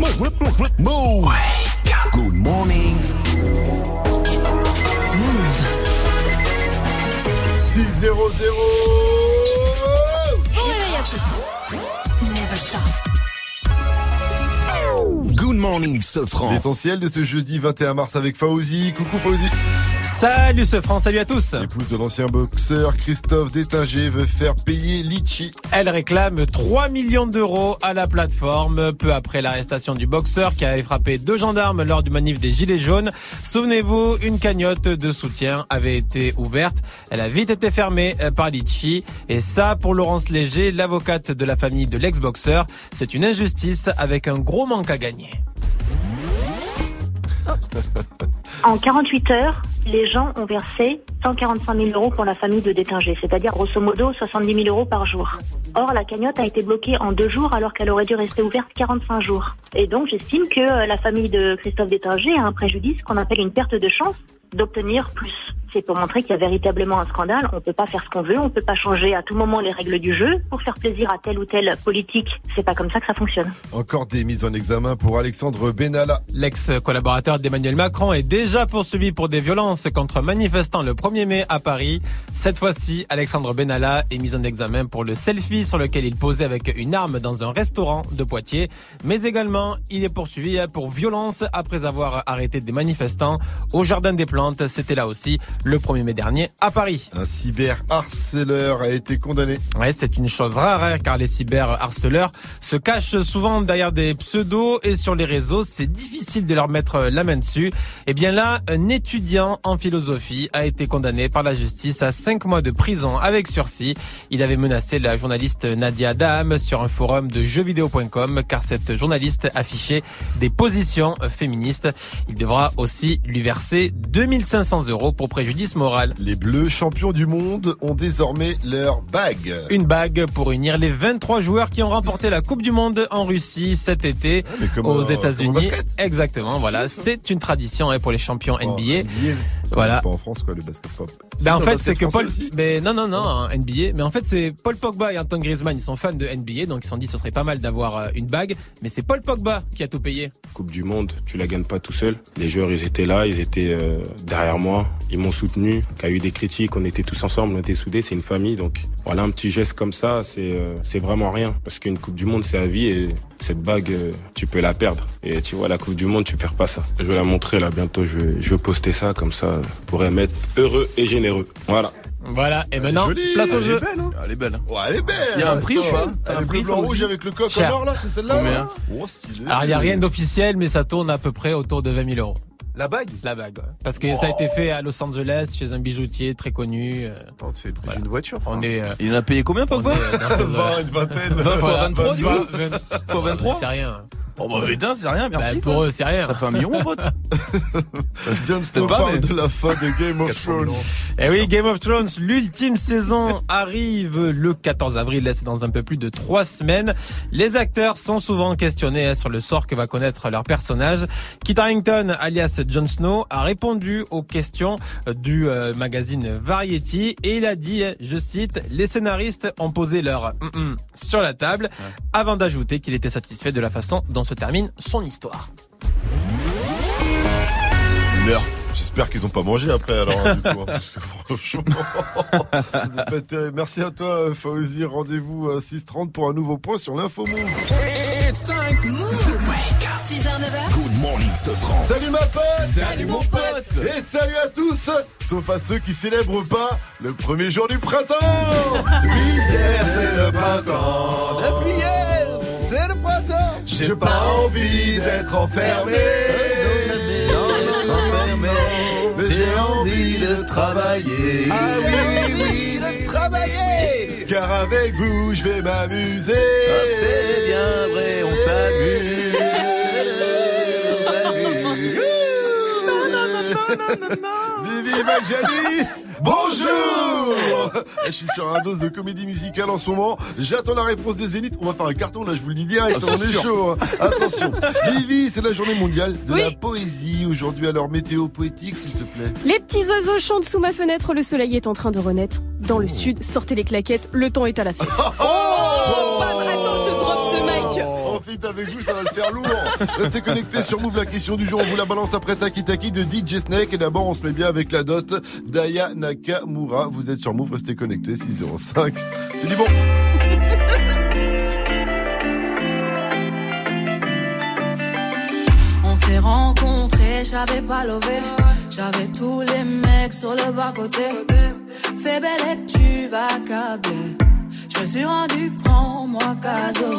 Move. Good morning. Move. 6 0 0 Never stop. Good morning, Sofran. L'essentiel de ce jeudi 21 mars avec Fauzi. Coucou Fauzi. Salut ce France, salut à tous. L'épouse de l'ancien boxeur Christophe Détinger veut faire payer Litchi. Elle réclame 3 millions d'euros à la plateforme peu après l'arrestation du boxeur qui avait frappé deux gendarmes lors du manif des Gilets jaunes. Souvenez-vous, une cagnotte de soutien avait été ouverte. Elle a vite été fermée euh, par Litchi. Et ça, pour Laurence Léger, l'avocate de la famille de l'ex-boxeur, c'est une injustice avec un gros manque à gagner. En 48 heures, les gens ont versé 145 000 euros pour la famille de Détinger, c'est-à-dire grosso modo 70 000 euros par jour. Or, la cagnotte a été bloquée en deux jours alors qu'elle aurait dû rester ouverte 45 jours. Et donc, j'estime que euh, la famille de Christophe Détinger a un préjudice qu'on appelle une perte de chance d'obtenir plus. C'est pour montrer qu'il y a véritablement un scandale. On peut pas faire ce qu'on veut, on peut pas changer à tout moment les règles du jeu pour faire plaisir à tel ou tel politique. C'est pas comme ça que ça fonctionne. Encore des mises en examen pour Alexandre Benalla. L'ex-collaborateur d'Emmanuel Macron est déjà poursuivi pour des violences contre manifestants le 1er mai à Paris. Cette fois-ci, Alexandre Benalla est mis en examen pour le selfie sur lequel il posait avec une arme dans un restaurant de Poitiers. Mais également, il est poursuivi pour violence après avoir arrêté des manifestants au Jardin des Plantes. C'était là aussi le 1er mai dernier à Paris. Un cyberharceleur a été condamné. Ouais, c'est une chose rare hein, car les cyberharceleurs se cachent souvent derrière des pseudos et sur les réseaux, c'est difficile de leur mettre la main dessus. Et bien là, un étudiant en philosophie a été condamné par la justice à 5 mois de prison avec sursis. Il avait menacé la journaliste Nadia Dam sur un forum de jeuxvideo.com car cette journaliste affichait des positions féministes. Il devra aussi lui verser 2500 euros pour préjudice moral. Les Bleus champions du monde ont désormais leur bague. Une bague pour unir les 23 joueurs qui ont remporté la Coupe du Monde en Russie cet été Ah, aux euh, États-Unis. Exactement, voilà, c'est une tradition hein, pour les champions Oh, NBA. Voilà. Pas en France quoi, le basket pop. Ben en fait, c'est que Paul. aussi Mais non, non, non, en NBA. Mais en fait, c'est Paul Pogba et Antoine Griezmann. Ils sont fans de NBA, donc ils se sont dit ce serait pas mal d'avoir euh, une bague. Mais c'est Paul Pogba qui a tout payé. Coupe du Monde, tu la gagnes pas tout seul. Les joueurs, ils étaient là, ils étaient euh, derrière moi, ils m'ont soutenu. Qu'il y a eu des critiques, on était tous ensemble, on était soudés, c'est une famille. Donc voilà, un petit geste comme ça, c'est euh, c'est vraiment rien. Parce qu'une Coupe du Monde, c'est la vie et cette bague, tu peux la perdre. Et tu vois, la Coupe du Monde, tu perds pas ça. Je vais la montrer là bientôt, je vais, je vais poster ça, comme ça, pour mettre heureux et généreux. Voilà. Voilà. Et maintenant, jolie, place au elle est jeu. belle, hein Elle est belle. Ouais, elle est belle. Y a un prix ou pas T'as un prix, bleu, blanc, rouge avec le coq en or là, c'est celle-là Combien? Là Oh, stylé. Alors, il n'y a rien d'officiel, mais ça tourne à peu près autour de 20 000 euros. La bague? La bague. ouais. Parce que ça a été fait à Los Angeles, chez un bijoutier très connu. euh, C'est Voilà. d'une voiture. On est. euh, Il en a payé combien, Pogba? est dans ces eaux-là. 20, une vingtaine. 20 fois Voilà, 23, du coup 20, 20. Fois 23 C'est rien. Oh bah putain, c'est rien, merci. Bah, pour eux, c'est rien. Ça fait un million, mon pote. Jon Snow pas, mais- de la fin de Game of 400 Thrones. 000 euros. Eh oui, Game of Thrones, l'ultime saison arrive le 14 avril, là c'est dans un peu plus de trois semaines. Les acteurs sont souvent questionnés hein, sur le sort que va connaître leur personnage. Kit Harington, alias Jon Snow, a répondu aux questions du euh, magazine Variety et il a dit, je cite, les scénaristes ont posé leur hum, hum sur la table avant d'ajouter qu'il était satisfait de la façon dont se termine son histoire. Merde. J'espère qu'ils ont pas mangé après alors hein, du coup. hein, parce que franchement, pas terrible. Merci à toi euh, Fauzi. Rendez-vous à 6h30 pour un nouveau point sur l'info monde. Move. 6h, 9h. Good morning. Salut ma pote Salut, mon pote. Et salut à tous Sauf à ceux qui célèbrent pas le premier jour du printemps Oui, hier c'est le printemps Depuis hier, c'est le printemps. J'ai pas envie d'être enfermé. Mais j'ai envie de travailler. Ah oui, oui, de travailler. Car avec vous je vais m'amuser. Ah, c'est bien vrai, Vivi Magjani Bonjour Je suis sur un dose de comédie musicale en ce moment. J'attends la réponse des Zéniths. On va faire un carton, là, je vous le dis direct. Ah, on est chaud. hein. Attention. Vivi, c'est la journée mondiale de Oui. la poésie. Aujourd'hui, alors météo poétique, s'il te plaît. Les petits oiseaux chantent sous ma fenêtre, le soleil est en train de renaître. Dans le sud, sortez les claquettes, le temps est à la fête. Oh avec vous, ça va le faire lourd. Restez connectés sur Move, la question du jour, on vous la balance après Taki Taki de DJ Snake. Et d'abord, on se met bien avec la dot d'Aya Nakamura. Vous êtes sur Move, restez connectés, 605. C'est du bon. On s'est rencontrés, j'avais pas levé. J'avais tous les mecs sur le bas-côté. Fais belle et tu vas câbler. Je me suis rendu, prends-moi cadeau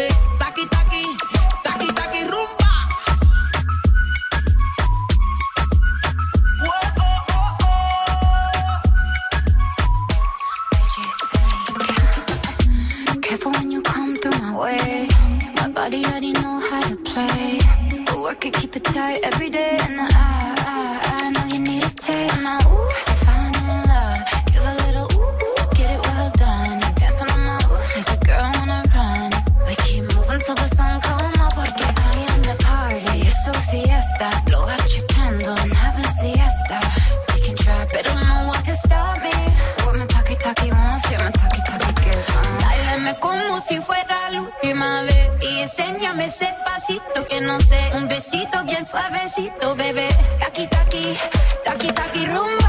Si fuera la última vez y enséñame ese pasito que no sé, un besito bien suavecito, bebé. Taki taki, taki taki rumba.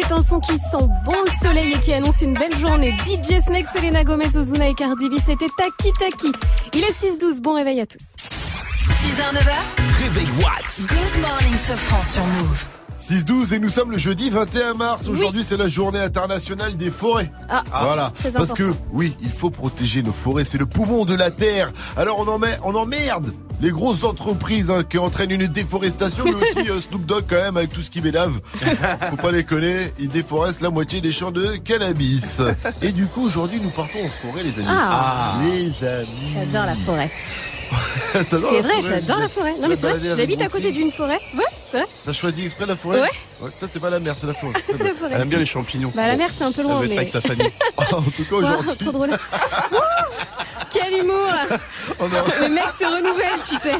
C'est un son qui sent bon le soleil et qui annonce une belle journée. DJ Snake, Selena Gomez, Ozuna et Cardi B, c'était Taki Taki. Il est 6-12, bon réveil à tous. 6h, 9h. Réveil Watts. Good morning, Sofran sur Move. 6-12 et nous sommes le jeudi 21 mars. Aujourd'hui, c'est la journée internationale des forêts. Ah, voilà. très Parce que, oui, il faut protéger nos forêts. C'est le poumon de la terre. Alors, on en met, on emmerde les grosses entreprises hein, qui entraînent une déforestation, mais aussi euh, Snoop Dogg quand même avec tout ce qui m'élave. Faut pas déconner, il déforeste la moitié des champs de cannabis. Et du coup, aujourd'hui, nous partons en forêt, les amis. Ah. Les amis. J'adore la forêt. C'est vrai, forêt, j'adore la forêt. Non, mais c'est vrai, j'habite à côté d'une forêt. Ouais, c'est vrai. T'as choisi exprès la forêt Ouais. Toi, t'es pas la mer, c'est la forêt. C'est la forêt. Elle aime bien les champignons. Bah, la mer, c'est un peu loin, Elle être mais. avec sa famille. en tout cas, aujourd'hui, trop drôle. Quel humour a- Le mec se renouvelle, tu sais.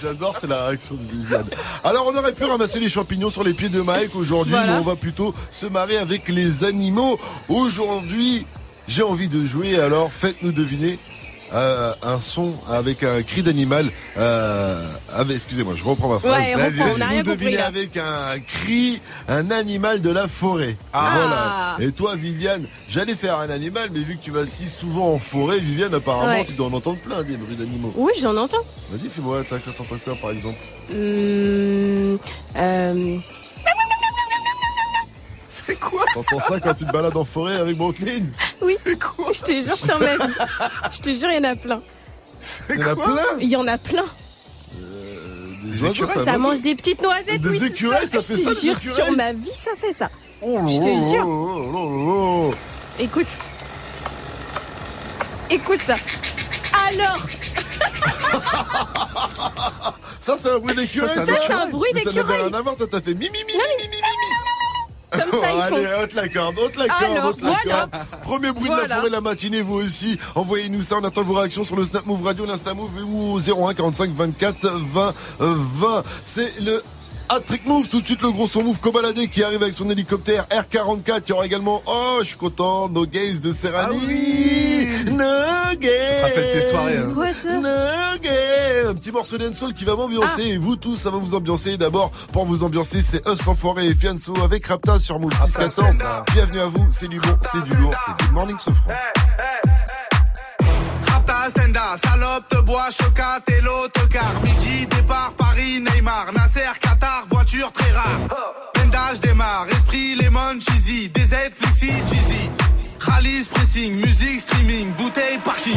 J'adore, c'est la réaction de Viviane. Alors, on aurait pu ramasser les champignons sur les pieds de Mike aujourd'hui, Voilà. mais on va plutôt se marrer avec les animaux. Aujourd'hui, j'ai envie de jouer, alors faites-nous deviner. Euh, un son avec un cri d'animal. Euh, excusez-moi, je reprends ma phrase. Ouais, reprends, Vas-y, on a rien compris, là. avec un cri, un animal de la forêt. Ah. Voilà. Et toi, Viviane, j'allais faire un animal, mais vu que tu vas si souvent en forêt, Viviane, apparemment, Ouais. tu dois en entendre plein des bruits d'animaux. Oui, j'en entends. Vas-y, fais-moi, t'entends quoi, par exemple Hum, euh, C'est quoi T'entends ça quand tu te balades en forêt avec Brooklyn Oui. C'est quoi je te jure sur ma vie. Je te jure, il y en a plein. Il y en a plein Il y en a plein. Des oiseaux, Ça, mange- mange des petites noisettes. Des oui, c'est écureuils, ça fait Je ça, te des jure, écureuils sur ma vie, ça fait ça. Oh Je te là jure. là. Écoute. Écoute ça. Alors, Ça, c'est un bruit d'écureuil. Ça, Ça, c'est un bruit Mais Ça d'écureuil. n'avait rien à voir, toi, t'as fait mimi, mimi, mimi, mimi, mimi. Comme ça, font. Allez, haute la corde, haute la corde, Alors, haute la voilà. corde. Premier bruit de la forêt la matinée, vous aussi. Envoyez-nous ça, on attend vos réactions sur le Snap Move Radio, l'Insta Move ou au 01 45 24 20 euh, 20. C'est le Hat-trick Move, tout de suite le gros son Move Cobaladé qui arrive avec son hélicoptère R44. Il y aura également, oh, je suis content, No Gaze de Serrani. Ah oui. No Gaze. Rappelle tes soirées, hein. Quoi ça No Gaze. Un petit morceau d'Ensoul qui va m'ambiancer. Ah. Et vous tous, ça va vous ambiancer. D'abord, pour vous ambiancer, c'est Us l'enfoiré et Fianso avec Rapta sur Move 614. Bienvenue à vous, c'est du bon, c'est du lourd, c'est Good Morning Sofran. Rapta, Stenda, salope, te bois, chocat et l'autocar. Midi, départ, Paris, Neymar, Nasser, Très rare. Pendage démarre, esprit, lemon, cheesy, DZ, flexi, cheesy. Rallye, pressing, musique, streaming, bouteille, parking.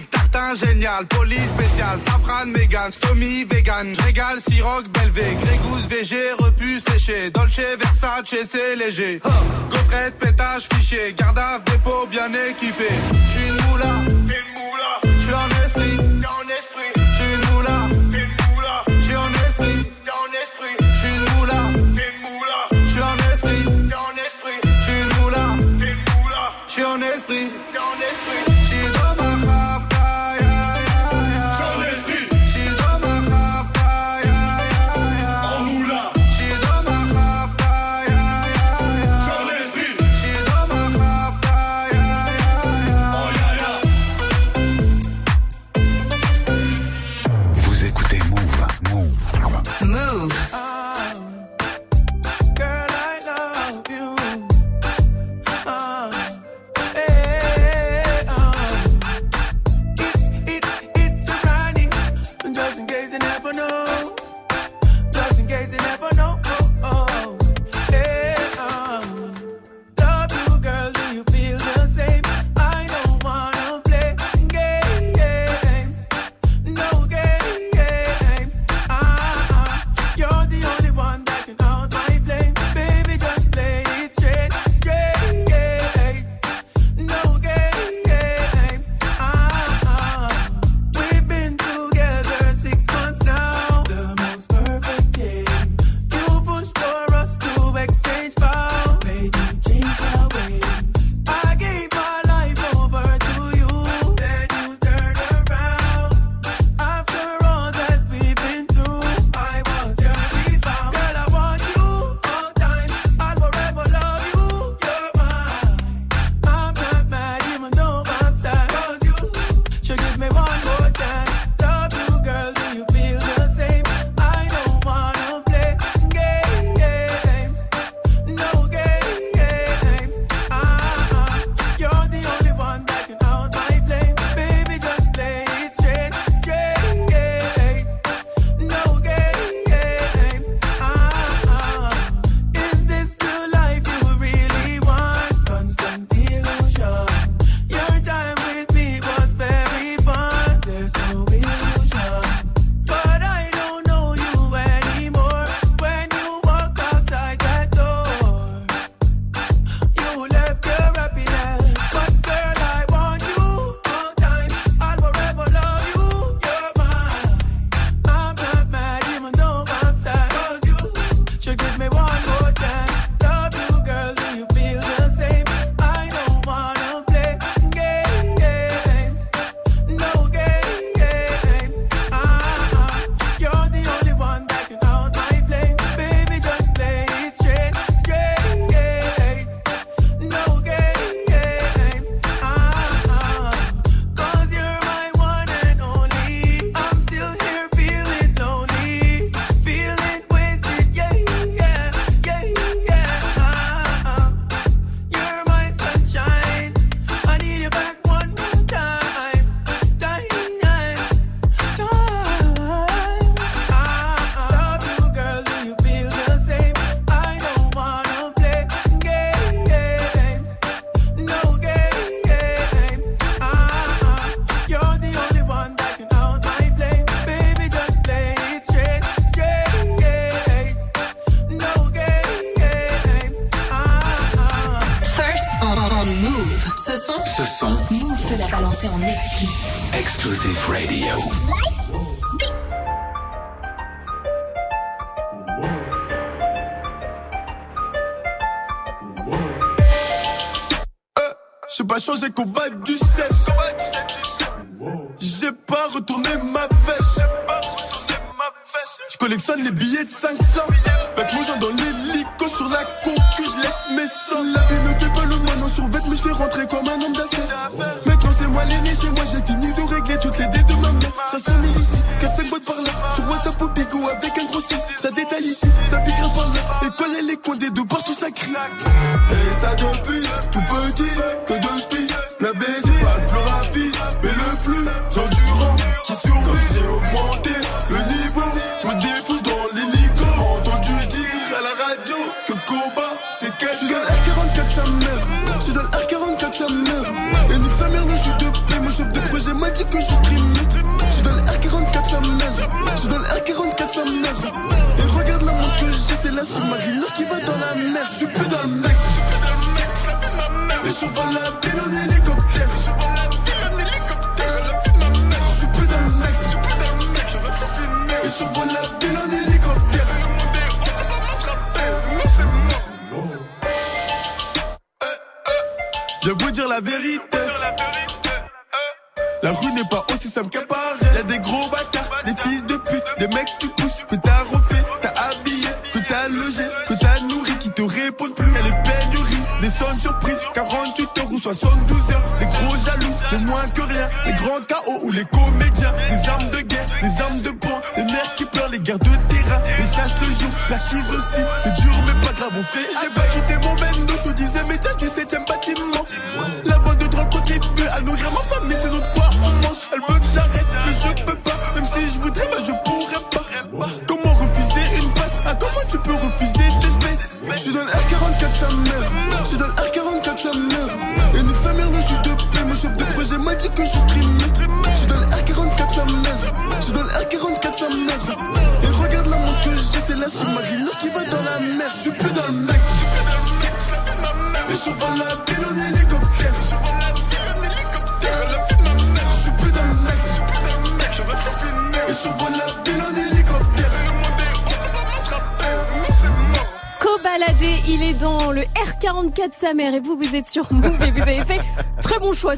Tartin génial, police spéciale, safran, mégan, stomy, vegan, régal, siroc, belvé, grégousse, végé repu, séché, Dolce, Versace, c'est léger. Oh. Gaufrette, pétage, fichier, garde dépôt bien équipé. J'suis une t'es une moula.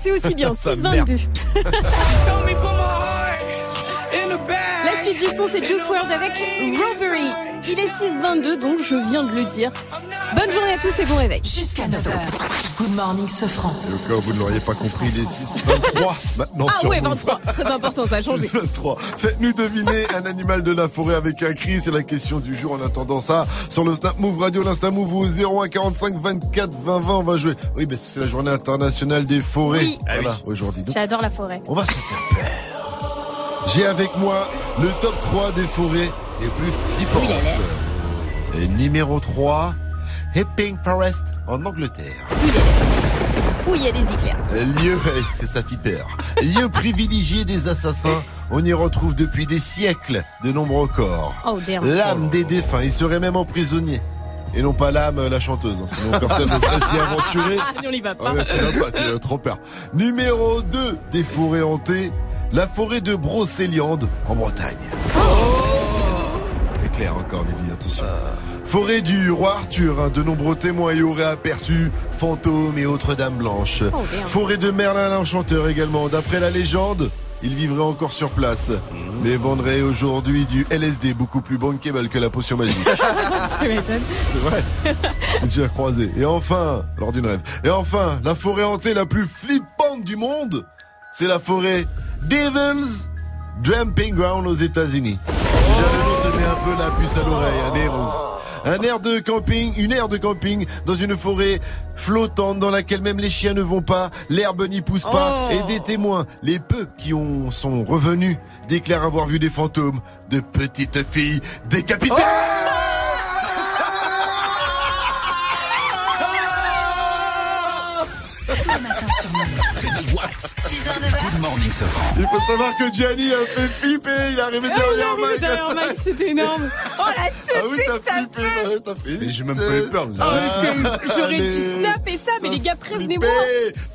C'est aussi bien, Sa 622. La suite du son, c'est Juice WRLD avec Robbery. Il est 6h22, donc je viens de le dire. Journée à tous et bon réveil. Jusqu'à 9h. Good morning, Sofran. Et au cas où vous ne l'auriez pas compris, il est 6-23 maintenant Ah sur ouais, Move. 23. Très important, ça a changé. 6-23. Faites-nous deviner un animal de la forêt avec un cri. C'est la question du jour. En attendant ça, sur le Snap Move Radio, l'Insta Move au 01 45 24 20 20, on va jouer. Oui, parce que c'est la journée internationale des forêts. Oui. Voilà, aujourd'hui. Donc, J'adore la forêt. on va se faire peur. J'ai avec moi le top 3 des forêts les plus flippantes. Oui, Et numéro 3, Epping Forest en Angleterre. Où il y a des éclairs. Lieu, est-ce que ça fait peur? Lieu privilégié des assassins, on y retrouve depuis des siècles de nombreux corps. Oh, damn. L'âme des défunts, ils seraient même emprisonnés. Et non pas l'âme, la chanteuse. hein. Sinon personne ne serait s'y aventurer. Ah, on y va pas. Ouais, tu vas pas, tu as trop peur. Numéro 2 des forêts hantées, la forêt de Brocéliande en Bretagne. Éclair encore, Vivi, attention. Forêt du roi Arthur, hein, de nombreux témoins y auraient aperçu fantômes et autres dames blanches. Oh. Forêt de Merlin l'Enchanteur également. D'après la légende, il vivrait encore sur place, mais vendrait aujourd'hui du LSD beaucoup plus bankable que la potion magique. tu m'étonnes. C'est vrai. J'ai croisé. Et enfin, lors d'une rêve. Et enfin, la forêt hantée la plus flippante du monde, c'est la forêt Devil's Dumping Ground aux États-Unis. Peu la puce à l'oreille, un air de camping, une aire de camping dans une forêt flottante dans laquelle même les chiens ne vont pas, l'herbe n'y pousse pas, Oh. et des témoins, les peu qui ont, sont revenus, déclarent avoir vu des fantômes de petites filles décapitées. Tous Good morning, Sofran. Il faut savoir que Gianni a fait flipper. Il est arrivé Ah, derrière Mike. derrière Mike, c'était énorme. Oh la tête Ah oui, t'as flippé, ouais, t'as fait. Mais j'ai même pas eu peur. Oh, Ah, J'aurais dû snapper ça, mais les gars, prévenez-moi.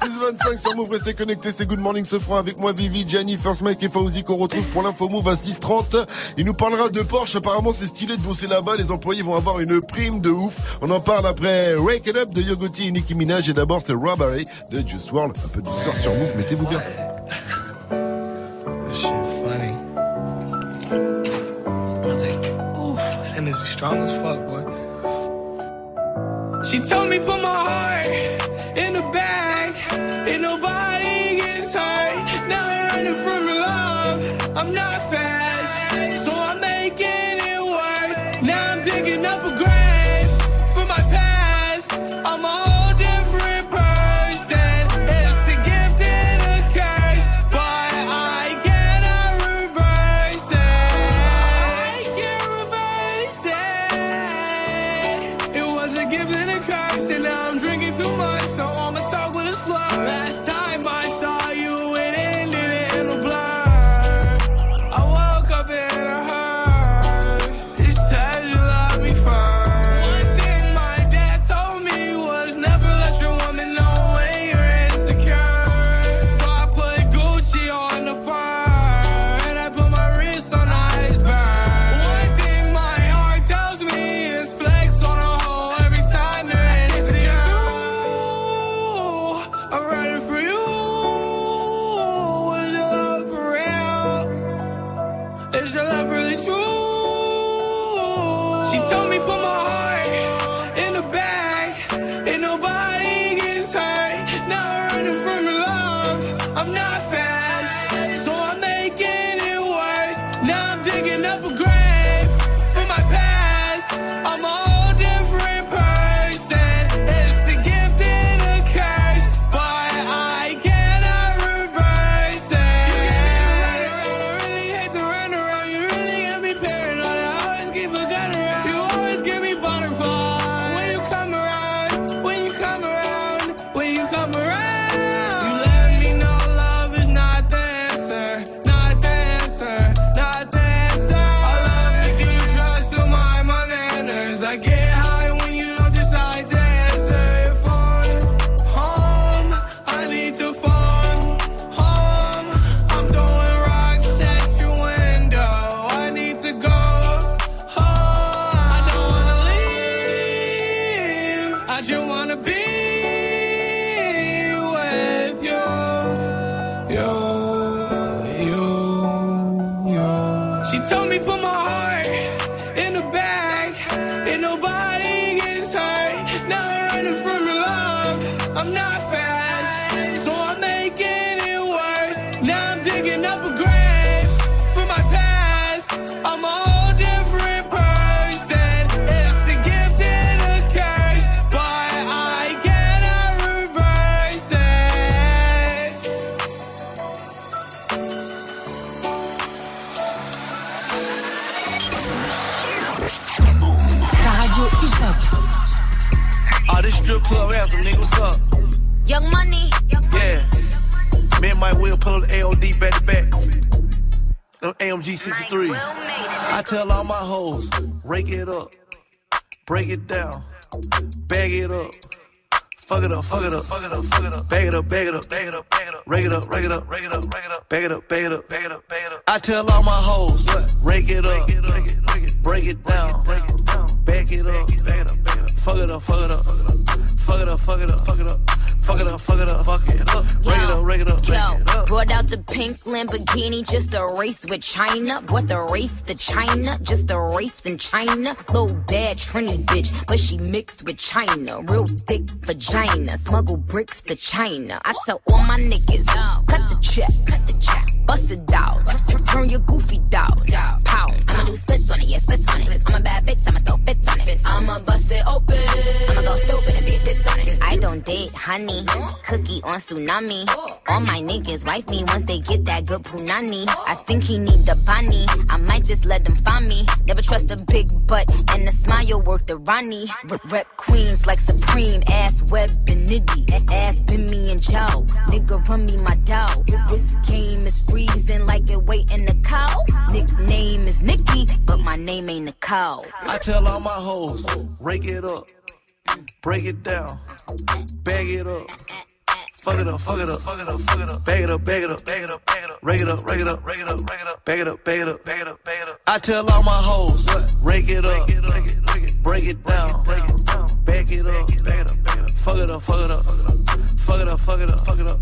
625 sur Move, restez connectés, c'est Good Morning Sofran avec moi, Vivi, Gianni, First Mike et Fauzi qu'on retrouve pour l'info Move à 630. Il nous parlera de Porsche, apparemment c'est stylé de bosser là-bas, les employés vont avoir une prime de ouf. On en parle après Wake It Up de Yogoti et Nicki Minaj et d'abord c'est Robbery de Juice WRLD. Un peu de douceur sur Move, mettez-vous bien. This shit funny. I was like, ooh, that is strong as fuck, boy. She told me put my heart in the bag, and nobody gets hurt. Now I'm running from love. I'm not AMG 63s. I tell all my hoes, rake it up, break it down, bag it up. Fuck it up, fuck it up, fuck it up, fuck it up. Bag it up, bag it up, bag it up, bag it up. Rake it up, rake it up, rake it up, rake it up. Bag it up, bag it up, bag it up, bag it up. I tell all my hoes, rake it up, break it down, bag it up, bag it up, bag it up. Fuck it up, fuck it up, fuck it up, fuck it up, fuck it up. Fuck it up, fuck it up, fuck it up. Rake it up, rake it up, rake Yo, it up. brought out the pink Lamborghini just a race with China. What the race to China? Just a race in China. Little bad Trini bitch, but she mixed with China. Real thick vagina. Smuggle bricks to China. I tell all my niggas, cut the check, cut the check. Bust it out, turn your goofy dog. Pow, I'ma do splits on it, yeah, splits on it. I'm a bad bitch, I'ma throw fits on it. I'ma bust it open. I'ma go stupid and be a dick on it. I don't date honey, cookie on tsunami. All my niggas wife me once they get that good punani. I think he need the bunny. I might just let them find me. Never trust a big butt and a smile worth the Ronnie. Rep queens like Supreme, ass web and nitty. Ass been me and Joe. Nigga run me my dough. This game is freezing like it waiting to cow. Nickname is Nikki, but my name ain't Nicole. I tell all my hoes, rake it up, break it down, bag it up. Fuck it up, fuck it up, fuck it up, fuck it up. Bag it up, bag it up, bag it up, bag it up. Rake it up, rake it up, rake it up, rake it up. Bag it up, bag it up, bag it up, bag it up. I tell all my hoes, rake it up, break it down, bag it up, bag it up, fuck it up, fuck it up, fuck it up, fuck it up, fuck it up.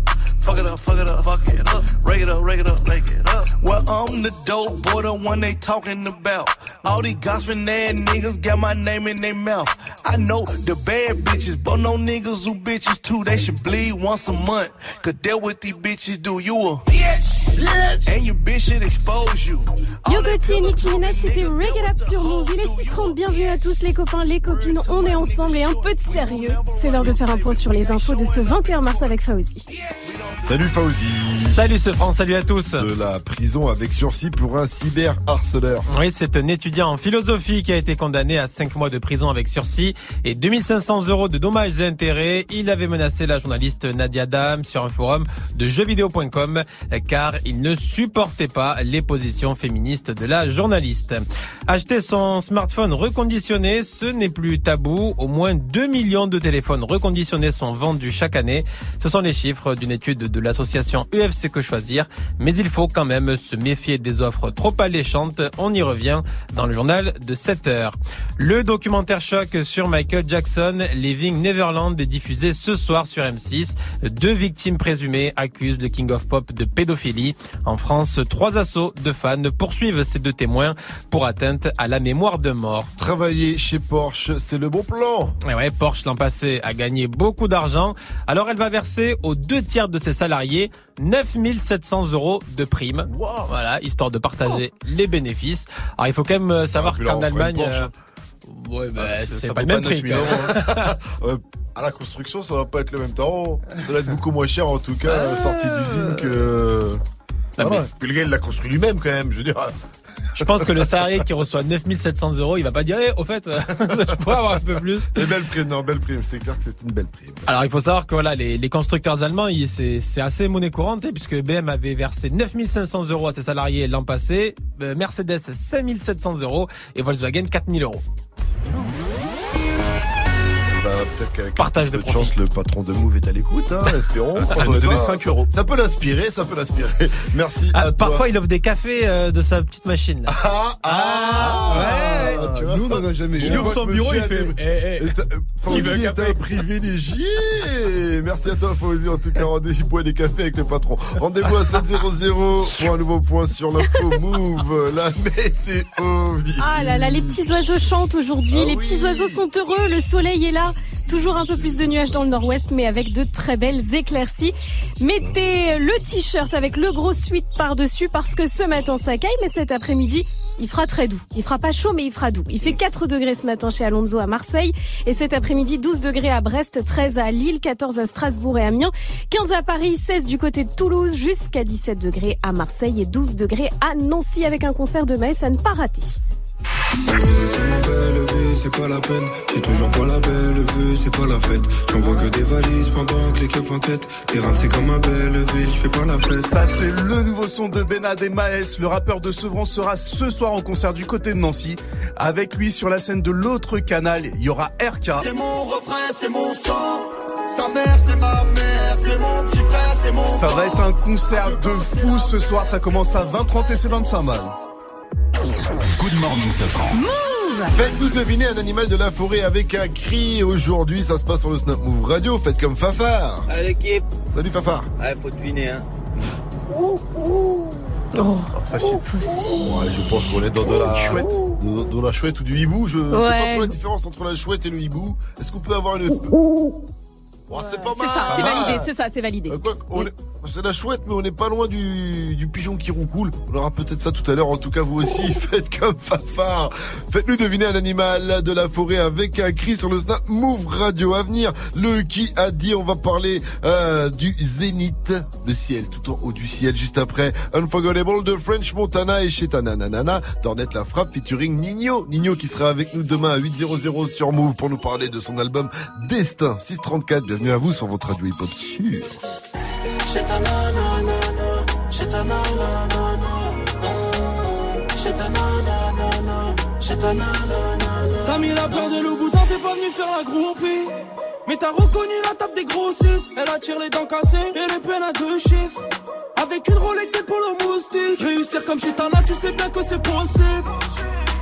Fuck it up, fuck it up, fuck it up. Rake it up, rake it up, rake it up. Well, I'm the dope boy, the one they talking about. All these gossiping ass niggas got my name in their mouth. I know the bad bitches, but no niggas who bitches too. They should bleed once a month. Cause that what these bitches do. You a bitch, bitch. And your bitch should expose you. Yo Gotti et Nicki Minaj, c'était Reggae Up sur Move. Il est 6h30, bienvenue à tous les copains, les copines, on est ensemble et un peu de sérieux. C'est l'heure de faire un point sur les infos de ce 21 mars avec Fauzi. Salut Fauzi. Salut ce France, salut à tous. De la prison avec sursis pour un cyberharceleur. Oui, c'est un étudiant en philosophie qui a été condamné à 5 mois de prison avec sursis et 2500 euros de dommages et intérêts. Il avait menacé la journaliste Nadia Dam sur un forum de jeuxvideo.com car il ne supportait pas les positions féministes de la journaliste. Acheter son smartphone reconditionné, ce n'est plus tabou. Au moins 2 millions de téléphones reconditionnés sont vendus chaque année. Ce sont les chiffres d'une étude de l'association UFC Que Choisir. Mais il faut quand même se méfier des offres trop alléchantes. On y revient dans le journal de 7 heures. Le documentaire choc sur Michael Jackson, Living Neverland, est diffusé ce soir sur M6. Deux victimes présumées accusent le King of Pop de pédophilie. En France, trois assauts de fans poursuivent ces deux témoins pour atteinte à la mémoire de mort. Travailler chez Porsche, c'est le bon plan. Et ouais, Porsche l'an passé a gagné beaucoup d'argent. Alors elle va verser aux deux tiers de ses salariés 9700 euros de primes. Voilà, histoire de partager les bénéfices. Alors il faut quand même euh, savoir là, qu'en Allemagne, euh, ouais, bah, Ah, c'est pas le même 9 prix. 000 quoi. euros, hein. Euh, à la construction, ça va pas être le même temps. Ça va être beaucoup moins cher en tout cas, sortie d'usine que. Ah, ouais. mais- Puis le gars, il l'a construit lui-même quand même. Je veux dire. Je pense que le salarié qui reçoit 9700 euros, il va pas dire, eh, au fait, je pourrais avoir un peu plus. Et belle prime, non, belle prime. C'est clair que c'est une belle prime. Alors il faut savoir que voilà, les, les constructeurs allemands, c'est c'est assez monnaie courante, hein, puisque BM avait versé 9500 euros à ses salariés l'an passé, euh, Mercedes 5700 euros et Volkswagen 4000 euros. Bah, peut-être qu'avec Partage de de chance, le patron de Move est à l'écoute, hein, espérons. On va donner 5 euros. Ça peut l'inspirer, ça peut l'inspirer. Merci Ah, à toi. parfois il offre des cafés euh, de sa petite machine. là. Ah, ah, ouais. tu vois. Nous, on n'en a jamais eu. Il ouvre son bureau, il fait, eh, eh, est café un privilégié. Merci à toi, Fauzi. En tout cas, rendez-vous boire des cafés avec le patron. Rendez-vous à 700 pour un nouveau point sur l'info Move, la météo. Ah là là, les petits oiseaux chantent aujourd'hui. Ah les oui. petits oiseaux sont heureux. Le soleil est là. Toujours un peu plus de nuages dans le nord-ouest, mais avec de très belles éclaircies. Mettez le t-shirt avec le gros sweat par-dessus parce que ce matin ça caille, mais cet après-midi, il fera très doux. Il fera pas chaud, mais il fera doux. Il fait 4 degrés ce matin chez Alonso à Marseille. Et cet après-midi, 12 degrés à Brest, 13 à Lille, 14 à Strasbourg et Amiens, 15 à Paris, 16 du côté de Toulouse, jusqu'à 17 degrés à Marseille et 12 degrés à Nancy avec un concert de Maïs à ne pas rater. C'est pas la peine. J'ai toujours pas la belle vue, c'est pas la fête. J'envoie que des valises pendant que les keufs enquêtent. Les rames, c'est comme un belle ville, je fais pas la fête. Ça, c'est le nouveau son de Benad et Maes. Le rappeur de Sevran sera ce soir en concert du côté de Nancy. Avec lui sur la scène de l'autre canal, il y aura RK. C'est mon refrain, c'est mon sang. Sa mère, c'est ma mère. C'est mon petit frère, c'est mon Ça va être un concert de fou ce soir. Ça commence à 20h30 et c'est dans le Saint-Mal. Good morning, Safran. Faites-nous deviner un animal de la forêt avec un cri. Aujourd'hui, ça se passe sur le Snap Move Radio. Faites comme Fafard. Allez l'équipe Salut Fafard. Ouais, faut deviner, hein. Oh, facile. Ouais, je pense qu'on est dans de la Chouette. Dans, dans la chouette ou du hibou. Je ne sais pas trop la différence entre la chouette et le hibou. Est-ce qu'on peut avoir une Oh, c'est pas C'est mal. ça, c'est validé, c'est ça, c'est validé. Quoi, on est- C'est la chouette, mais on n'est pas loin du, du pigeon qui roucoule. On aura peut-être ça tout à l'heure. En tout cas, vous aussi, faites comme Fafard. Faites-nous deviner un animal de la forêt avec un cri sur le snap Move Radio à venir. Le qui a dit, on va parler euh, du zénith, le ciel, tout en haut du ciel, juste après Unforgettable de French Montana et chez Tananana. Dornette la frappe featuring Nino. Nino qui sera avec nous demain à 8.00 sur Move pour nous parler de son album Destin 634. Bienvenue à vous sur votre radio hip-hop sûr. T'as mis la peur de loup bouton, t'es pas venu faire la groupie. Mais t'as reconnu la table des grossistes. Elle attire les dents cassées et les peines à deux chiffres. Avec une Rolex et pour le moustique. Réussir comme chez tu sais bien que c'est possible.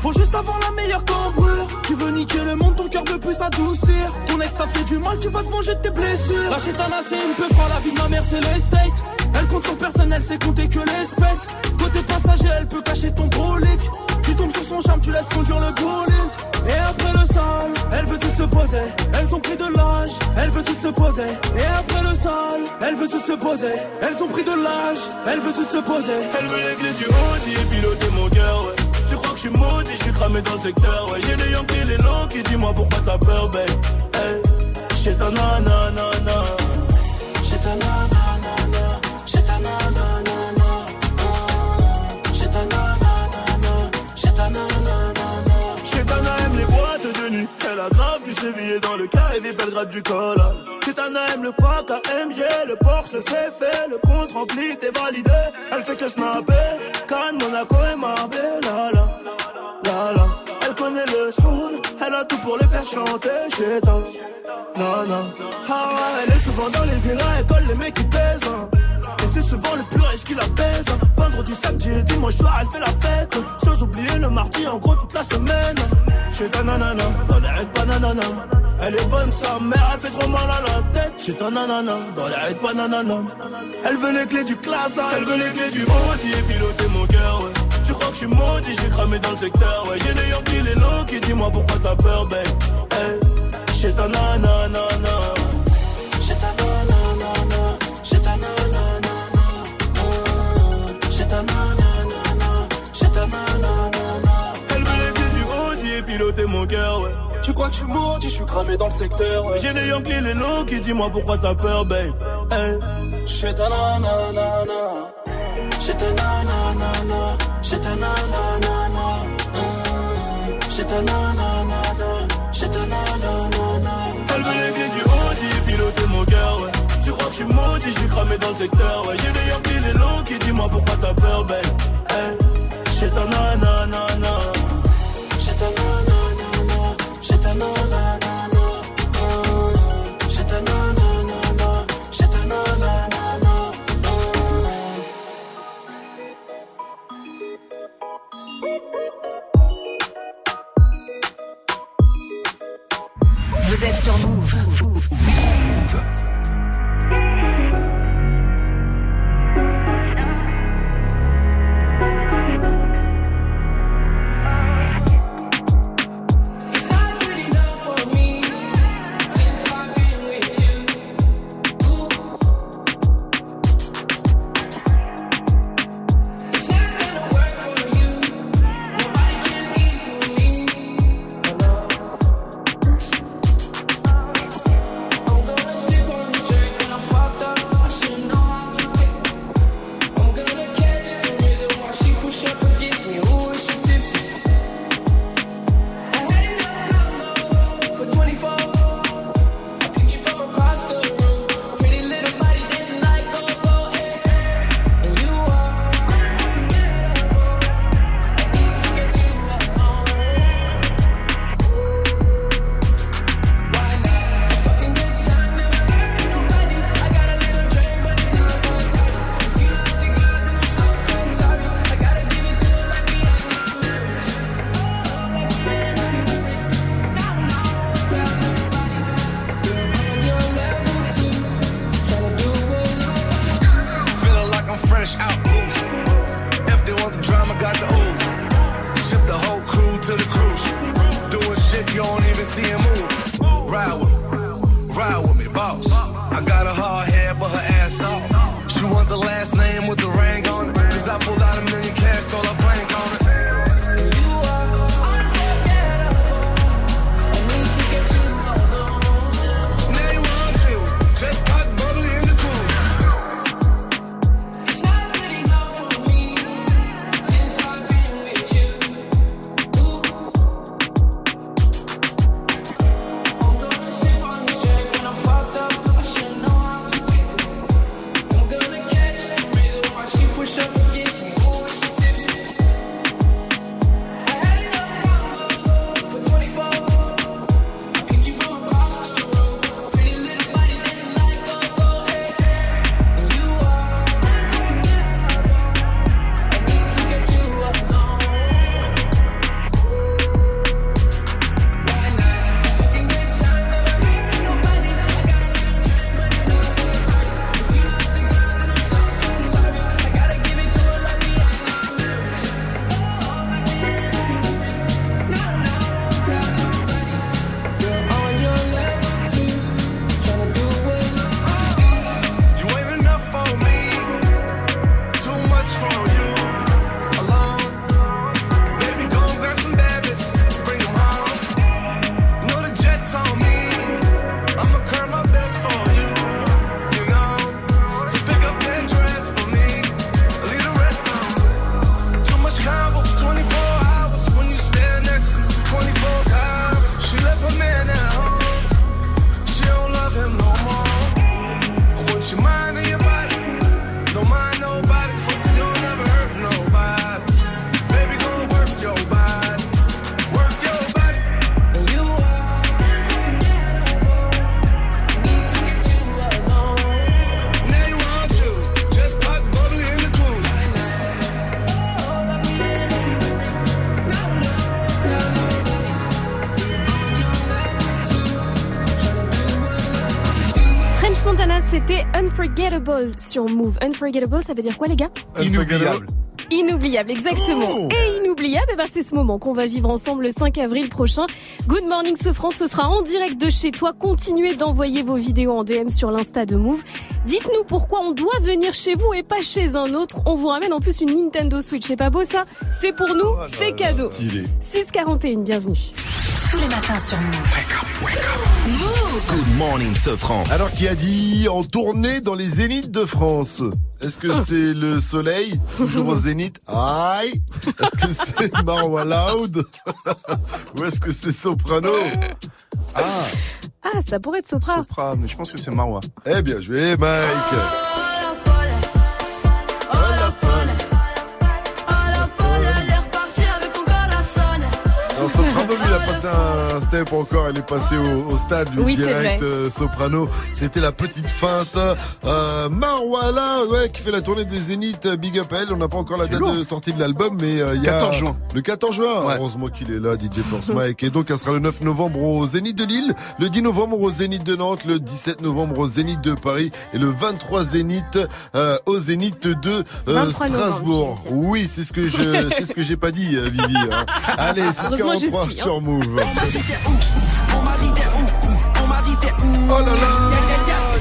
Faut juste avoir la meilleure cambrure. Tu veux niquer le monde, ton cœur veut plus s'adoucir. Ton ex t'a fait du mal, tu vas te venger de tes blessures. La chétana, c'est une peu froid, la vie de ma mère, c'est l'estate. Elle compte son personnel, c'est compter que l'espèce. Côté passager, elle peut cacher ton brolic. Tu tombes sur son charme, tu laisses conduire le bullet. Et après le sale, elle veut toutes se poser. Elles ont pris de l'âge, elle veut toutes se poser. Et après le sale, elle veut toutes se poser. Elles ont pris de l'âge, elle veut toutes se poser. Elle veut les clés du Audi et piloter mon cœur. Que je suis maudit, je suis cramé dans le secteur, ouais. J'ai les Yankees, les low qui dis-moi pourquoi t'as peur, babe. Hey, j'ai ta nanana, J'ai ta nanana, j'ai ta nanana, j'ai ta nanana, j'ai ta nanana. Chetana aime les boîtes de nuit. Elle a grave du sévillé dans le carré des Belgrade du col. Chetana aime le pack AMG, le Porsche, le fait fait, le compte rempli, t'es validé. Elle fait que snapper, Cannes, Monaco et tout pour les faire chanter. Chetana, non, non. Ah elle est souvent dans les villas, elle colle les mecs qui pèsent. hein. Et c'est souvent le plus riche qui la pèse. Vendredi, samedi et dimanche soir, elle fait la fête. Sans oublier le mardi, en gros, toute la semaine. Chez ta nanana, dans les raids bananana. Elle est bonne, sa mère, elle fait trop mal à la tête. Chez ta nanana, dans les raids bananana. Elle veut les clés du classe, elle veut les clés du Audi et piloter mon cœur, ouais. Crois que je suis maudit, j'ai cramé dans le secteur, ouais. J'ai les Yankees, les low qui dis-moi pourquoi t'as peur, babe? Hey, chez ta nanana. J'ai ta nanana, j'ai ta nanana, j'ai ta nanana, j'ai ta nanana. Elle les clés du Audi et piloter mon cœur, ouais. Tu crois que je suis maudit, je suis cramé dans le secteur, ouais. J'ai les Yankees, les low qui dis-moi pourquoi t'as peur, babe? Hey. J'ai ta nanana, ta nanana, j'ai ta nanana, ta nanana, ta nanana. Elle veut les clés du Audi piloter mon cœur, ouais. Tu crois que je suis maudit, je suis cramé dans le secteur, ouais. J'ai les Yankees, les qui dis-moi pourquoi t'as peur, babe. Vous êtes sur Move. Unforgettable sur Move. Unforgettable, ça veut dire quoi les gars? Inoubliable. Inoubliable, exactement. Oh. Et inoubliable, eh ben, c'est ce moment qu'on va vivre ensemble le 5 avril prochain. Good Morning Sofran, ce sera en direct de chez toi. Continuez d'envoyer vos vidéos en DM sur l'Insta de Move. Dites-nous pourquoi on doit venir chez vous et pas chez un autre. On vous ramène en plus une Nintendo Switch. C'est pas beau ça? C'est pour nous, c'est cadeau. Stylé. 641, bienvenue. Tous les matins sur Move. Good morning, Sofran. Alors, qui a dit en tournée dans les zéniths de France? Est-ce que c'est le soleil? Toujours au zénith? Aïe! Est-ce que c'est Marwa Loud Ou est-ce que c'est Soprano? Ah, Ah, ça pourrait être Sopra. Sopra, mais je pense que c'est Marwa. Eh bien joué, Mike un step encore. Elle est passée au, au stade, Oui, c'est direct. euh, soprano, c'était la petite feinte. Euh, Marwala, ouais, qui fait la tournée des Zéniths. euh, Big up elle. On n'a pas encore la C'est date lourd. de sortie de l'album, mais euh, il y a 14 juin. Le 14 juin. Ouais. Heureusement qu'il est là, DJ Force Mike. Et donc, elle sera le 9 novembre au Zénith de Lille, le 10 novembre au Zénith de Nantes, le 17 novembre au Zénith de Paris et le 23 Zénith euh, au Zénith de euh, 23 novembre, Strasbourg. Oui, c'est ce que je, c'est ce que j'ai pas dit, euh, Vivi. hein. Allez, Heureusement, je 643 suis, hein. sur Move. On m'a dit t'es où? On m'a dit t'es où? Oh là là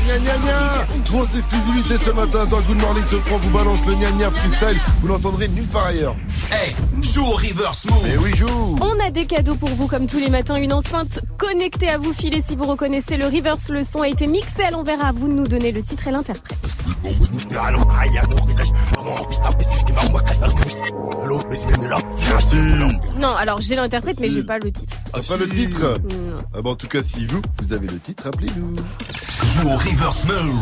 Gna gna gna Grosse exclusivité ce matin dans Good Morning ce prend vous balance le gna gna freestyle, vous l'entendrez nulle part ailleurs. Hey, joue au reverse move. Mais oui, joue On a des cadeaux pour vous comme tous les matins, une enceinte connectée à vous filer si vous reconnaissez le reverse. Le son a été mixé à l'envers à vous de nous donner le titre et l'interprète. Merci Non, alors j'ai l'interprète mais j'ai pas le titre. T'as pas le titre Non. ah bah, En tout cas, si vous, vous avez le titre, appelez-nous. Joue au reverse move.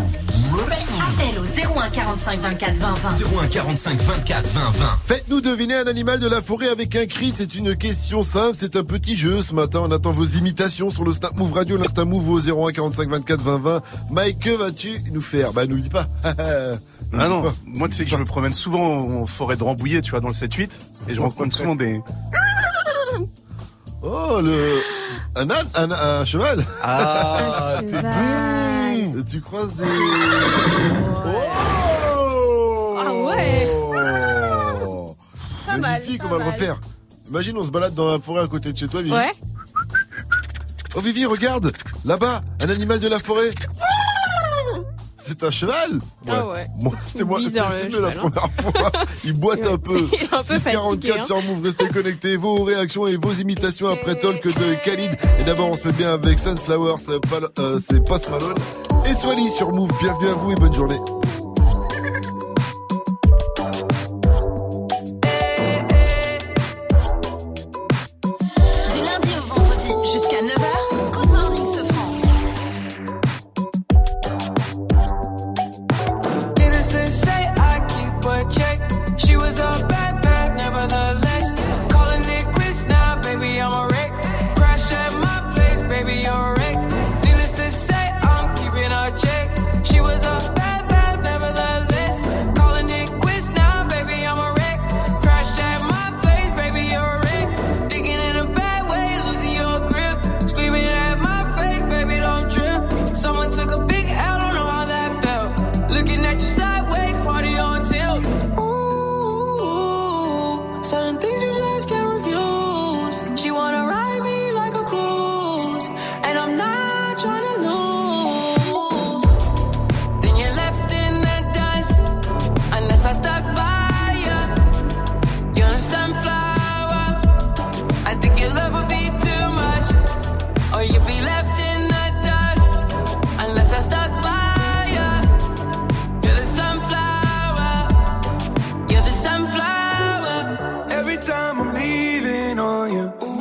Appel au 01 45 24 20 20. 01 45 24 20 20. Faites-nous deviner un animal de la forêt avec un cri, c'est une question simple, c'est un petit jeu. Ce matin, on attend vos imitations sur le Snap Move Radio, l'Insta Move au 01 45 24 20 20. Mike, que vas-tu nous faire? Bah, nous dis pas. Nous Ah non, pas. moi tu sais que je me promène souvent en forêt de Rambouillet, tu vois, dans le 7-8, et je rencontre souvent des... Oh, le. Un âne Un, un cheval Ah, Un t'es cheval. bon Tu croises des. Ah ouais Oh Pas mal, Magnifique, pas on va le mal. refaire. Imagine, on se balade dans la forêt à côté de chez toi, Vivi. Ouais. Oh, Vivi, regarde Là-bas, un animal de la forêt C'est un cheval Ah ouais. Moi, c'était moi, c'était la hein. première fois. Il boite un peu. Il est un peu 644 fatigué, hein. sur Move, restez connectés. Vos réactions et vos imitations après Talk de Khalid. Et d'abord, on se met bien avec Sunflower, c'est Pal- euh, c'est Post Malone. Et Swally sur Move, bienvenue à vous et bonne journée.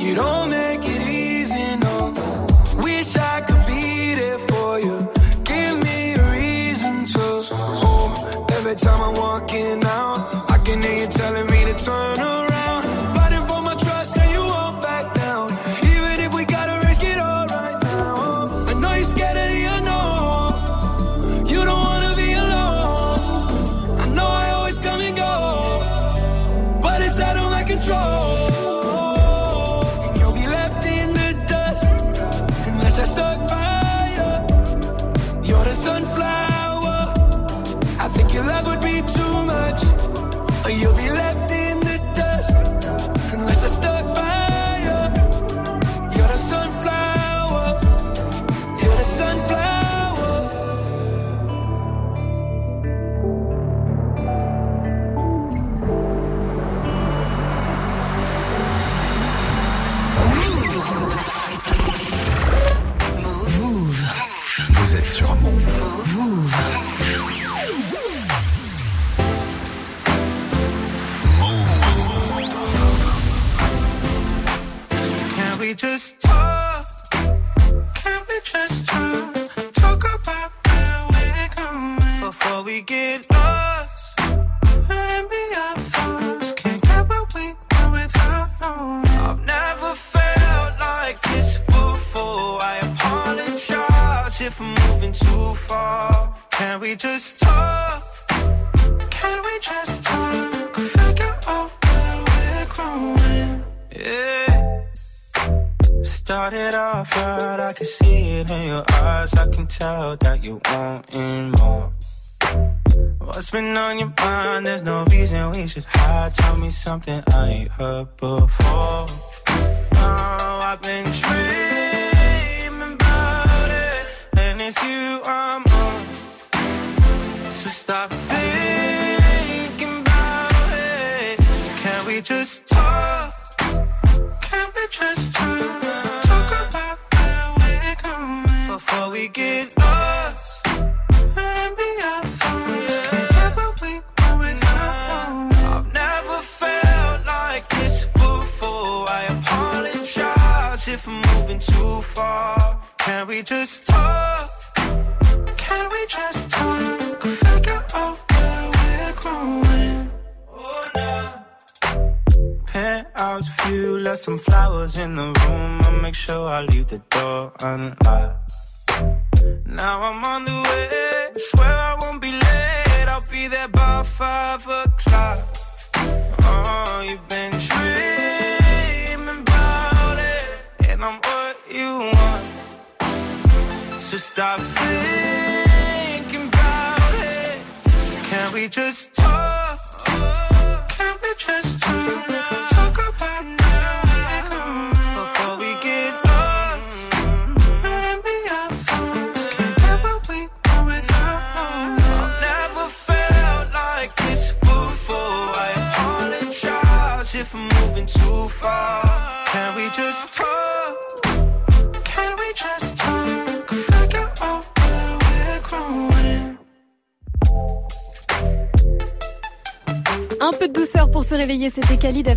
You, don't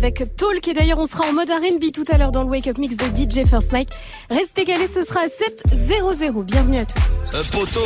avec Talk. Et d'ailleurs, on sera en mode R&B tout à l'heure dans le Wake Up Mix de DJ First Mike. Restez calés, ce sera à 7-0-0. Bienvenue à tous. Un poteau.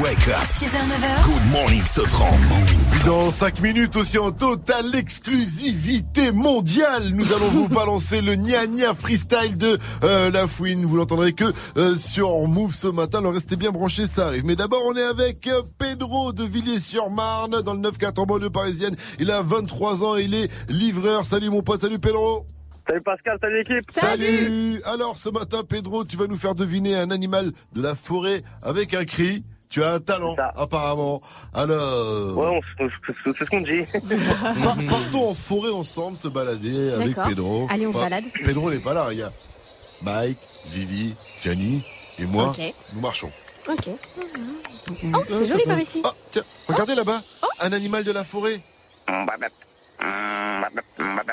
Wake up. 6h, 9h. Good morning, Sofran. Move. Dans 5 minutes aussi en totale exclusivité mondiale, nous allons vous balancer le Nia Nia freestyle de euh, La Fouine. Vous l'entendrez que euh, sur Move ce matin. Alors restez bien branchés, ça arrive. Mais d'abord, on est avec euh, Pedro de Villiers-sur-Marne dans le 9-4 en banlieue parisienne. Il a 23 ans, il est livreur. Salut mon pote, salut Pedro. Salut Pascal, salut l'équipe. Salut Alors ce matin, Pedro, tu vas nous faire deviner un animal de la forêt avec un cri. Tu as un talent, apparemment. Alors... Ouais, c'est ce qu'on dit. Par- partons en forêt ensemble se balader avec. Pedro. Allez, on se balade. Pedro n'est pas là, il y a Mike, Vivi, Gianni et moi. Ok. Nous marchons. Ok. Oh, c'est joli par ici. Ah, tiens, regardez là-bas, un animal de la forêt.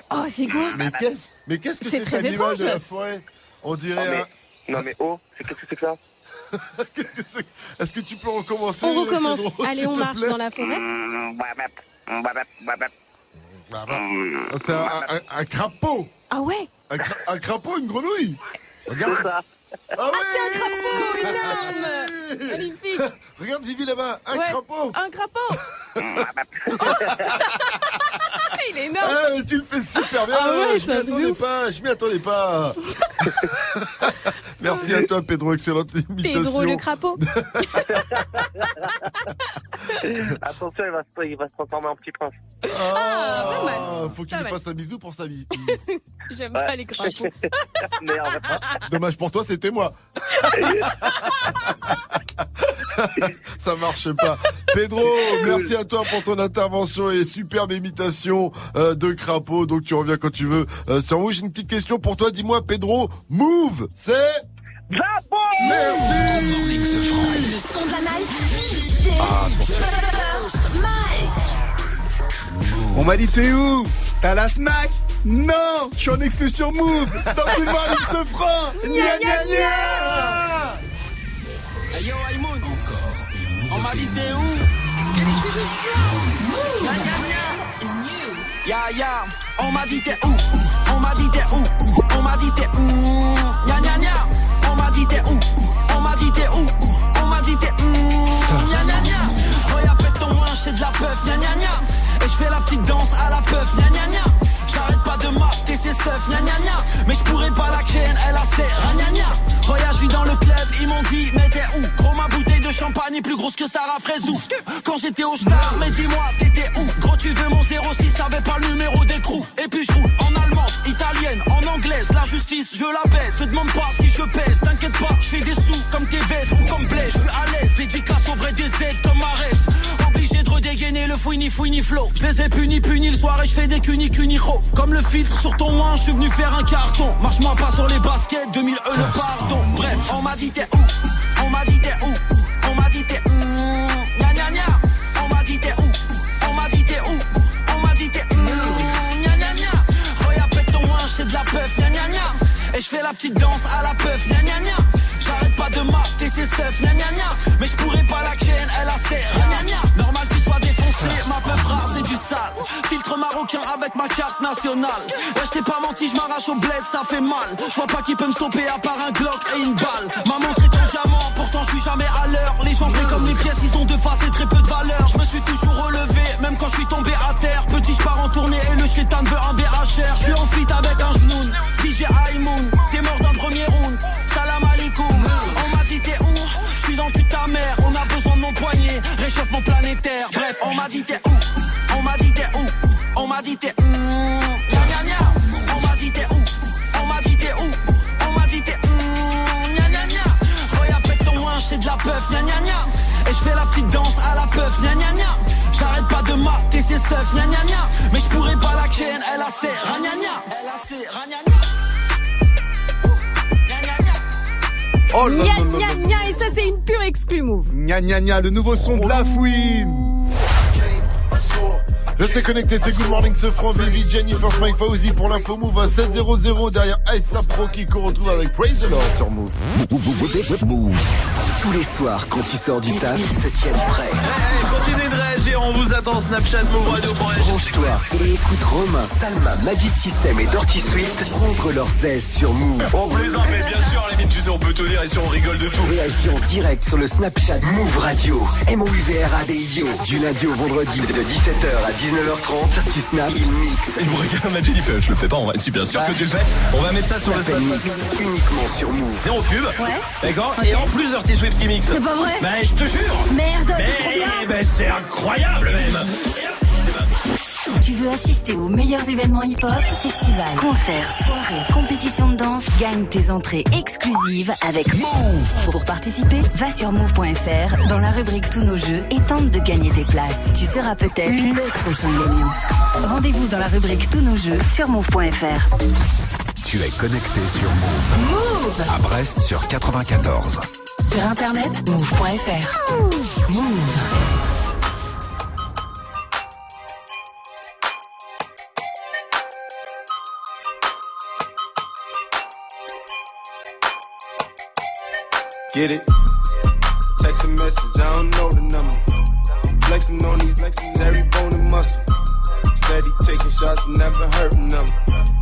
Oh, c'est quoi Mais qu'est-ce, mais qu'est-ce que C'est c'est très cet animal de la forêt? On dirait Non, mais- un- Non mais oh, c'est qu'est-ce que c'est que ça? Est-ce que tu peux recommencer On recommence. Pedro, Allez, on marche dans la forêt. Ah, C'est un, un- un crapaud. Ah ouais Un, cra- un crapaud, une grenouille. Regarde. Ça. Ah c'est un crapaud énorme Magnifique Regarde Vivi là-bas, un Ouais, crapaud. Un crapaud Il est énorme Ah, mais tu le fais super bien. Ah ouais, je m'y attendais pas. Je m'y attendais pas. Merci à toi, Pedro. Excellente imitation. Pedro le crapaud Attention, il va, se, il va se transformer en petit prince. Ah, pas mal. faut qu'il Pas lui fasse un bisou pour sa vie. J'aime pas les crapauds. Merde. Dommage pour toi, c'était moi. Ça marche pas. Pedro, merci à toi pour ton intervention et superbe imitation euh, de crapaud. Donc tu reviens quand tu veux. Euh, sur Move, j'ai une petite question pour toi. Dis-moi, Pedro, Move, c'est? Merci. De On m'a dit t'es où? T'as la Fnac? Non Je suis en exclu sur Move Dans franc Gna gna gna Hey yo, Aïmoun. On m'a dit t'es où Et je suis juste là. Gna gna gna. Ya ya. On m'a dit t'es où? On m'a dit t'es où? On m'a dit t'es où? Gna gna gna. On m'a dit t'es où? On m'a dit t'es où? On m'a dit t'es où? Gna gna gna. Regarde pète ton linge, c'est de la peuf. Gna gna gna. Et je fais la petite danse à la peuf. Gna gna gna. J'arrête pas de mater ses seufs. Gna gna gna. Mais je pourrais pas la créer, elle a ses gna gna. Regarde, je suis dans le club, ils m'ont dit, mais t'es où? Gros, ma bouteille de champagne est plus grosse que Sarah Fraisou. Quand j'étais au star, mais dis-moi, t'étais où? Gros, tu veux mon 06, t'avais pas le numéro d'écrou. Et puis je roule en allemande, italienne, en anglaise. La justice, je la baisse. Se demande pas si je pèse, t'inquiète pas, je fais des sous comme TVS ou comme Blaise. Je suis à l'aise, dédicace au vrai des aides comme Arès. Obligé de redégainer le fouini fouini flow. Je les ai punis, punis le soir et je fais des cunis cunicho. Comme le filtre sur ton ouin, je suis venu faire un carton. Marche-moi pas sur les baskets, 2000 E le pardon. Bref, on m'a dit t'es où? On m'a dit t'es où? On m'a dit t'es où? Gna gna gna. On m'a dit t'es où? On m'a dit t'es où? On m'a dit t'es où? Gna gna gna. Regarde pète ton ouin, c'est de la peuf. Gna gna gna. Et je fais la petite danse à la peuf. Gna gna gna. J'arrête pas de mater ses seufs. Gna gna gna. Mais je pourrais pas la créer, elle a ses gna gna. Normal que tu sois défoncé, ma peuf rare c'est du sale. Filtre marocain avec ma carte nationale. Ouais, je t'ai pas menti, je m'arrache au bled, ça fait mal. Je vois pas qui peut me stopper à part un Glock et une balle. Ma montre est en diamant, pourtant je suis jamais à l'heure. Les gens c'est comme les pièces, ils ont deux faces et très peu de valeur. Je me suis toujours relevé, même quand je suis tombé à terre. Petit, je pars en tournée et le chétan veut un VHR. Je suis en fuite avec un genou. DJ Aïmoun, t'es mort d'un premier round. On a besoin de mon poignet, réchauffement planétaire. Bref, on m'a dit t'es où? On m'a dit t'es où? On m'a dit t'es où Gna gna gna. On m'a dit t'es où? On m'a dit t'es où? On m'a dit t'es où Gna gna gna. Regarde pète ton linge, c'est de la peuf. Gna gna gna. Et je fais la petite danse à la peuf. Gna gna gna. J'arrête pas de mater ses seufs. Gna gna gna. Mais je pourrais pas la créer, elle a ses gna gna. Elle a ses gna Oh là gna là. gna et ça c'est une pure exclu move. Gna gna gna, le nouveau son de la fouine Restez connectés, c'est Good Morning ce franc, Vivi, Jennifer, Mike Fauzi pour l'info Move à 7-0-0 derrière Aïssa Pro qui qu'on retrouve avec Praise the Lord sur Move. Move. Tous les soirs, quand tu sors du taf, ils se tiennent prêts. Continuez de réagir, on vous attend Snapchat, Move Radio pour. Branche-toi et écoute Romain, Salma, Magic System et Dirty Swift prendre leurs aises sur Move. On plaisante, mais bien sûr, les tu sais, on peut tout dire ici, on rigole de tout. Réagis en direct sur le Snapchat Move Radio. M-O-U-V-R-A-D-I-O. Du lundi au vendredi de 17h à 19h30. Tu snaps, il mix. Il me regarde, Magic, il fait, je le fais pas, on va, si bien sûr que tu le fais. On va mettre ça sur le and mix uniquement sur Move. Zéro pub. Ouais. D'accord. Et en plus Dirty Swift qui mixe. C'est pas vrai Ben, je te jure. Merde, Mais, c'est trop bien. ben, c'est incroyable même. Tu veux assister aux meilleurs événements hip-hop, festivals, concerts, soirées, compétitions de danse, gagne tes entrées exclusives avec Move. Pour participer, va sur move.fr dans la rubrique Tous nos jeux et tente de gagner tes places. Tu seras peut-être le prochain gagnant. Rendez-vous dans la rubrique Tous nos jeux sur move.fr. Tu es connecté sur Move. Move À Brest sur 94. Sur internet, move.fr. Move. Get it? Text a message, I don't know the number. Flexing on these flexing every bone and muscle. Steady taking shots, never hurting them.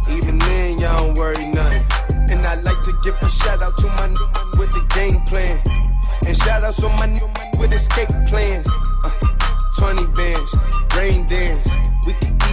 Even then, y'all don't worry nothing. And I like to give a shout out to my new with the game plan. And shout outs to my new with escape plans. Uh, 20 bands, rain dance. We can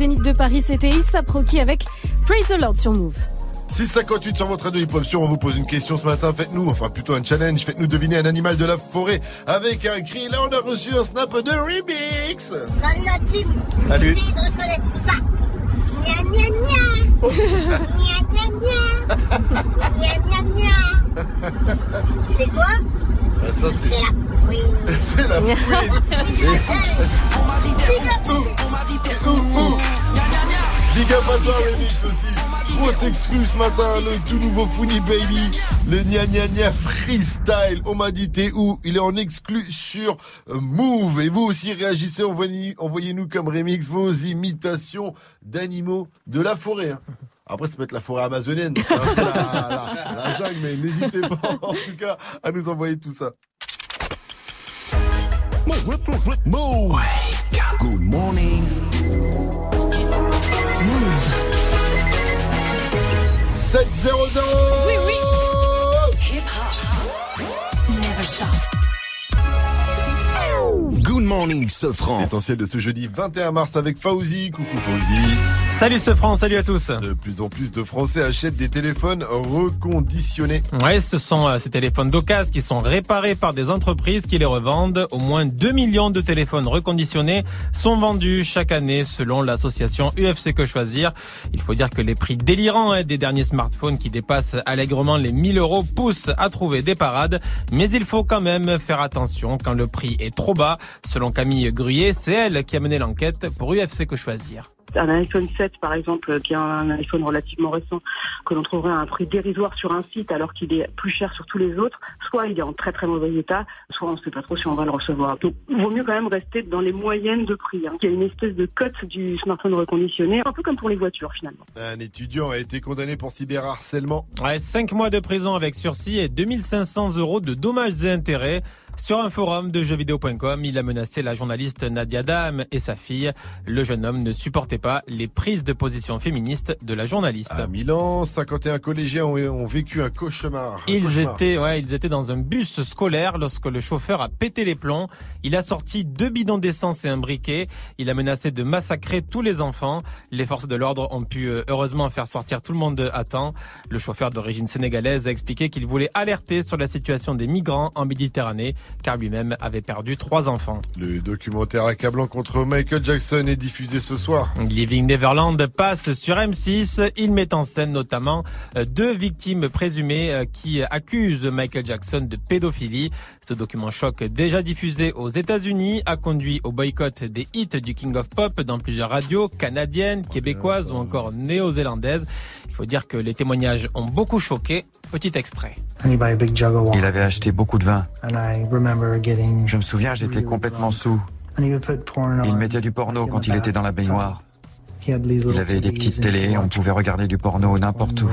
Zénith de Paris. C'était Issa Proki avec Praise the Lord sur Move. 658 sur votre radio hip-hop sur, on vous pose une question ce matin, faites-nous, enfin plutôt un challenge, faites-nous deviner un animal de la forêt avec un cri. Là, on a reçu un snap de remix. Salut la team Salut. Essayez de reconnaître ça Nya nya nya Nya nya nya Nya nya nya C'est quoi? Ah, ça, c'est... C'est la fruit C'est la On Big up à toi, remix aussi. Grosse exclue ce matin, le tout nouveau Funny Baby, le gna gna gna freestyle. On m'a dit t'es où? Il est en exclu sur euh, Move. Et vous aussi réagissez, envoyez- envoyez-nous comme remix vos imitations d'animaux de la forêt. hein. Après, ça peut être la forêt amazonienne, donc c'est un peu la, la- la jungle, mais n'hésitez pas en tout cas à nous envoyer tout ça. Move. Good morning. 700 Oui, oui. Good morning, Sofran. L'essentiel de ce jeudi 21 mars avec Fauzi. Coucou Fauzi. Salut ce franc, salut à tous. De plus en plus de Français achètent des téléphones reconditionnés. Ouais, ce sont euh, ces téléphones d'occasion qui sont réparés par des entreprises qui les revendent. Au moins 2 millions de téléphones reconditionnés sont vendus chaque année selon l'association UFC Que Choisir. Il faut dire que les prix délirants hein, des derniers smartphones qui dépassent allègrement les 1000 euros poussent à trouver des parades. Mais il faut quand même faire attention quand le prix est trop bas. Selon Camille Gruyer, c'est elle qui a mené l'enquête pour UFC Que Choisir. un iPhone 7 par exemple, qui est un iPhone relativement récent, que l'on trouverait à un prix dérisoire sur un site alors qu'il est plus cher sur tous les autres, soit il est en très très mauvais état, soit on ne sait pas trop si on va le recevoir. Donc il vaut mieux quand même rester dans les moyennes de prix. hein. Il y a une espèce de cote du smartphone reconditionné, un peu comme pour les voitures finalement. Un étudiant a été condamné pour cyberharcèlement. Ouais, 5 mois de prison avec sursis et 2500 euros de dommages et intérêts. Sur un forum de jeuxvideo.com, il a menacé la journaliste Nadia Dam et sa fille. Le jeune homme ne supportait pas les prises de position féministes de la journaliste. À Milan, 51 collégiens ont, ont vécu un cauchemar. Un Ils cauchemar. étaient, ouais, ils étaient dans un bus scolaire lorsque le chauffeur a pété les plombs. Il a sorti deux bidons d'essence et un briquet. Il a menacé de massacrer tous les enfants. Les forces de l'ordre ont pu euh, heureusement faire sortir tout le monde à temps. Le chauffeur d'origine sénégalaise a expliqué qu'il voulait alerter sur la situation des migrants en Méditerranée, car lui-même avait perdu trois enfants. Le documentaire accablant contre Michael Jackson est diffusé ce soir. Living Neverland passe sur M6. Il met en scène notamment euh, deux victimes présumées euh, qui accusent Michael Jackson de pédophilie. Ce document choc déjà diffusé aux États-Unis a conduit au boycott des hits du King of Pop dans plusieurs radios canadiennes, québécoises ou encore néo-zélandaises. Il faut dire que les témoignages ont beaucoup choqué. Petit extrait. Il avait acheté beaucoup de vin. Je me souviens, j'étais complètement sous. Il mettait du porno quand il était dans la baignoire. Il avait des petites télés, on pouvait regarder du porno n'importe où.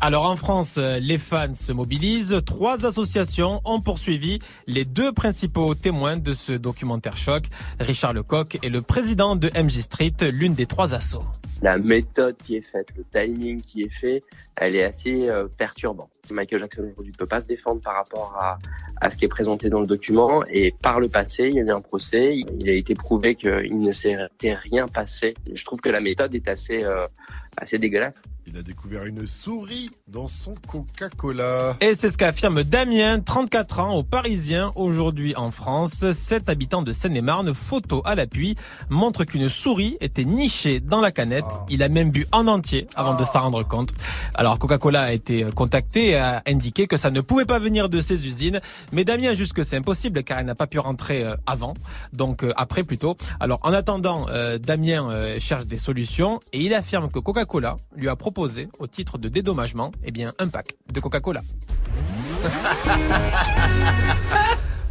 Alors en France, les fans se mobilisent. Trois associations ont poursuivi les deux principaux témoins de ce documentaire choc. Richard Lecoq est le président de MJ Street, l'une des trois assos. La méthode qui est faite, le timing qui est fait, elle est assez euh, perturbante. Michael Jackson aujourd'hui ne peut pas se défendre par rapport à, à ce qui est présenté dans le document et par le passé, il y a eu un procès, il a été prouvé qu'il ne s'était rien passé. Je trouve que la méthode est assez, euh, assez dégueulasse. Il a découvert une souris dans son Coca-Cola. Et c'est ce qu'affirme Damien, 34 ans, au Parisien, aujourd'hui en France. Cet habitant de Seine-et-Marne, photo à l'appui, montre qu'une souris était nichée dans la canette. Il a même bu en entier avant de s'en rendre compte. Alors Coca-Cola a été contacté et a indiqué que ça ne pouvait pas venir de ses usines. Mais Damien juge que c'est impossible car il n'a pas pu rentrer euh, avant, donc euh, après plutôt. Alors en attendant, euh, Damien cherche des solutions et il affirme que Coca-Cola lui a proposé au titre de dédommagement, eh bien un pack de Coca-Cola.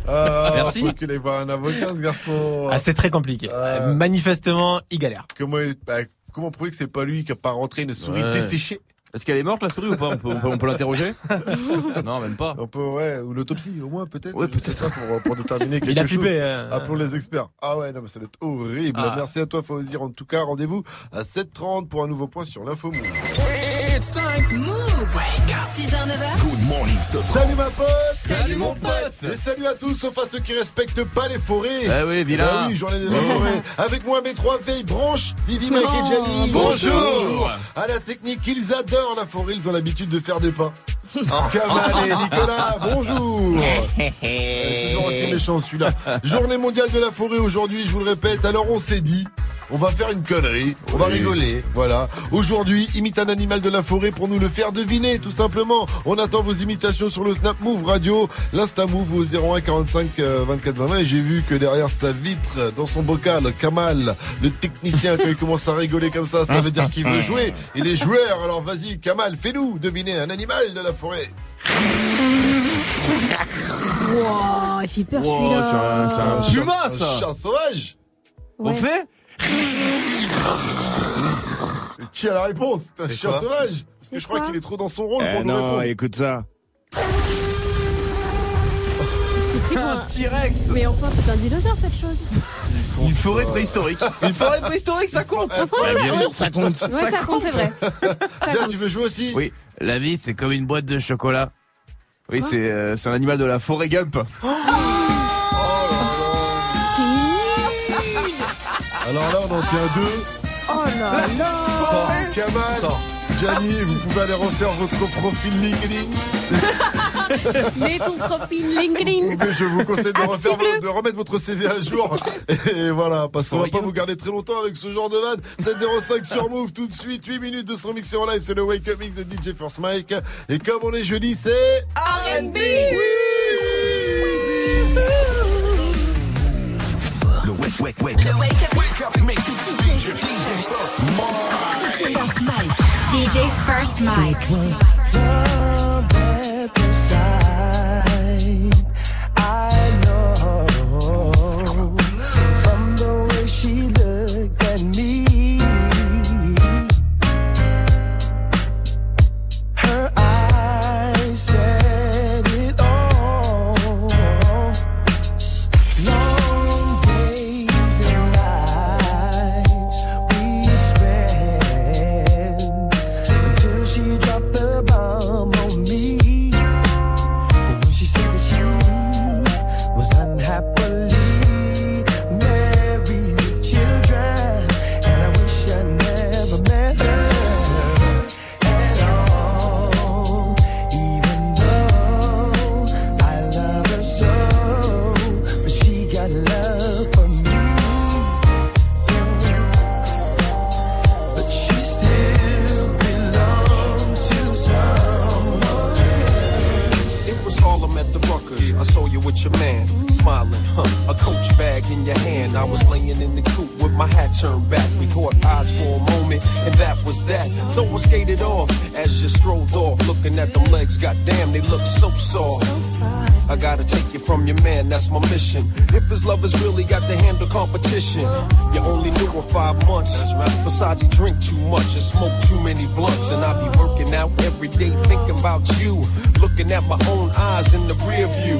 Ah, Merci. Faut qu'il aille voir un avocat, ce garçon. Ah, c'est très compliqué. Euh, Manifestement, il galère. Comment, bah, comment prouver que c'est pas lui qui a pas rentré une souris Ouais. desséchée? Est-ce qu'elle est morte la souris ou pas? On peut, l'interroger? Non, même pas. On peut, ouais, ou l'autopsie, au moins, peut-être. Ouais, pas, Pour, pour déterminer quelque Il a chose. flippé, hein. Appelons les experts. Ah ouais, non, mais ça doit être horrible. Ah. Merci à toi, Fawzir. En tout cas, rendez-vous à 7h30 pour un nouveau point sur l'info. It's time. Move. 6h, 9h. Good morning, Sofran. Salut ma pote. Salut, mon pote. Et salut à tous, sauf à ceux qui respectent pas les forêts. Eh oui, vilain. Bah oui, journée de la forêt Avec moi, mes trois veilles branches, Vivi, Mike et Gianni Bonjour. À la technique, ils adorent la forêt, ils ont l'habitude de faire des pas. Kamal et Nicolas, bonjour. Toujours aussi méchant celui-là. Journée mondiale de la forêt aujourd'hui, je vous le répète, alors on s'est dit... On va faire une connerie, on va rigoler, voilà. Aujourd'hui, imite un animal de la forêt pour nous le faire deviner, tout simplement. On attend vos imitations sur le Snap Move Radio, l'Insta Move au 01 45 euh, 24 20 Et j'ai vu que derrière sa vitre, dans son bocal, Kamal, le technicien, quand il commence à rigoler comme ça, ça veut dire qu'il veut jouer. Il est joueur, alors vas-y, Kamal, fais-nous deviner un animal de la forêt. Wow, il fait peur Wow, celui-là. c'est un- c'est un puma, Un ça chat sauvage On fait Qui a la réponse C'est un C'est chien sauvage Parce que je crois qu'il est trop dans son rôle Eh pour nous non, répondre. écoute ça. Un- T-Rex Mais enfin, c'est un dinosaure cette chose. Une forêt préhistorique. Une forêt préhistorique, ça compte Eh, Enfin, ça, sûr, ça compte. Ouais, ça, compte, c'est vrai. Ça Tiens, compte. tu veux jouer aussi Oui, la vie, c'est comme une boîte de chocolat. Oui, c'est euh, c'est un animal de la forêt Gump. Alors là, on en tient deux. Oh là là. Sans Kamal, Gianni, vous pouvez aller refaire votre profil LinkedIn. Mets ton profil LinkedIn. Je vous conseille de, refaire, de remettre votre CV à jour. Et voilà, parce qu'on va pas vous garder très longtemps avec ce genre de van. 705 sur Move tout de suite. 8 minutes de son mixé en live. C'est le Wake Up Mix de DJ First Mike. Et comme on est jeudi, c'est... R&B. Le wake, wake, up. Wake Up Wake up, mix with DJ, DJ First Mike. DJ First Mike. I bag in your hand. I was laying in the coop with my hat turned back. We caught eyes for a moment, and that was that. So I skated off as you strolled off, looking at them legs. Goddamn, they look so soft. I gotta take you from your man, that's my mission. If his love has really got to handle competition, you only knew him five months. Besides, he drink too much and smoke too many blunts. And I be working out every day thinking about you. Looking at my own eyes in the rear view.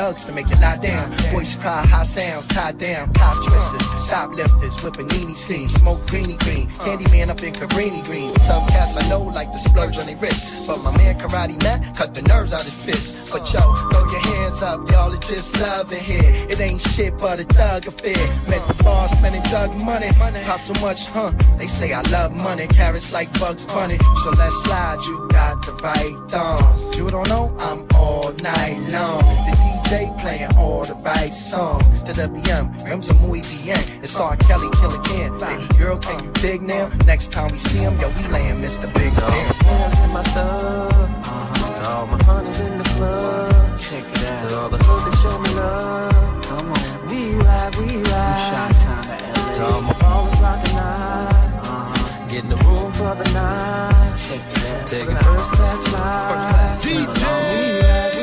Thugs to make you lie down. Voice cry, high sounds, tied down. Cop twisters, shoplifters, whipping meanie schemes. Smoke greeny green, Candyman up in Cabrini green. Some cats I know like to splurge on their wrists. But my man Karate Matt cut the nerves out his fists. But yo, throw your hands up, y'all. It's just love in here. It ain't shit but a thug affair. Met the boss, spending drug money. Pop so much, huh? They say I love money. Carrots like Bugs Bunny. So let's slide, you got the right thong. You don't know? I'm all night long. The DJ playing all the right songs. To the BM, rims are muy bien. It's R. Kelly, kill again. Baby girl, can you dig now? Next time we see him, yo, we laying Mr. Big Stand. Hands in my thugs. To uh-huh. all my hunters in the club. Check it out. To all the hood that show me love. Come on. We ride, we ride. From Chi-Town to all my ballers rockin' eyes. Uh-huh. Getting the room for the night. Check it out. Taking first class flights. DJ. We ride,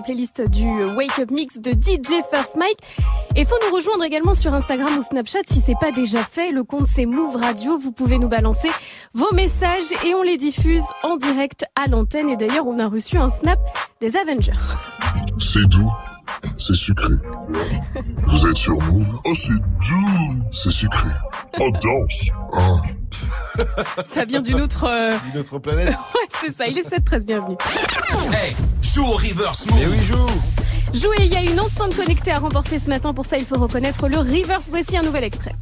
la playlist du Wake Up Mix de DJ First Mike. Et faut nous rejoindre également sur Instagram ou Snapchat si c'est pas déjà fait. Le compte c'est Move Radio. Vous pouvez nous balancer vos messages et on les diffuse en direct à l'antenne. Et d'ailleurs, on a reçu un snap des Avengers. C'est doux, c'est sucré. Vous êtes sur Move Oh, c'est doux, c'est sucré. Oh, danse. Ah. Ça vient d'une autre. euh, Une autre planète. c'est ça. Il est 7-13, bienvenue. Hey, joue au reverse move. Et oui, joue. Jouez, il y a une enceinte connectée à remporter ce matin. Pour ça, il faut reconnaître le reverse. Voici un nouvel extrait.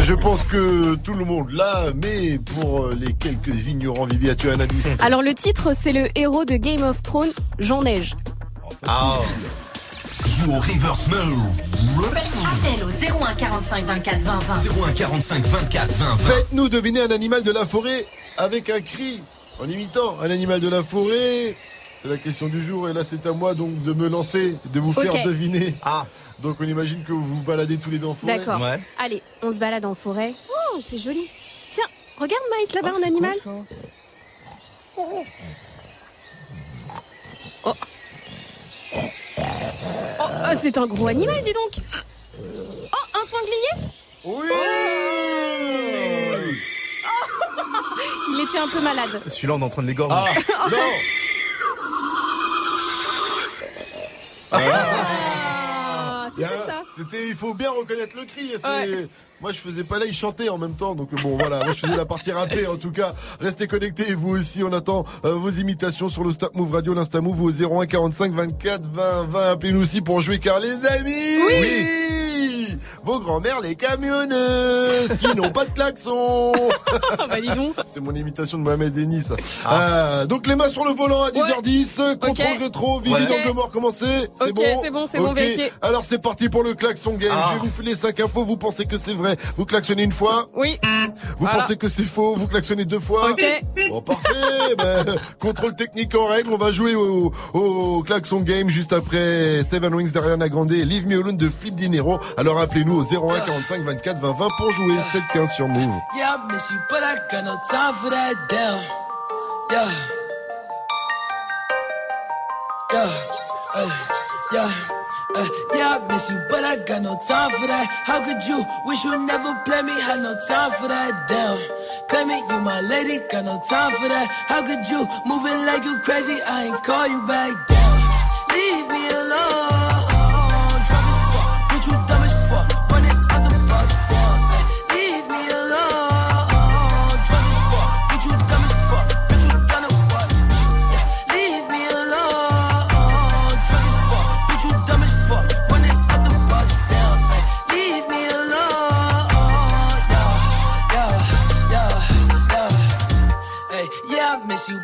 Je pense que tout le monde l'a, mais pour les quelques ignorants, Vivi, as-tu un indice? Alors, le titre, c'est le héros de Game of Thrones, Jean Neige. Ah. Joue au reverse move. Appel au 01 45 24 20 20. 01 45 24 20 20. Faites-nous deviner un animal de la forêt avec un cri, en imitant un animal de la forêt. C'est la question du jour et là c'est à moi donc de me lancer, de vous faire deviner. Ah. Donc on imagine que vous vous baladez tous les deux en forêt. D'accord. Allez, on se balade en forêt. Oh, c'est joli. Tiens, regarde Mike là-bas, un animal. Oh. Oh, ah, c'est un gros animal, dis donc. Oh, un sanglier Oui Il était un peu malade. Celui-là, on est en train de l'égorger. Ah, non Ah, c'était ça. C'était, il faut bien reconnaître le cri. c'est- Moi, je faisais pas là, il chantait en même temps. Donc bon, voilà. Moi, je faisais la partie rappée. En tout cas, restez connectés. Et vous aussi, on attend euh, vos imitations sur le Stop Move Radio, l'Insta Move au 01 45 24 20 20. Appelez-nous aussi pour jouer, car les amis, oui, vos grands-mères, les camionneuses, qui n'ont pas de klaxon. bah dis donc. C'est mon imitation de Mohamed Denis. ça. Euh, donc les mains sur le volant à 10h10, contrôle Ok. rétro, Vivi Ouais. dans le mort commencé. C'est Ok, bon c'est bon, c'est bon, vérifié. Alors c'est parti pour le klaxon game. Ah. Je vais vous filer 5 infos, vous pensez que c'est vrai. Vous klaxonnez une fois Oui. Vous Voilà. pensez que c'est faux, vous klaxonnez deux fois Ok. Bon parfait ben, Contrôle technique en règle, on va jouer au, au klaxon game juste après Seven Wings d'Ariana Grande et Leave Me Alone de Flip Dinero. Alors appelez-nous au 01 45 24 20 20 pour jouer 7 15 sur Move. Yeah, miss you, but I got no time for that damn. Yeah. Yeah. Uh, yeah. Uh, yeah, I miss you, but I got no time for that. How could you wish you never play me? Had no time for that. Damn. Claim it, you my lady, got no time for that. How could you moving like you crazy? I ain't call you back. Damn. Leave me alone.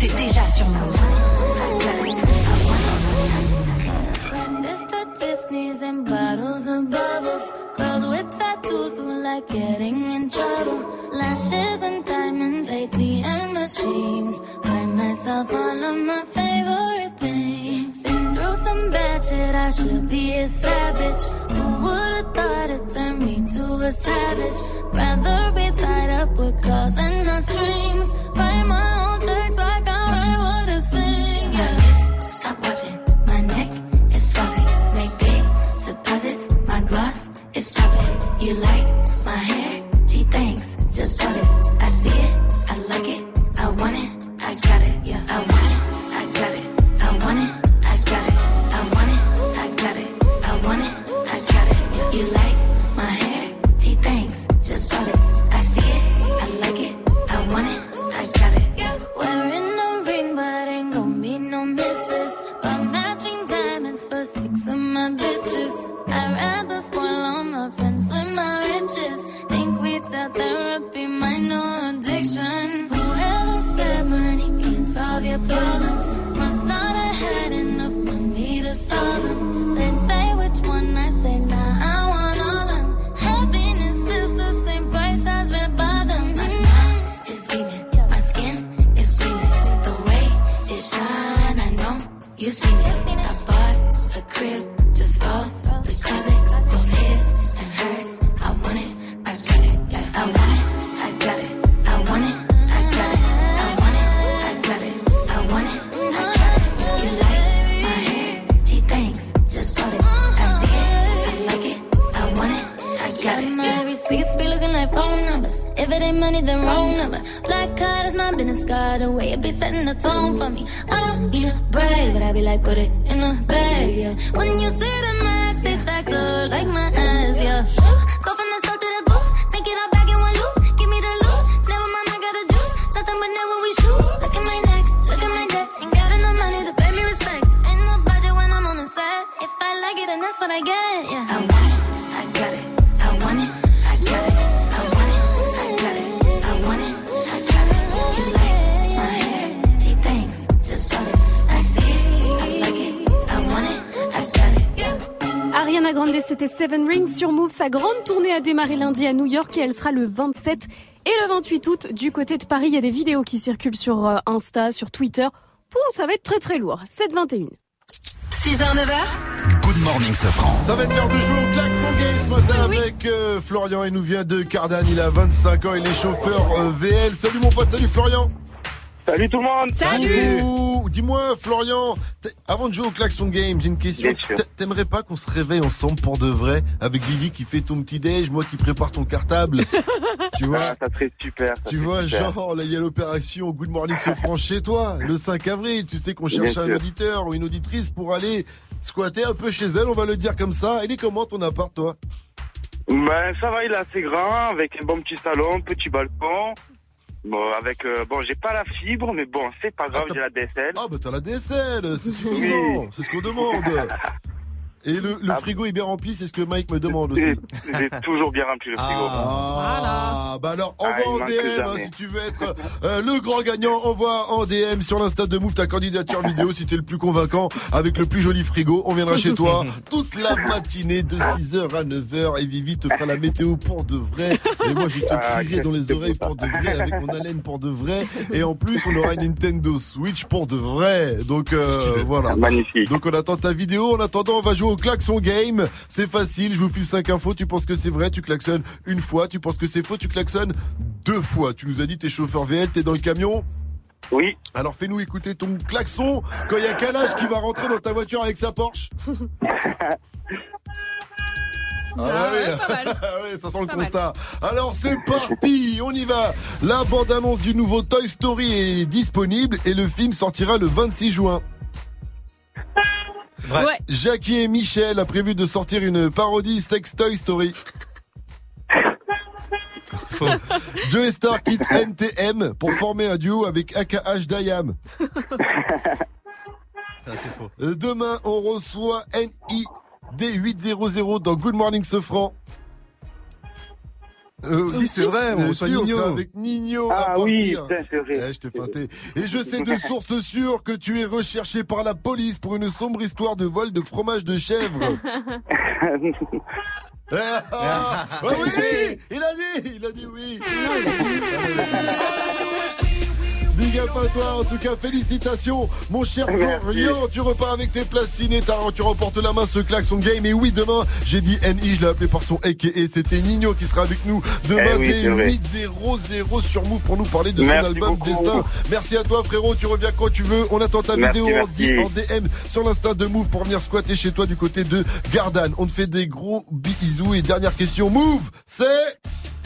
C'était déjà sur Move. Tiffany's and bottles of bubbles. Girls with tattoos who like getting in trouble. Lashes and diamonds, ATM machines. Buy myself all of my favorite things. Some bad shit, I should be a savage. Who would've thought it turned me to a savage? Rather be tied up with calls and not strings. Write my own checks like I write what I sing. Yeah. Stop watching. My neck is flossy. Make big deposits. My gloss is popping. You like my hair? Gee, thanks. Just bought it. that If it ain't money, then wrong number. Black card is my business card. The way it be setting the tone for me. I don't need a brag, but I be like, put it in the bag, yeah. When you see the max, they stacked up like my ass, yeah. Go from the south to the booth, make it all back in one loop. Give me the loot, never mind, I got the juice. Nothing but never we shoot. Look at my neck, look at my neck. Ain't got enough money to pay me respect. Ain't no budget when I'm on the set. If I like it, then that's what I get, yeah. Ariana Grande, c'était Seven Rings sur Move. Sa grande tournée a démarré lundi à New York et elle sera le 27 et le 28 août du côté de Paris. Il y a des vidéos qui circulent sur euh, Insta, sur Twitter. Pouh, ça va être très très lourd. 7-21. 6h, 9h. Good morning, Sofran. Ça va être l'heure de jouer au klaxon game ce matin avec euh, Florian. Il nous vient de Cardan. Il a 25 ans. Il est chauffeur euh, VL. Salut mon pote. Salut Florian. Salut tout le monde Ouh, Dis-moi, Florian, avant de jouer au klaxon game, j'ai une question. T'aimerais pas qu'on se réveille ensemble pour de vrai avec Vivi qui fait ton petit déj, moi qui prépare ton cartable Tu vois Ah, ça serait super. ça Tu serait vois, super. genre, là, il y a l'opération Good Morning Sofran chez toi, le 5 avril. Tu sais qu'on Bien cherche un sûr. auditeur ou une auditrice pour aller squatter un peu chez elle, on va le dire comme ça. Il est comment ton appart, toi? Ben, ça va, il est assez grand, avec un bon petit salon, petit balcon. Bon, avec, euh, bon, j'ai pas la fibre, mais bon, c'est pas grave, j'ai la DSL. Ah, bah t'as la DSL, c'est suffisant, c'est ce qu'on demande. Et le, le frigo est bien rempli, c'est ce que Mike me demande aussi. J'ai j'ai toujours bien rempli le frigo. Ah, bah alors Ah, envoie en DM hein, si tu veux être euh, le grand gagnant, envoie en DM sur l'insta de Move ta candidature vidéo si t'es le plus convaincant avec le plus joli frigo. On viendra chez toi toute la matinée de 6h à 9h et Vivi te fera la météo pour de vrai. Et moi je te Ah, crierai dans les oreilles pour de vrai avec mon haleine pour de vrai. Et en plus on aura une Nintendo Switch pour de vrai. Donc euh, voilà. Magnifique. Donc on attend ta vidéo. En attendant on va jouer au klaxon game. C'est facile. Je vous file 5 infos. Tu penses que c'est vrai, tu klaxonnes une fois. Tu penses que c'est faux, tu klaxonnes deux fois. Tu nous as dit t'es chauffeur VL, t'es dans le camion. Oui. Alors fais-nous écouter ton klaxon quand il y a Kalash qui va rentrer dans ta voiture avec sa Porsche. Ah oui. Ah ouais, ça sent le constat. Alors c'est parti, on y va. La bande-annonce du nouveau Toy Story est disponible et le film sortira le 26 juin. Ouais. Jackie et Michel a prévu de sortir une parodie Sex Toy Story. Joe Star quitte NTM pour former un duo avec AKH Dayam. c'est faux. Euh, Demain, on reçoit NID800 dans Good Morning Sofran. Euh, Si, c'est vrai, on euh, reçoit si, Nino. avec Nino à Ah oui, c'est vrai. Eh, je t'ai feinté. Et je sais de sources sûres que tu es recherché par la police pour une sombre histoire de vol de fromage de chèvre. Ah, ah, ah oui, il a dit, il a dit oui. Big up à toi, en tout cas félicitations mon cher. Florian, tu repars avec tes places ciné, tu remportes la main ce klaxon game et oui demain j'ai dit NI, je l'ai appelé par son aka, c'était Nino qui sera avec nous demain Eh oui, dès vrai. 8.00 sur Move pour nous parler de son album beaucoup. Destin. Merci à toi frérot, tu reviens quand tu veux, on attend ta Merci, vidéo en, merci. en DM sur l'instant de Move pour venir squatter chez toi du côté de Gardanne. On te fait des gros bisous et dernière question, Move, c'est...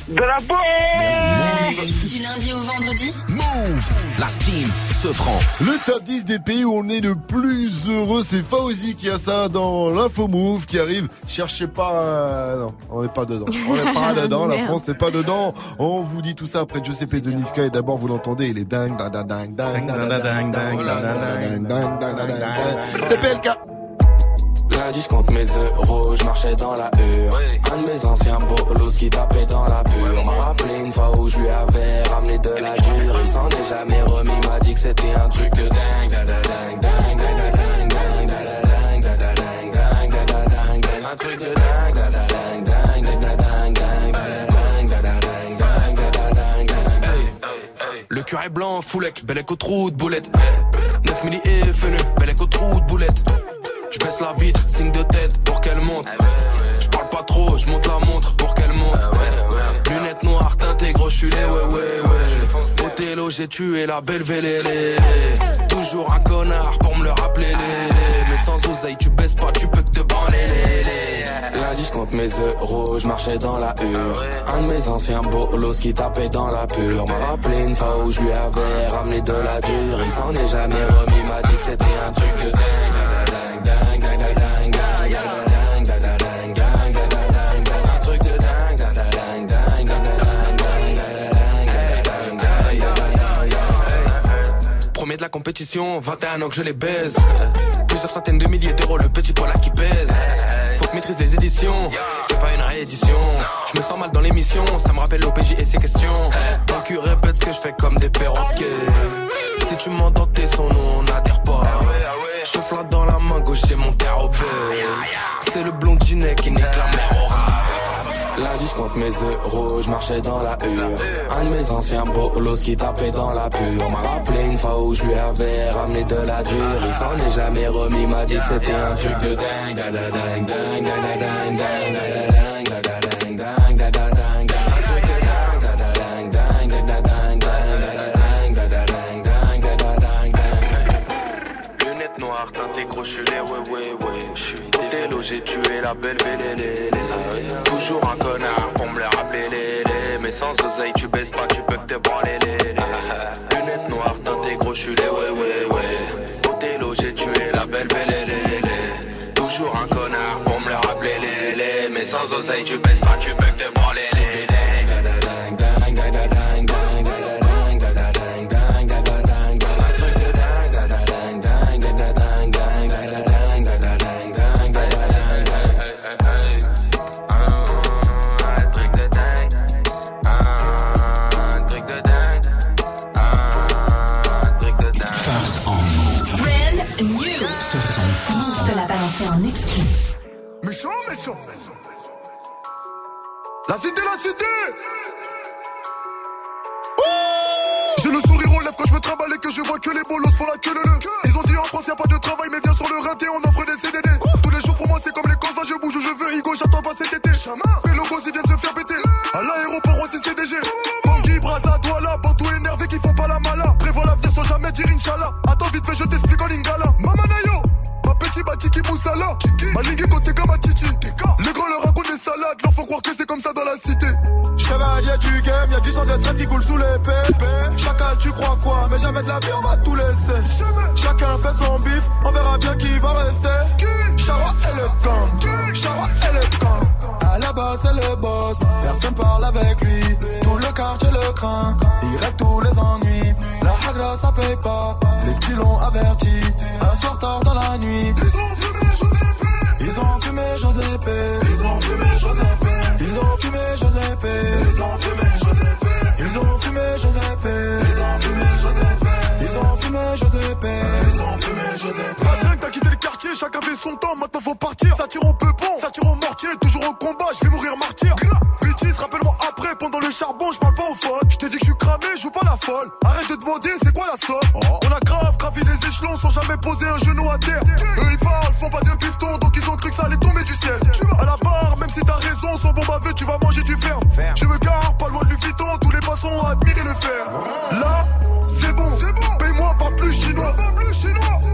De la bombe Du lundi au vendredi Move, la team se prend. Le top 10 des pays où on est le plus heureux, c'est Fauzi qui a ça dans l'info Move qui arrive. Cherchez pas, euh, non, on n'est pas dedans. On n'est pas dedans, la. France n'est pas dedans. On vous dit tout ça après Giuseppe de Niska et d'abord vous l'entendez, il est dingue, dingue, dingue, dingue, dingue, dingue, dingue, dingue, dingue, dingue, dingue, dingue, dingue, dingue. C'est PLK. Lundi je compte mes euros, je marchais dans la hure Un de mes anciens bolos qui tapait dans la pure M'a rappelé une fois où je lui avais ramené de la dure Il s'en est jamais remis, m'a dit que c'était un truc de dingue da da Un truc de dingue, Le est blanc, foulec, bel écho trou de boulette 9 milli et FNE, bel écho trou de boulette je baisse la vitre, signe de tête pour qu'elle monte. Je parle pas trop, je monte la montre pour qu'elle monte. Lunettes noires teintées, gros, je suis les ouais ouais ouais. Othello, j'ai tué la belle vélélé. Toujours un connard pour me le rappeler. Mais sans oseille, tu baisses pas, tu peux que te lé. Lundi, je compte mes euros, je marchais dans la hure. Un de mes anciens bolos qui tapait dans la pure. M'a rappelé une fois où je lui avais ramené de la dure. Il s'en est jamais remis, m'a dit que c'était un truc de dingue. La compétition, 21 ans que je les baise. Plusieurs centaines de milliers d'euros, le petit poids là qui pèse. Faut que maîtrise les éditions, c'est pas une réédition. Je me sens mal dans l'émission, ça me rappelle l'OPJ et ses questions. Ton cul répète ce que je fais comme des perroquets. Si tu m'entends tes sons, nous on n'adhère pas. Je flatte dans la main gauche, j'ai mon carobé. C'est le blondinet qui nique la mer. Lundi, je compte mes euros, je marchais dans la hure. Un de mes anciens bolos qui tapait dans la pure. M'a rappelé une fois où je lui avais ramené de la dure. Il s'en est jamais remis, m'a dit que c'était un truc de dingue. Dingue, dingue, dingue, dingue, dingue, dingue, teintées gros, je suis les ouais ouais ouais. Je suis délo, j'ai tué la belle belle Toujours un connard pour me le rappeler les les. Mais sans oseille, tu baisses pas, tu peux que te branler les les. Lunettes noires, teintées gros, je les ouais ouais ouais. Othello, j'ai tué la belle belle les Toujours un connard pour me le rappeler les les. Mais sans oseille, tu Oh J'ai le sourire aux lèvres quand je me trimballe et que je vois que les bolos font la queue le le. Ils ont dit en France y a pas de travail mais viens sur le rinté on offre des CDD. Tous les jours pour moi c'est comme les causes, je bouge où je veux, Igo j'attends pas cet été. Les logos ils viennent se faire péter. À l'aéroport aussi CDG. Bangui, Braza, Douala, Bantou énervé qui font pas la mala. Prévois l'avenir sans jamais dire Inch'Allah. Attends vite fait je t'explique en lingala. Mamanayo. Ma petit bati qui moussala côté comme titi Les grands leur racontent des salades. Leur faut croire que c'est comme ça dans la cité. Chevalier du game, y'a du sang de traite qui coule sous les pépés. Chacal tu crois quoi? Mais jamais de la vie on va tout laisser. Chacun fait son bif. On verra bien qui va rester. Chara et le gang et le gang base c'est le boss, personne parle avec lui. Tout le quartier le craint, il règle tous les ennuis. La hagra ça paye pas, les petits l'ont averti. Un soir tard dans la nuit. Ils ont fumé Josépé Ils ont fumé Josépé Ils ont fumé Josépé Ils ont fumé Josépé Ils ont fumé Josépé Ils ont fumé Josépé Ils ont fumé Josépé Ils ont fumé Josépé Pas t'as quitté le quartier, chacun fait son temps, maintenant faut partir. Ça tire au peupon, ça tire au mortier, toujours au combat, je vais mourir martyr. Bêtise, rappelle-moi après, pendant le charbon, je parle pas au phone Je t'ai dit que je suis cramé, je joue pas la folle. Arrête de demander, c'est quoi la somme? On a grave gravi les échelons sans jamais poser un genou à terre. Eux ils parlent, font pas de bifton, donc ils ont cru que ça allait tomber du ciel. À la barre, même si t'as raison, sans bon bavé, tu vas manger du ferme. Je me gare, pas loin de Vuitton, tous les passants ont admiré le fer. Là, c'est bon, paye-moi pas plus chinois. Pas plus chinois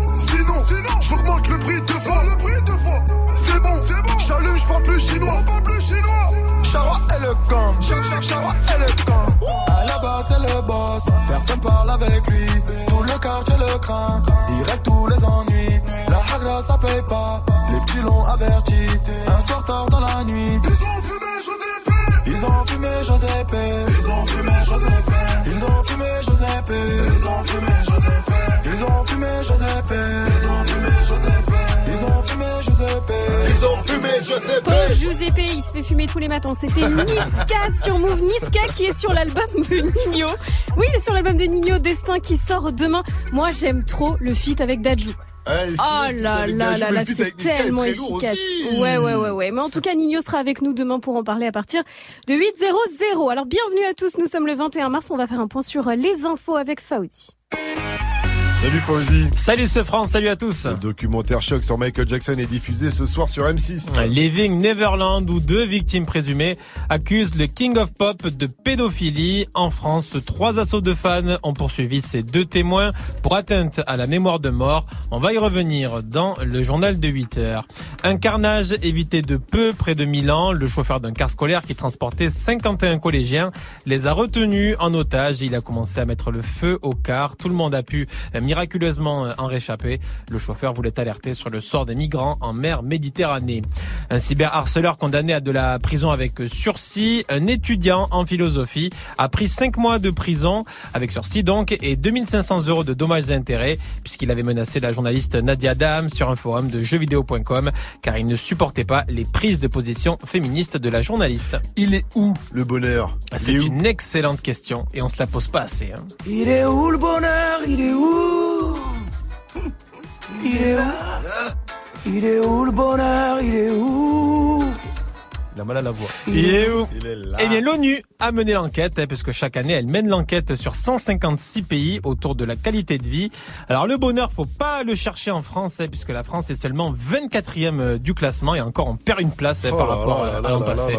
j'augmente le prix deux fois. Le prix deux fois. C'est bon, c'est bon. J'allume, je parle plus chinois. Pas plus chinois. Chara et le gang Chara et le gang À la base c'est le boss. Personne parle avec lui. Tout le quartier le craint. Il règle tous les ennuis. La hagra ça paye pas. Les petits l'ont averti. Un soir tard dans la nuit. Ils ont fumé Josépé Ils ont fumé Josépé Ils ont fumé Josépé Ils ont fumé Josépé Ils ont fumé Josépé Ils ont fumé Josépé Ils ont fumé Josépé Ils ont fumé Josépé Ils ont fumé Josépé Pauvre Giuseppe, il se fait fumer tous les matins. C'était Niska sur Move. Niska qui est sur l'album de Nino. Oui, il est sur l'album de Nino Destin qui sort demain. Moi, j'aime trop le feat avec Dajou. Oh là là là là, c'est tellement efficace. Ouais, ouais, ouais, ouais. Mais en tout cas, Nino sera avec nous demain pour en parler à partir de 8.00. Alors, bienvenue à tous. Nous sommes le 21 mars. On va faire un point sur les infos avec Fauzi. Salut Fauzi. Salut ce France, salut à tous. Le documentaire choc sur Michael Jackson est diffusé ce soir sur M6. Living Neverland, où deux victimes présumées accusent le King of Pop de pédophilie. En France, trois assauts de fans ont poursuivi ces deux témoins pour atteinte à la mémoire de mort. On va y revenir dans le journal de 8 heures. Un carnage évité de peu près de Milan. Le chauffeur d'un car scolaire qui transportait 51 collégiens les a retenus en otage. Il a commencé à mettre le feu au car. Tout le monde a pu miraculeusement en réchapper. Le chauffeur voulait alerter sur le sort des migrants en mer Méditerranée. Un cyberharceleur condamné à de la prison avec sursis. Un étudiant en philosophie a pris 5 mois de prison avec sursis donc et 2500 euros de dommages et intérêts puisqu'il avait menacé la journaliste Nadia Dam sur un forum de jeuxvideo.com car il ne supportait pas les prises de position féministes de la journaliste. Il est où le bonheur? C'est une excellente question et on se la pose pas assez. hein. Il est où le bonheur? Il est où? Il est où Il est où le bonheur Il est où Il a mal à la voix. Il est où Eh bien, l'ONU a mené l'enquête, hein, puisque chaque année, elle mène l'enquête sur 156 pays autour de la qualité de vie. Alors, le bonheur, faut pas le chercher en France, hein, puisque la France est seulement 24e du classement, et encore, on perd une place hein, Oh par là rapport là à là l'an là passé.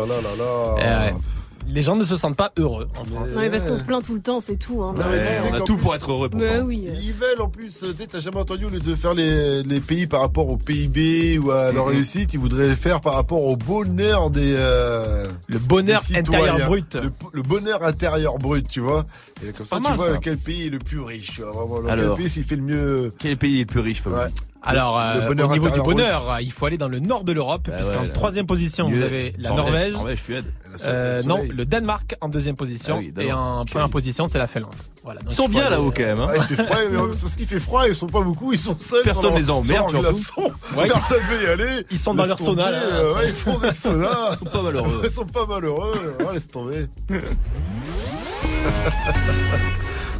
Euh, les gens ne se sentent pas heureux en France. Non, mais parce qu'on se plaint tout le temps, c'est tout. Hein. Non, mais tu sais on a tout plus- pour être heureux Mais pourtant. oui. Ils veulent en plus, tu sais, t'as jamais entendu au lieu de faire les, les pays par rapport au PIB ou à leur Mhm. réussite, ils voudraient le faire par rapport au bonheur des. euh, Le bonheur des intérieur brut. Le, le bonheur intérieur brut, tu vois. Et comme ça, pas tu mal, vois ça. quel pays est le plus riche, tu vois, vraiment. le- Alors. Quel pays s'il fait le mieux. Quel pays est le plus riche, Fabien Ouais. Alors, euh, au niveau du bonheur, il faut aller dans le nord de l'Europe, Bah puisqu'en ouais, troisième position, vous avez la Norvège, Norvège. Suède. Euh, Le non, le Danemark en deuxième position Ah oui, et en première position c'est la Finlande. Voilà, Ils sont bien là-haut quand même. hein. Ah, il fait froid, c'est parce qu'il fait froid, ils sont pas beaucoup, ils sont seuls. Personne les emmerde, surtout. Ouais, Personne veut y aller. Ils sont dans leur sauna, euh, ouais, ils font des saunas. Ils sont pas malheureux. Ils sont pas malheureux. Ah, laisse tomber.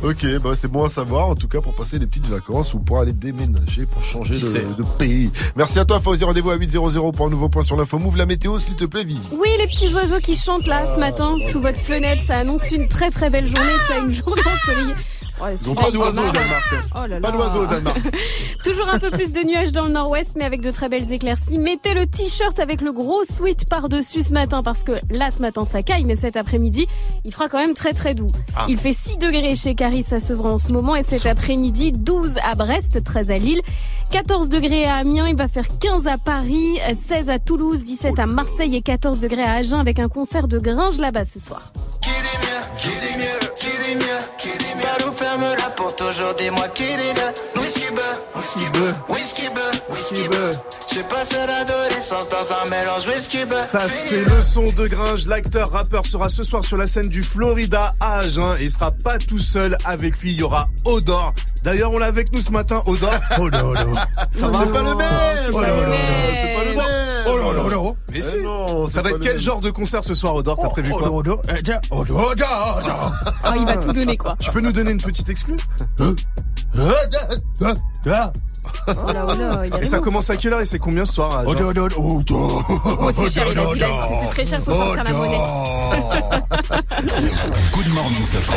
Ok, bah c'est bon à savoir, en tout cas pour passer des petites vacances ou pour aller déménager, pour changer de, de pays. Merci à toi, Fauzi. Rendez-vous à 8.00 pour un nouveau point sur l'info. Move la météo, s'il te plaît, Vivi. Oui, les petits oiseaux qui chantent là ce matin sous votre fenêtre, ça annonce une très très belle journée, ça une journée ensoleillée. Ouais, ont pas d'oiseaux au Danemark. Oh là là. Pas d'oiseaux au Danemark. Toujours un peu plus de nuages dans le nord-ouest, mais avec de très belles éclaircies. Mettez le t-shirt avec le gros sweat par-dessus ce matin, parce que là, ce matin, ça caille, mais cet après-midi, il fera quand même très très doux. Ah. Il fait 6 degrés chez Caris à Sevran en ce moment, et cet après-midi, 12 à Brest, 13 à Lille, 14 degrés à Amiens, il va faire 15 à Paris, 16 à Toulouse, 17 à Marseille et 14 degrés à Agen avec un concert de Gringe là-bas ce soir. Qui dit mieux, qui dit mieux, qui dit mieux, qui ferme la porte aujourd'hui, moi qui dit mieux. Whisky beu, whisky beu, whisky beu, whisky beu. J'ai passé l'adolescence dans un mélange whisky beu. Ça, c'est le son de Gringe. L'acteur rappeur sera ce soir sur la scène du Florida à Agen et il sera pas tout seul. Avec lui, il y aura Odor. D'ailleurs, on l'a avec nous ce matin, Odor. Oh là là. Ça va C'est pas le même. Oh là là là. C'est pas le même. Oh là là là. Mais Eh si. Ça va être quel même. genre de concert ce soir, Odor? T'as prévu quoi? Oh, il va tout donner quoi. Tu peux nous donner une petite exclue? Oh là, oh là, il y a Et ça commence à quelle heure et c'est combien ce soir à Agen Oh, c'est cher, il a dit là, c'était très cher, faut sortir la monnaie. Good morning, Safran.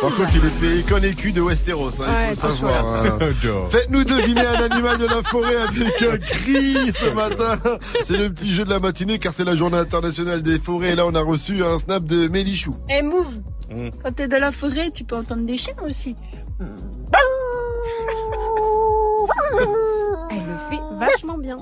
Par contre, il est fait icône et cul de Westeros, hein, Ouais, il faut c'est le savoir. hein. Faites-nous deviner un animal de la forêt avec un cri ce matin. C'est le petit jeu de la matinée car c'est la journée internationale des forêts. Et là, on a reçu un snap de Mélichou. Eh, Move, quand t'es dans la forêt, tu peux entendre des chiens aussi. Elle le fait vachement bien.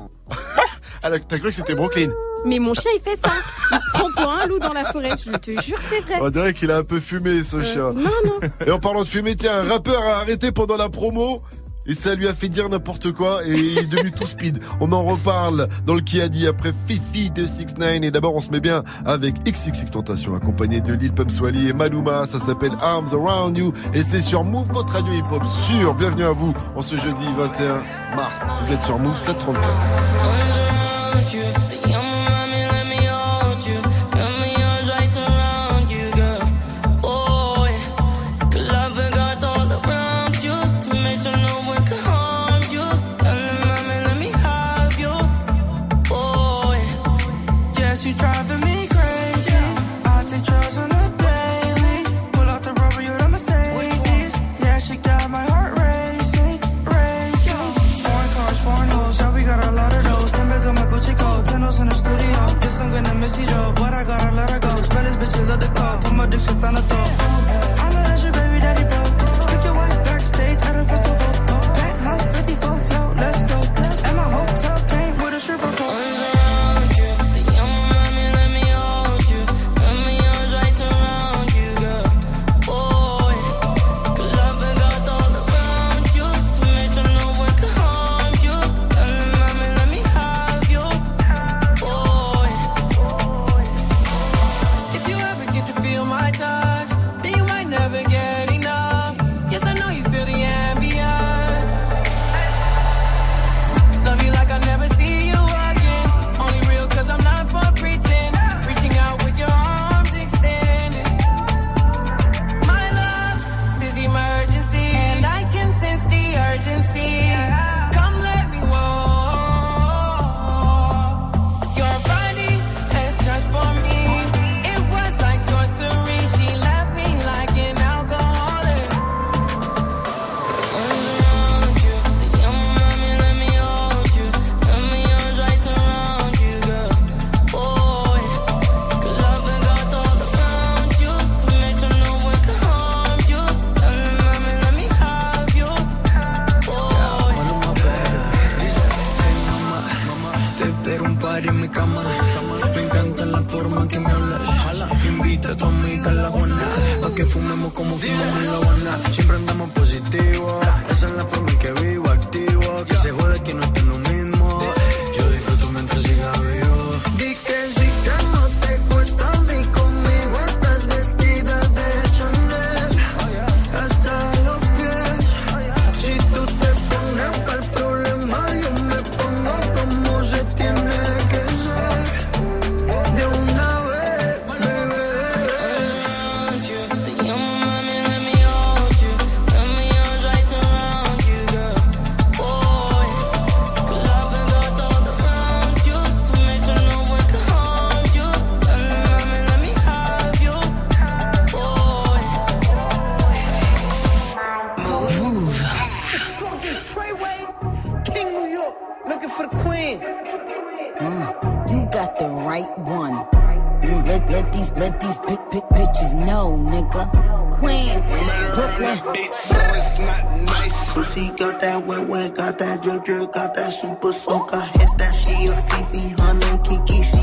Alors, t'as cru que c'était Brooklyn Mais mon chien, il fait ça. Il se prend pour un loup dans la forêt. Je te jure, c'est vrai. On dirait qu'il a un peu fumé, ce chien. non, non. Et en parlant de fumer, tiens, un rappeur a arrêté pendant la promo. Et ça lui a fait dire n'importe quoi et il est devenu tout speed. On en reparle dans le qui a dit après Fifi de 6 9 Et d'abord, on se met bien avec XXX Tentation, accompagné de Lil Pump et Maluma. Ça s'appelle Arms Around You et c'est sur Move, votre radio hip-hop sûr. Bienvenue à vous en ce jeudi 21 mars. Vous êtes sur Move 734. The call, put my dick shit como fumamos en la Habana. Siempre andamos positivo. Treyway, King of New York, looking for the queen. Mm, you got the right one. Mm, let, let these let these big big bitches know, nigga. Queens, Brooklyn. So it's not nice. Pussy got that wet wet, got that drip drip, got that super soak. I hit that she a Fifi, honey Kiki. She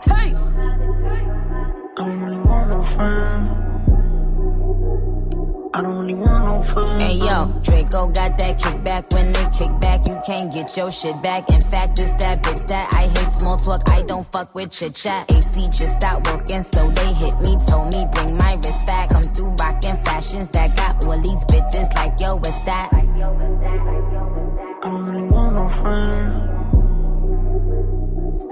taste? I don't really want no friends. I don't really want no friends. Hey yo, Draco got that kickback. When they kick back, you can't get your shit back. In fact, it's that bitch that I hate small talk. I don't fuck with chit chat. AC just stopped working, so they hit me. Told me bring my wrist back. Come through rockin' fashions that got all these bitches like yo, what's that? I don't really want no friends.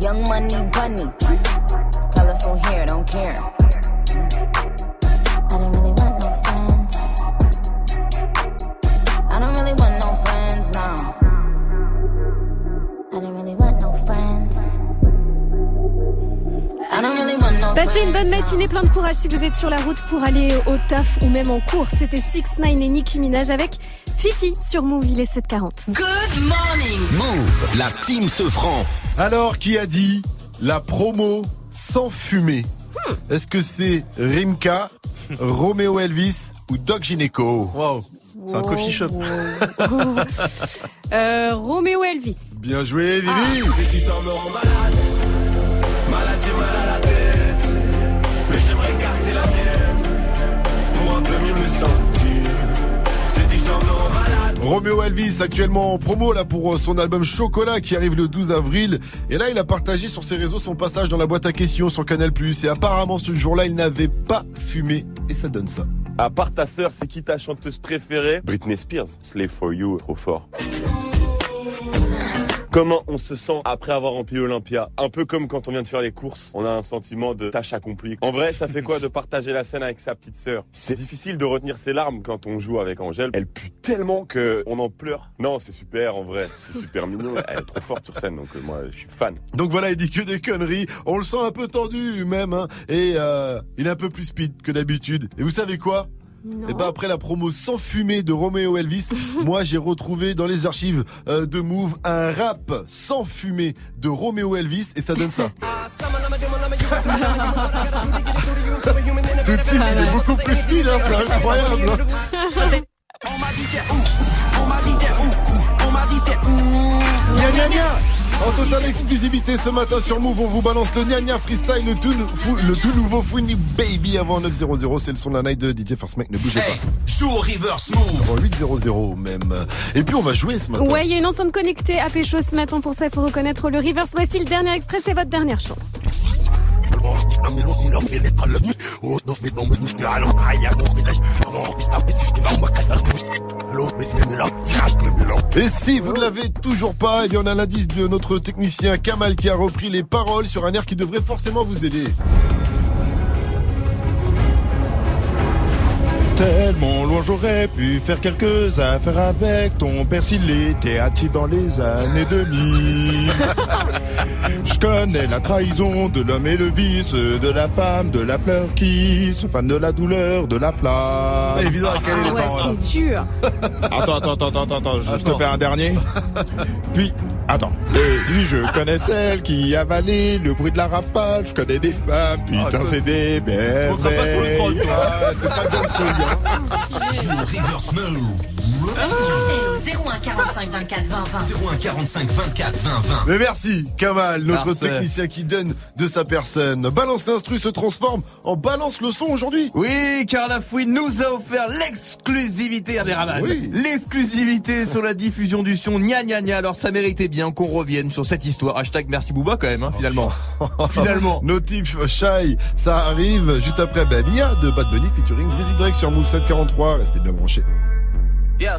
young money bunny. Colorful hair, don't care. I don't really want no friends. I don't really want no friends, no. I don't really want no friends. I don't really want no Passez une bonne matinée, plein de courage si vous êtes sur la route pour aller au taf ou même en cours. C'était 6 9 et Nicki Minaj avec Fifi sur Move, il est 740. Good morning. Move, la team se franc. Alors, qui a dit la promo sans fumer Est-ce que c'est Rimka, Romeo Elvis ou Doc Gineco? Wow, c'est un coffee shop. Euh, Roméo Elvis. Bien joué, Vivi Cette Romeo Elvis actuellement en promo là pour euh, son album Chocolat qui arrive le 12 avril et là il a partagé sur ses réseaux son passage dans la boîte à questions sur Canal+ et apparemment ce jour-là il n'avait pas fumé et ça donne ça. À part ta sœur, c'est qui ta chanteuse préférée? Britney Spears. Slave for You, trop fort. Comment on se sent après avoir rempli Olympia Un peu comme quand on vient de faire les courses, on a un sentiment de tâche accomplie. En vrai, ça fait quoi de partager la scène avec sa petite sœur? C'est difficile de retenir ses larmes quand on joue avec Angèle. Elle pue tellement que on en pleure. Non, c'est super en vrai, c'est super mignon. Elle est trop forte sur scène, donc euh, moi je suis fan. Donc voilà, il dit que des conneries. On le sent un peu tendu même, hein. et euh, il est un peu plus speed que d'habitude. Et vous savez quoi? Et ben après la promo sans fumée de Romeo Elvis, moi j'ai retrouvé dans les archives euh, de Move un rap sans fumée de Romeo Elvis et ça donne ça. Tout de suite, il est beaucoup plus speed, hein, c'est incroyable. On m'a dit t'es où? On m'a dit t'es où? On m'a dit t'es où? Gna gna gna En totale exclusivité ce matin sur Move, on vous balance le gna gna freestyle, le tout, nou- fou- le tout nouveau Fouini Baby avant 900. C'est le son de la night de DJ First Mike, ne bougez pas. Joue au reverse move. Avant 800 même. Et puis on va jouer ce matin. Ouais, il y a une enceinte connectée à Pécho ce matin. Pour ça, il faut reconnaître le reverse. Voici le dernier extrait, c'est votre dernière chance. Et si vous ne l'avez toujours pas, il y en a l'indice de notre technicien Kamal qui a repris les paroles sur un air qui devrait forcément vous aider. Tellement loin j'aurais pu faire quelques affaires avec ton père s'il était actif dans les années 2000. Je connais la trahison de l'homme et le vice, de la femme, de la fleur qui se fan de la douleur, de la flamme. Pas évident à caler les Ah ouais, c'est dur. Attends, attends, attends, attends, attends, je, je te fais un dernier. Puis, attends. Et puis je connais celle qui avalait le bruit de la rafale. Je connais des femmes, putain, c'est des Montre pas sur le trône, merveilles. toi. C'est pas John Snow. Appel au 01 45 24 20 20. 01 45 24 20 20. Mais merci, Kamal, notre Parfait. technicien qui donne de sa personne. Balance l'instru se transforme en balance le son aujourd'hui. Oui, car la fouine nous a offert l'exclusivité à Beraman. Oui. L'exclusivité sur la diffusion du son gna gna gna. Alors ça méritait bien qu'on revienne sur cette histoire. Hashtag merci Booba quand même, hein, finalement. finalement. Notif Shy, ça arrive juste après bah, Mia de Bad Bunny featuring Drizzy Drake sur Move 743. Restez bien branchés. Yeah.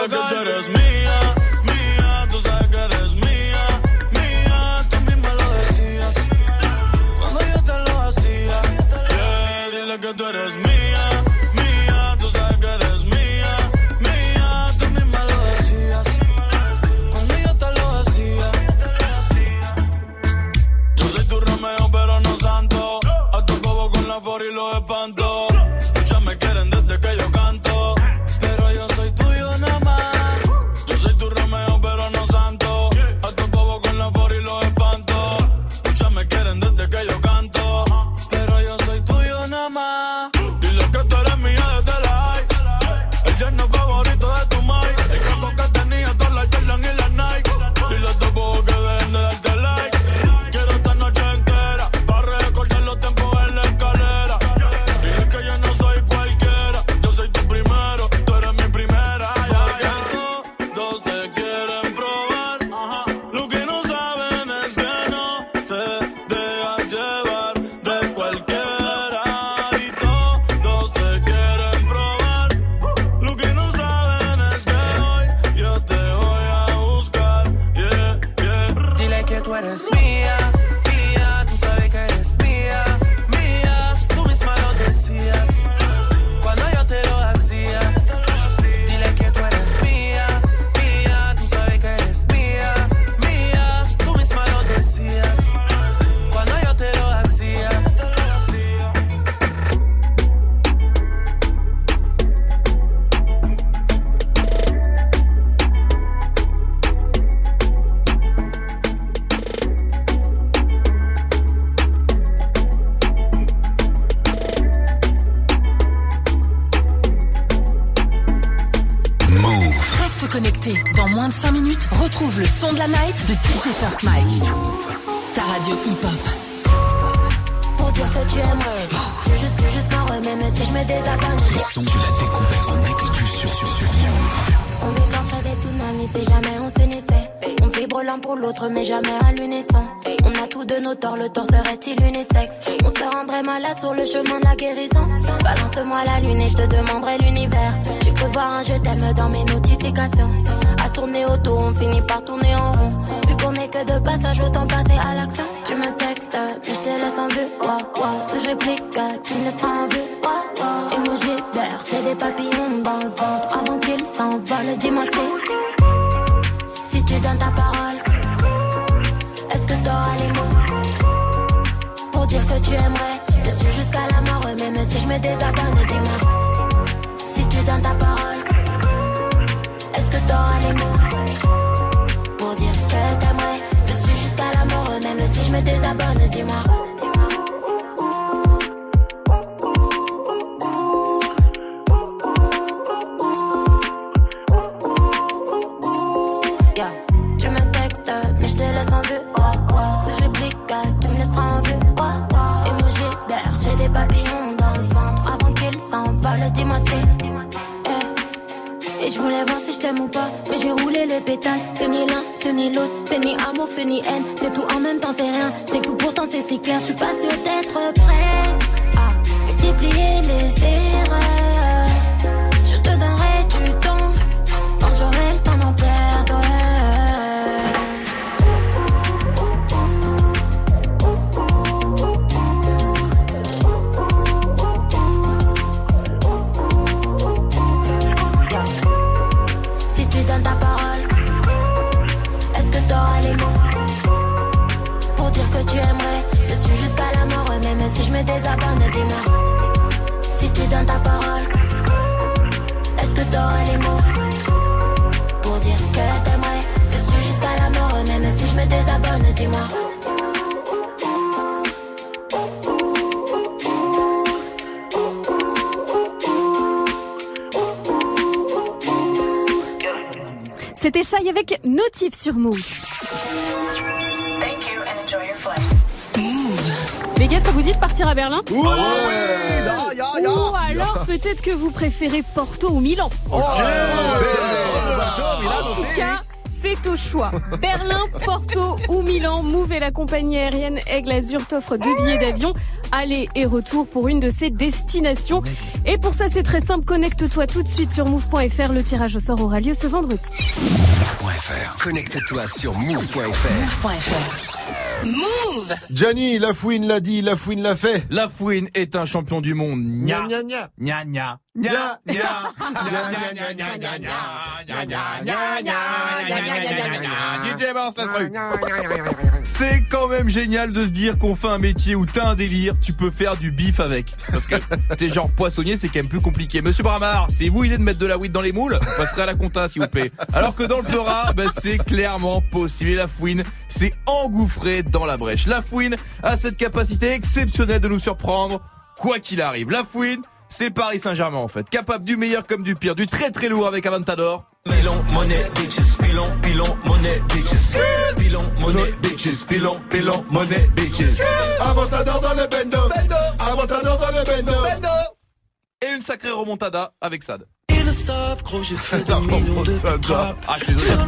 Look que tú eres mía. Shai avec Notif sur Move. Les gars, ça vous dit de partir à Berlin ya, ya. Ou alors peut-être que vous préférez Porto ou Milan. Ok. En tout cas, c'est au choix. Berlin, Porto ou Milan, Move et la compagnie aérienne Aigle Azur t'offre deux billets d'avion, aller et retour pour une de ces destinations. Et pour ça, c'est très simple. Connecte-toi tout de suite sur move.fr. Le tirage au sort aura lieu ce vendredi. Move.fr. Connecte-toi sur move.fr. Move Gianni, la fouine l'a dit, la fouine l'a fait. La fouine est un champion du monde. Gna. Gna gna. Gna, C'est quand même génial de se dire qu'on fait un métier où t'as un délire, tu peux faire du bif avec. Parce que t'es genre poissonnier, c'est quand même plus compliqué. Monsieur Bramar, c'est vous l'idée de mettre de la weed dans les moules On passerait à la compta, s'il vous plaît. Alors que dans le Peura, bah, c'est clairement possible. Et la fouine, c'est engouffré dans la brèche. La fouine a cette capacité exceptionnelle de nous surprendre, quoi qu'il arrive. La fouine, c'est le Paris Saint-Germain en fait. Capable du meilleur comme du pire, du très très lourd avec Avantador. Pilon, monnaie, bitches, pilon, pilon, monnaie, bitches. Pilon, monnaie, bitches, pilon, pilon, monnaie, bitches. Avantador dans le bendo. Avantador dans le bendo. Et une sacrée remontada avec Sad. Ils le savent, gros, j'ai fait des millions de frappes. Ah, je suis désolé.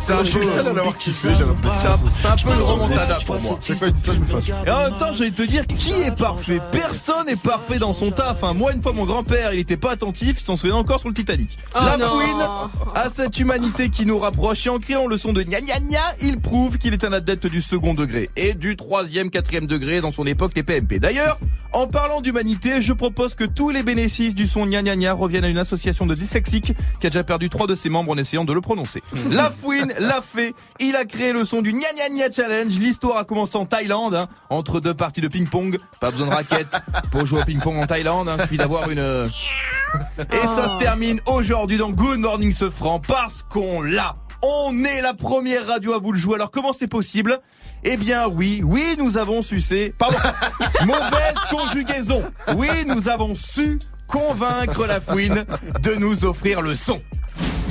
C'est un peu seul à l'avoir kiffé, j'ai l'impression. C'est un- c'est un peu le remontada pour moi. Chaque fois qu'il dit ça, je me insulter. Et en même temps, j'allais te dire, qui est parfait? Personne n'est parfait dans son taf. Hein. Moi, une fois, mon grand-père, il était pas attentif, il s'en souvenait encore sur le Titanic. Oh La non. fouine a cette humanité qui nous rapproche et en criant le son de gna gna gna, il prouve qu'il est un adepte du second degré et du troisième, quatrième degré dans son époque TPMP. D'ailleurs, en parlant d'humanité, je propose que tous les bénéfices du son gna gna gna reviennent à une association de dyslexiques qui a déjà perdu trois de ses membres en essayant de le prononcer. La fouine l'a fait, il a créé le son du gna gna gna challenge. L'histoire a commencé en Thaïlande, hein, entre deux parties de ping-pong. Pas besoin de raquettes pour jouer au ping-pong en Thaïlande, hein, suffit d'avoir une... euh, Et ça se termine aujourd'hui dans Good Morning Sofran parce qu'on l'a. On est la première radio à vous le jouer. Alors comment c'est possible? Eh bien oui, oui, nous avons sucé. Pardon. Mauvaise conjugaison. Oui, nous avons su convaincre la fouine de nous offrir le son.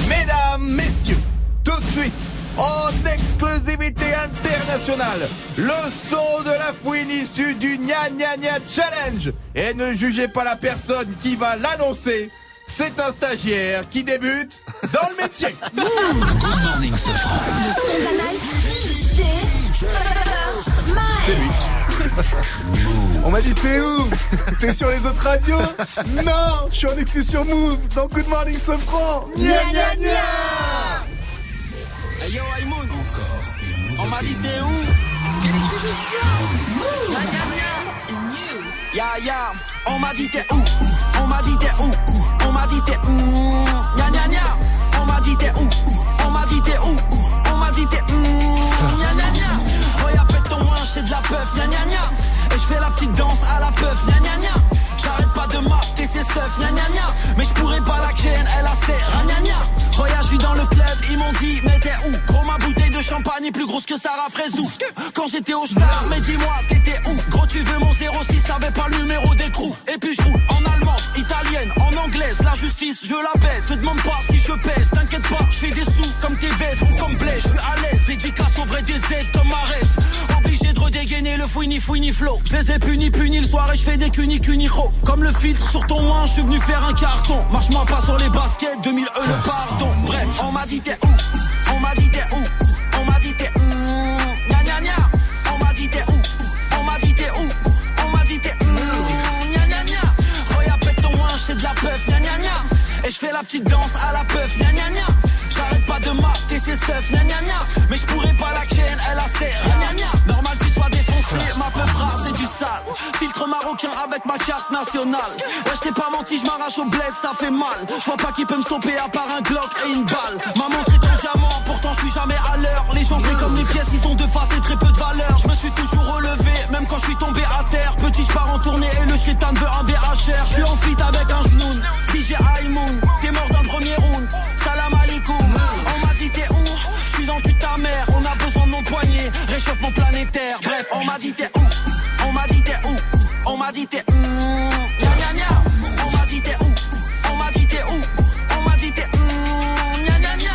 Mesdames, messieurs, tout de suite, en exclusivité internationale, le son de la fouine issue du Nya Nya Nya Challenge. Et ne jugez pas la personne qui va l'annoncer. C'est un stagiaire qui débute dans le métier. Good morning, Sofran. C'est lui. On m'a dit t'es où? T'es sur les autres radios? Non, je suis en exclu sur Move. Dans Good Morning Sofran. Gna gna gna Hey yo, Aïmoun. On m'a dit t'es où? Quel est ce juste là Gna gna gna. Ya ya, on m'a dit t'es où? On m'a dit t'es où? On m'a dit t'es où? Gna gna gna. On m'a dit t'es où? On m'a dit t'es où? On m'a dit t'es où la peuf, gna gna gna. Et je fais la petite danse à la peuf, gna gna gna. J'arrête pas de mater ses seufs, gna gna gna. Mais je pourrais pas la créer, elle a ses gna gna. Regarde, je dans le club, ils m'ont dit, mais t'es où? Gros, ma bouteille de champagne est plus grosse que Sarah Frézou. Quand j'étais au star, mais dis-moi, t'étais où? Gros, tu veux mon 06, t'avais pas le numéro d'écrou. Et puis je roule en allemande, italienne, en anglaise. La justice, je la baisse. Te demande pas si je pèse, t'inquiète pas, je fais des sous comme tes vestes ou comme Blaise. Je suis à l'aise, édicace au vrai des aides comme. De redégainer le fouini fouini flow. Je les ai punis, punis le soir et je fais des cunis cunicho. Comme le filtre sur ton ouin, je suis venu faire un carton. Marche-moi pas sur les baskets, 2000 E le pardon. Bref, on m'a dit t'es où? On m'a dit t'es où? On m'a dit t'es où? Gna gna gna. On m'a dit t'es où? On m'a dit t'es où? On m'a dit t'es où? Gna gna gna. Regarde pète ton ouin, c'est de la peuf, gna gna gna. Et je fais la petite danse à la peuf, gna gna gna. J'arrête pas de mater ses seufs, gna gna gna. Mais je pourrais pas la ken, elle a ses gna. Normal que tu sois défoncé, ma peuf rare, c'est du sale. Filtre marocain avec ma carte nationale. Ouais, je t'ai pas menti, je m'arrache au bled, ça fait mal. Je vois pas qui peut me stopper à part un Glock et une balle. Ma montre est en diamant, pourtant je suis jamais à l'heure. Les gens c'est comme les pièces, ils ont deux faces et très peu de valeur. Je me suis toujours relevé, même quand je suis tombé à terre. Petit, je pars en tournée et le chétan veut un VHR. Je suis en fit avec un genou. DJ Aïmoun, t'es mort dans le premier round. On a besoin de mon poignet, réchauffement planétaire. Bref, on m'a dit t'es où? On m'a dit t'es où? On m'a dit t'es où? On m'a dit t'es où? On m'a dit t'es où? On m'a dit t'es où? Gna gna gna.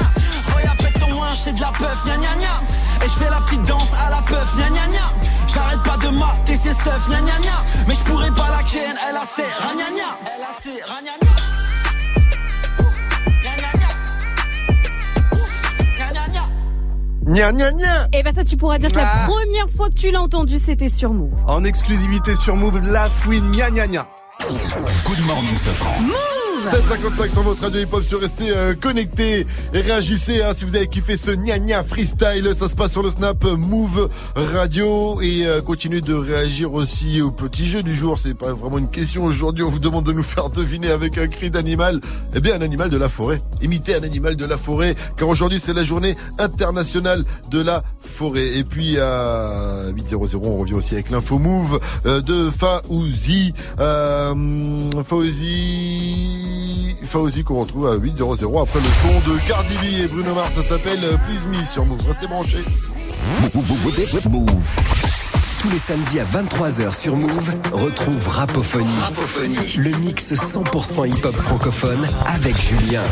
Pète ton ouin, c'est de la peuf, gna gna gna. Et je fais la petite danse à la peuf, gna gna gna. J'arrête pas de mater ses seufs, gna gna gna. Mais je pourrais pas la ken, elle a ses gna gna. Elle a ses gna Gna gna gna Et bah ça, tu pourras dire que la Ah. première fois que tu l'as entendu, c'était sur Move. En exclusivité sur Move, la fouine, gna gna gna. Good morning, Safran. 755 sur votre radio hip-hop sur restez euh, connectés et réagissez hein, si vous avez kiffé ce gna gna freestyle. Ça se passe sur le snap euh, Move Radio. Et euh, continuez de réagir aussi au petit jeu du jour. C'est pas vraiment une question aujourd'hui. On vous demande de nous faire deviner avec un cri d'animal. Eh bien un animal de la forêt. Imitez un animal de la forêt car aujourd'hui c'est la journée internationale de la forêt. Et puis à 8.00 on revient aussi avec l'info Move euh, de Faouzi euh, Faouzi Faouzi qu'on retrouve à 8.00 après le son de Cardi B et Bruno Mars ça s'appelle euh, Please Me sur Move restez branchés Move. Tous les samedis à 23h sur Move, retrouve Rapophonie. Le mix 100% hip-hop francophone avec Julien.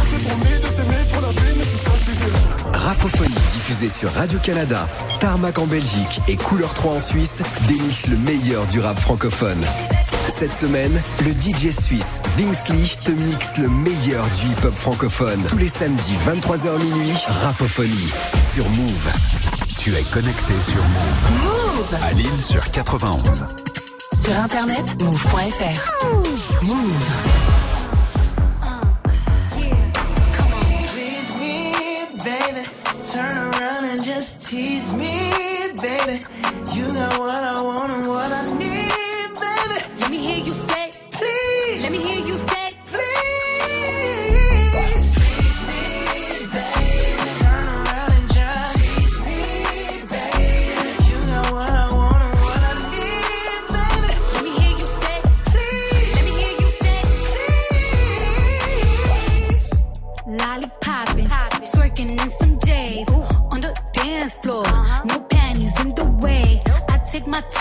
Rapophonie diffusée sur Radio-Canada, Tarmac en Belgique et Couleur 3 en Suisse déniche le meilleur du rap francophone. Cette semaine, le DJ suisse Vingsley te mixe le meilleur du hip-hop francophone. Tous les samedis 23h minuit, Rapophonie sur Move. Tu es connecté sur Move. Move À Lille sur 91. Sur internet, move.fr. Move. Turn around and just tease me, baby. You got what I want and what I need,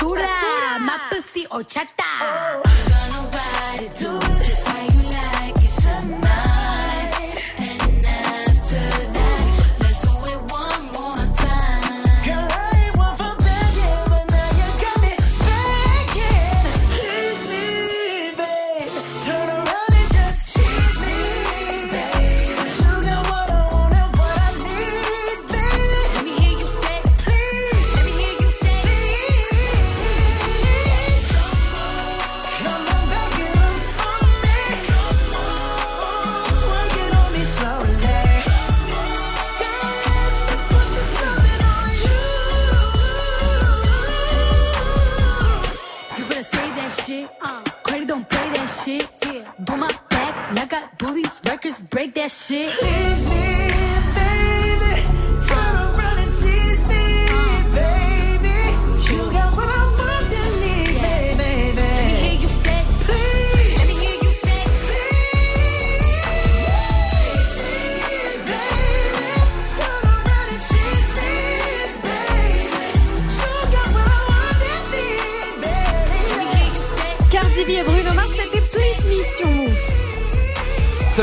basura, basura. Mapesi o.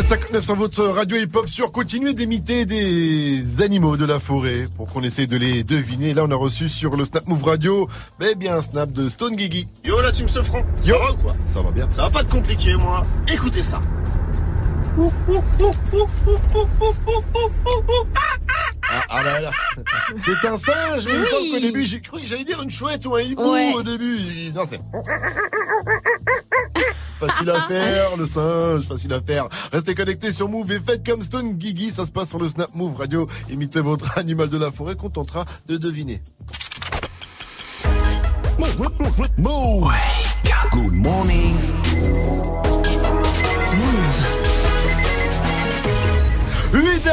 759 sur votre radio hip-hop sur continuez d'imiter des animaux de la forêt pour qu'on essaye de les deviner. Là, on a reçu sur le Snap Move Radio, mais bien un snap de Stone Gigi. Yo la team Sofran, ça va ou quoi Ça va bien. Ça va pas te compliquer moi. Écoutez ça. Ah, ah là là. C'est un singe, mais il me Oui. semble qu'au début, j'ai cru que j'allais dire une chouette ou un hibou Ouais. au début. Non, c'est. Facile à faire, le singe, facile à faire. Restez connectés sur Move et faites comme Stone Gigi. Ça se passe sur le Snap Move Radio. Imitez votre animal de la forêt qu'on tentera de deviner. Move. Good morning. Move. 8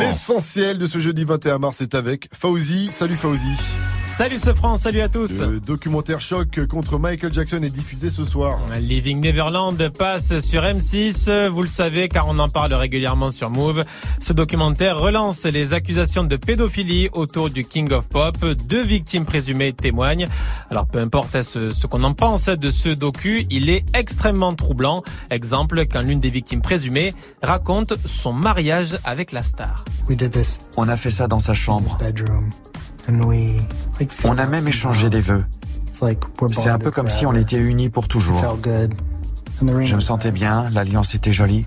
L'essentiel de ce jeudi 21 mars est avec Fauzi. Salut Fauzi. Salut ce France, salut à tous. Le documentaire choc contre Michael Jackson est diffusé ce soir. Living Neverland passe sur M6, vous le savez car on en parle régulièrement sur Move. Ce documentaire relance les accusations de pédophilie autour du King of Pop. Deux victimes présumées témoignent. Alors peu importe ce, ce qu'on en pense de ce docu, il est extrêmement troublant. Exemple quand l'une des victimes présumées raconte son mariage avec la star. On a fait ça dans sa chambre. On a même échangé des vœux. C'est un peu comme si on était unis pour toujours. Je me sentais bien, l'alliance était jolie.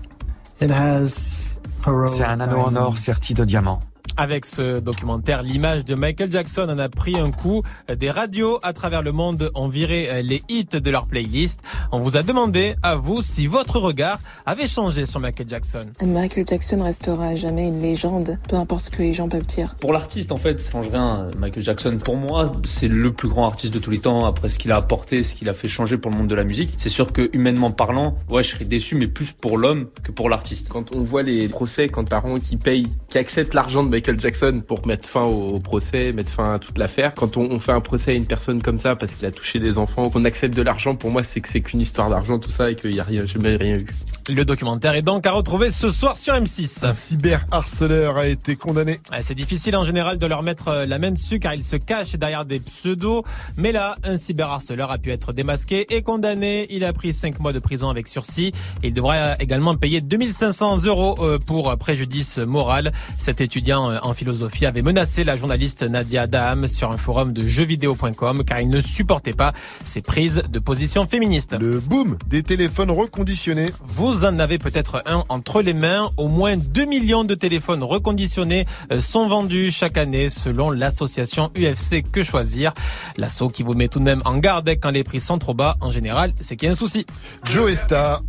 C'est un anneau en or serti de diamants. Avec ce documentaire, l'image de Michael Jackson en a pris un coup. Des radios à travers le monde ont viré les hits de leur playlist. On vous a demandé, à vous, si votre regard avait changé sur Michael Jackson. Michael Jackson restera à jamais une légende, peu importe ce que les gens peuvent dire. Pour l'artiste, en fait, ça change rien. Michael Jackson, pour moi, c'est le plus grand artiste de tous les temps. Après ce qu'il a apporté, ce qu'il a fait changer pour le monde de la musique. C'est sûr que, humainement parlant, ouais, je serais déçu, mais plus pour l'homme que pour l'artiste. Quand on voit les procès, quand parents qui payent, qui acceptent l'argent de Michael Jackson pour mettre fin au, procès, mettre fin à toute l'affaire, quand on, on fait un procès à une personne comme ça parce qu'il a touché des enfants, qu'on accepte de l'argent, pour moi, c'est que c'est qu'une histoire d'argent, tout ça, et qu'il n'y a rien, jamais rien eu. Le documentaire est donc à retrouver ce soir sur M6. Un cyberharceleur a été condamné. C'est difficile en général de leur mettre euh, la main dessus car ils se cachent derrière des pseudos. Mais là, un cyberharceleur a pu être démasqué et condamné. Il a pris 5 mois de prison avec sursis. Il devra euh, également payer 2500 euros euh, pour préjudice moral. Cet étudiant en philosophie avait menacé la journaliste Nadia Daham sur un forum de jeuxvideo.com car il ne supportait pas ses prises de position féministe. Le boom des téléphones reconditionnés. Vous vous en avez peut-être un entre les mains. Au moins 2 millions de téléphones reconditionnés euh, sont vendus chaque année selon l'association UFC Que Choisir. L'assaut qui vous met tout de même en garde quand les prix sont trop bas, en général, c'est qu'il y a un souci. Joe Star.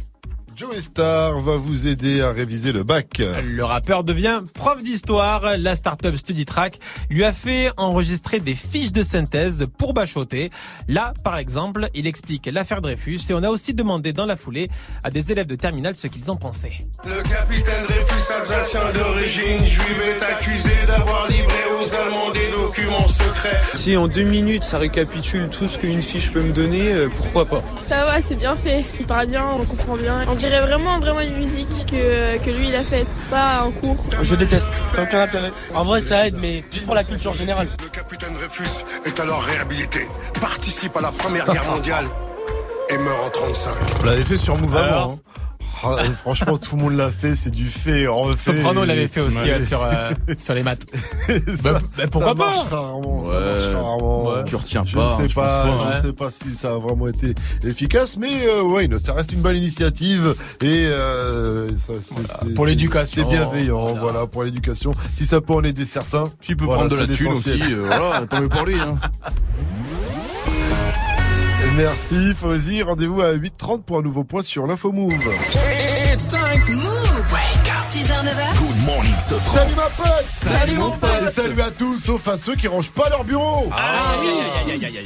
Joe Star va vous aider à réviser le bac. Le rappeur devient prof d'histoire. La startup StudyTrack lui a fait enregistrer des fiches de synthèse pour bachoter. Là, par exemple, il explique l'affaire Dreyfus et on a aussi demandé dans la foulée à des élèves de terminale ce qu'ils en pensaient. Le capitaine Dreyfus, alsacien d'origine juive, est accusé d'avoir livré aux Allemands des documents secrets. Si en deux minutes ça récapitule tout ce qu'une fiche peut me donner, euh, pourquoi pas? Ça va, c'est bien fait. Il parle bien, on comprend bien. On dirait vraiment, vraiment une musique que, que lui il a faite, pas en cours. Je déteste, ça aucun intérêt. En vrai, ça aide, mais juste pour la culture générale. Le capitaine Dreyfus est alors réhabilité, participe à la Première Guerre mondiale et meurt en 35. On l'avait fait sur Move Hein. Ah, franchement, tout le monde l'a fait, c'est du fait, refait. Soprano l'avait fait aussi Ouais. euh, sur, euh, sur les maths. ça, bah, pourquoi ça pas marche rarement, ça marche rarement. Ouais. Tu retiens je pas, ne sais je pas, je ne sais pas si ça a vraiment été efficace, mais euh, ouais, ça reste une bonne initiative et euh, ça, c'est- c'est- pour l'éducation. C'est bienveillant, voilà. pour l'éducation. Si ça peut en aider certains, Tu peux voilà, prendre de la thune aussi, euh, voilà, tant mieux pour lui. Hein. Merci Fauzi, rendez-vous à 8h30 pour un nouveau point sur l'info Move. It's time. Move. 6h, 9h. Good morning, Salut ma pote Salut, mon pote. Et salut à tous, sauf à ceux qui rangent pas leur bureau Ah,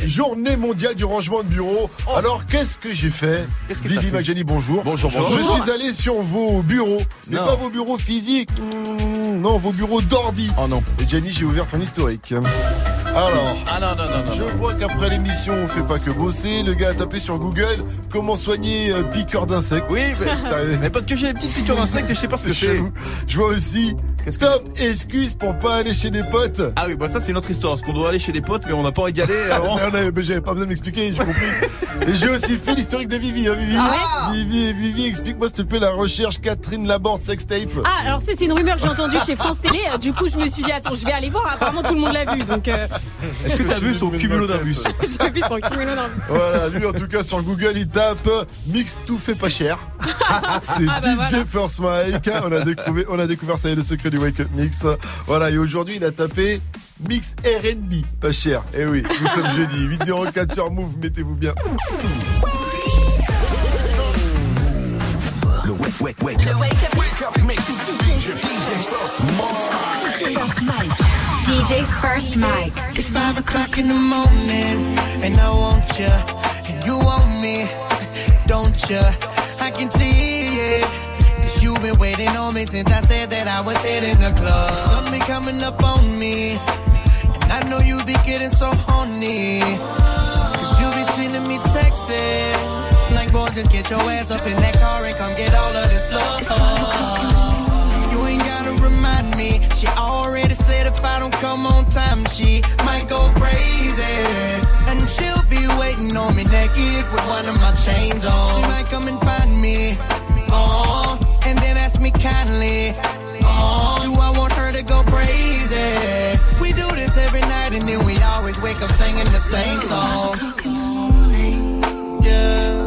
Journée mondiale du rangement de bureau. Alors qu'est-ce que j'ai fait que Vivi fait Magjani, bonjour. Bonjour, Je bonjour. suis allé sur vos bureaux, mais Non. pas vos bureaux physiques. Mmh, non, vos bureaux d'ordi. Oh non. Et Gianni, j'ai ouvert ton historique. Alors, Ah non, non, non, non. je vois qu'après l'émission, on fait pas que bosser. Le gars a tapé sur Google comment soigner euh, piqueur d'insectes. Oui, mais, mais parce que j'ai des petites piqûres d'insectes et je sais pas ce que C'est c'est. Je vois aussi Qu'est-ce que- top excuse pour pas aller chez des potes. Ah oui, bah ça c'est une autre histoire, parce qu'on doit aller chez des potes, mais on n'a pas envie d'y aller avant. Ah, non, mais J'avais pas besoin de m'expliquer, j'ai compris. Et j'ai aussi fait l'historique de Vivi, hein, Vivi. Vivi, Vivi, explique-moi s'il te plaît la recherche Catherine Laborde sextape. Ah, alors c'est c'est une rumeur que j'ai entendue chez France Télé. euh, Du coup, je me suis dit, attends, je vais aller voir. Apparemment, tout le monde l'a vu. Donc, euh, Est-ce que t'as vu son cumulo d'arbus j'ai vu son cumulo d'un- Voilà, lui en tout cas sur Google il tape Mix tout fait pas cher. C'est Ah bah DJ voilà. First Mike. On a découvert, on a découvert ça y est le secret du Wake Up Mix. Voilà, et aujourd'hui il a tapé Mix RB pas cher. Eh oui, nous sommes jeudi 804 sur Move, mettez-vous bien. Le wake, wake, wake up. Wake up mix. DJ, DJ First Mike. DJ First Mike. It's five o'clock in the morning, and I want you, and you want me, don't you? I can see it. Cause you've been waiting on me since I said that I was hitting the club. Sun be coming up on me, and I know you be getting so horny. Cause you be sending me texts. Like, boy, just get your ass up in that car and come get all of this love. You ain't gotta remind me. She already said if I don't come on time, she might go crazy. And she'll be waiting on me naked with one of my chains on. She might come and find me. Oh, and then ask me kindly. Oh, do I want her to go crazy? We do this every night and then we always wake up singing the same song. Yeah.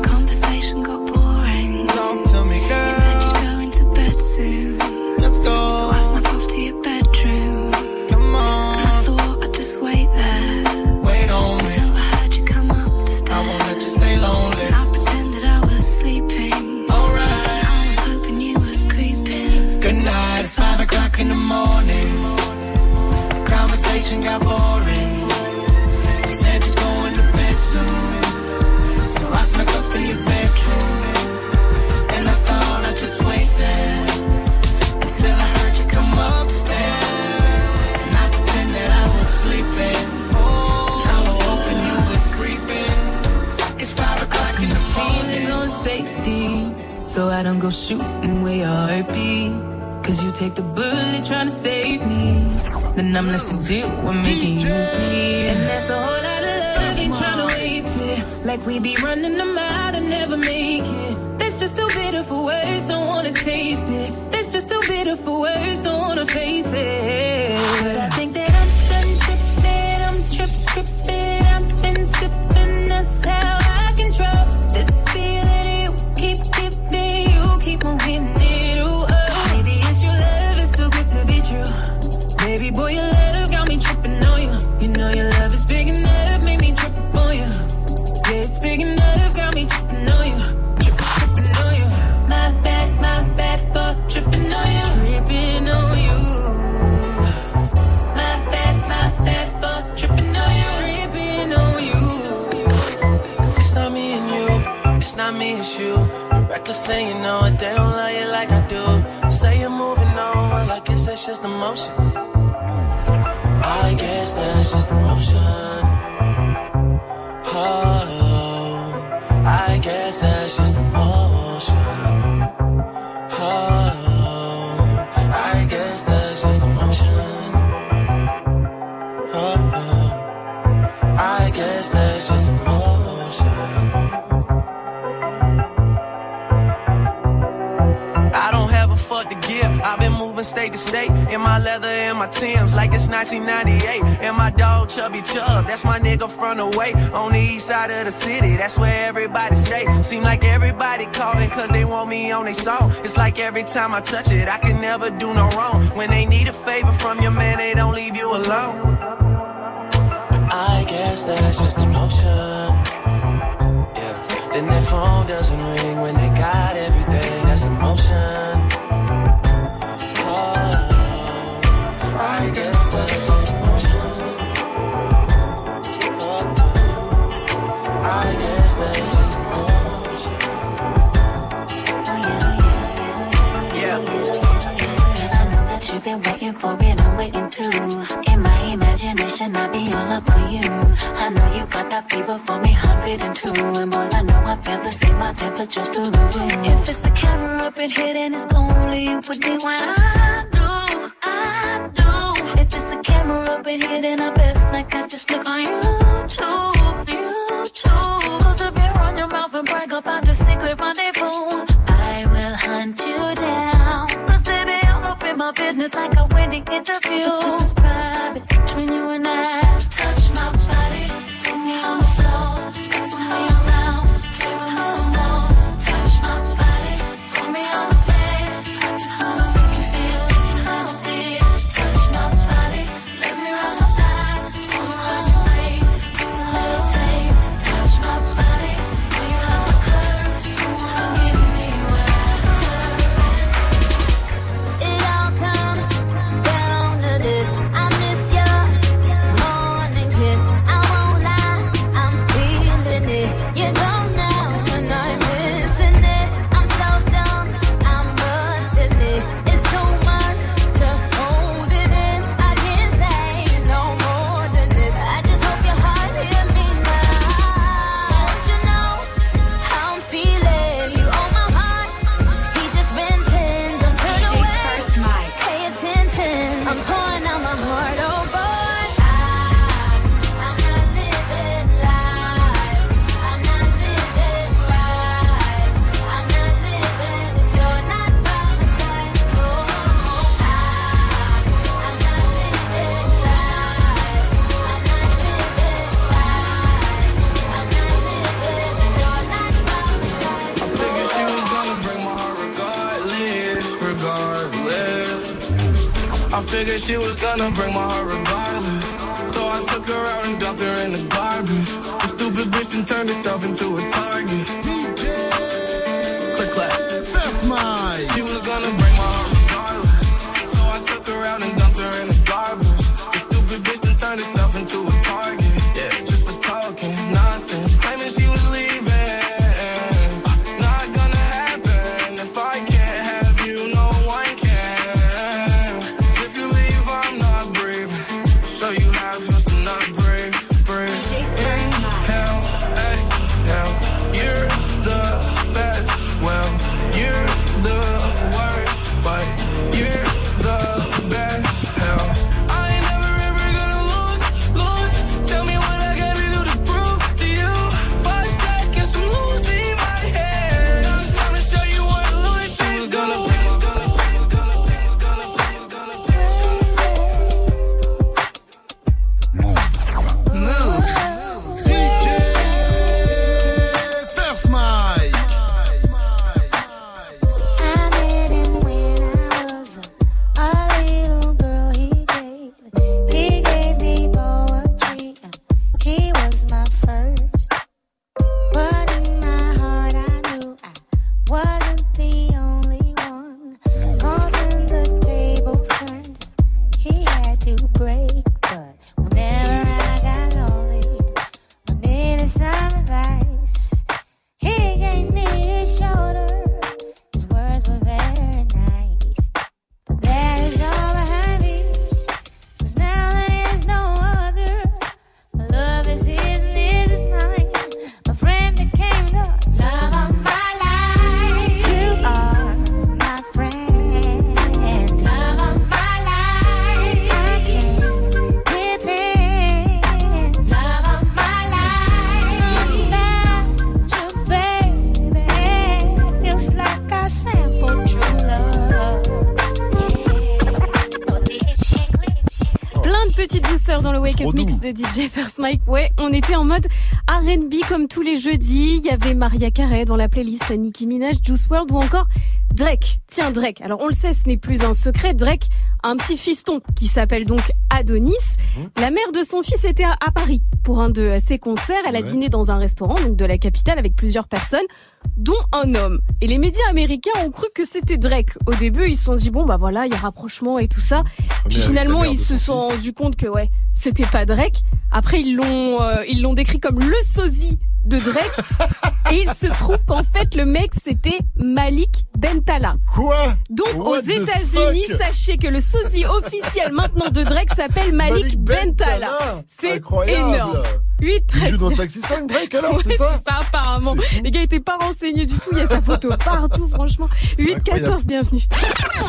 Left to deal with bleed. And that's a whole lot of love, trying to waste it. Like we be running them out and never make it. That's just too bitter for words, don't on the east side of the city. That's where everybody stay. Seem like everybody calling cause they want me on their song. It's like every time I touch it, I can never do no wrong. When they need a favor from your man, they don't leave you alone. But I guess that's just emotion. Yeah. Then their phone doesn't ring when they got everything. That's emotion. i know that you've been waiting for it, I'm waiting too. In my imagination, I'll be all up on you. I know you got that fever for me, 102. And boy, I know I feel the same, but just through the roof. If it's a camera up in here, then it's only you with me when I do, I do. If it's a camera up in here, then I best not catch just flick on you. madness like a winning interview. This is de DJ First Mike. Ouais, on était en mode R&B comme tous les jeudis. Il y avait Maria Carey dans la playlist, Nicki Minaj, Juice WRLD ou encore Drake. Tiens, Drake. Alors, on le sait, ce n'est plus un secret. Drake a un petit fiston qui s'appelle donc Adonis. La mère de son fils était à, à Paris pour un de ses concerts. Elle a Ouais. dîné dans un restaurant, donc de la capitale, avec plusieurs personnes, dont un homme. Et les médias américains ont cru que c'était Drake. Au début, ils se sont dit, bon, bah voilà, il y a rapprochement et tout ça. Puis finalement, ils se son sont rendus compte que, ouais, c'était pas Drake. Après, ils l'ont, euh, ils l'ont décrit comme le sosie de Drake. et il se trouve qu'en fait, le mec, c'était Malik Bentala. Quoi? Donc, What aux États-Unis, sachez que le sosie officiel maintenant de Drake s'appelle Malik, Malik Bentala. Bentala. C'est Incroyable. énorme. 8 Il 13 joue dans Taxi 5, Drake, alors, Ouais, c'est ça? apparemment. Les gars étaient pas renseignés du tout. Il y a sa photo partout, franchement. 8 14 bienvenue.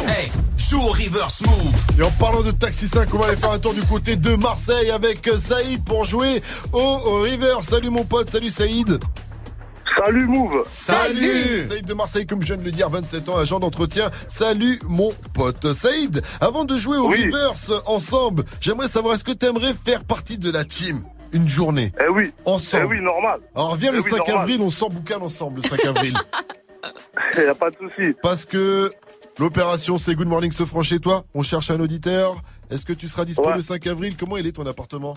Hey, joue au reverse move. Et en parlant de Taxi 5, on va aller faire un tour du côté de Marseille avec Saïd pour jouer au, au reverse. Salut mon pote, salut Saïd. Salut Move Salut Saïd de Marseille, comme je viens de le dire, 27 ans, agent d'entretien. Salut mon pote. Saïd, avant de jouer au Oui. reverse ensemble, j'aimerais savoir, est-ce que tu aimerais faire partie de la team une journée Eh oui. Ensemble. Eh oui, normal. Alors viens le Eh oui, 5 normal. avril, on sort boucan ensemble le 5 avril. Y a pas de souci. Parce que l'opération c'est Good Morning se franc chez toi. On cherche un auditeur. Est-ce que tu seras dispo Ouais. le 5 avril? Comment il est ton appartement?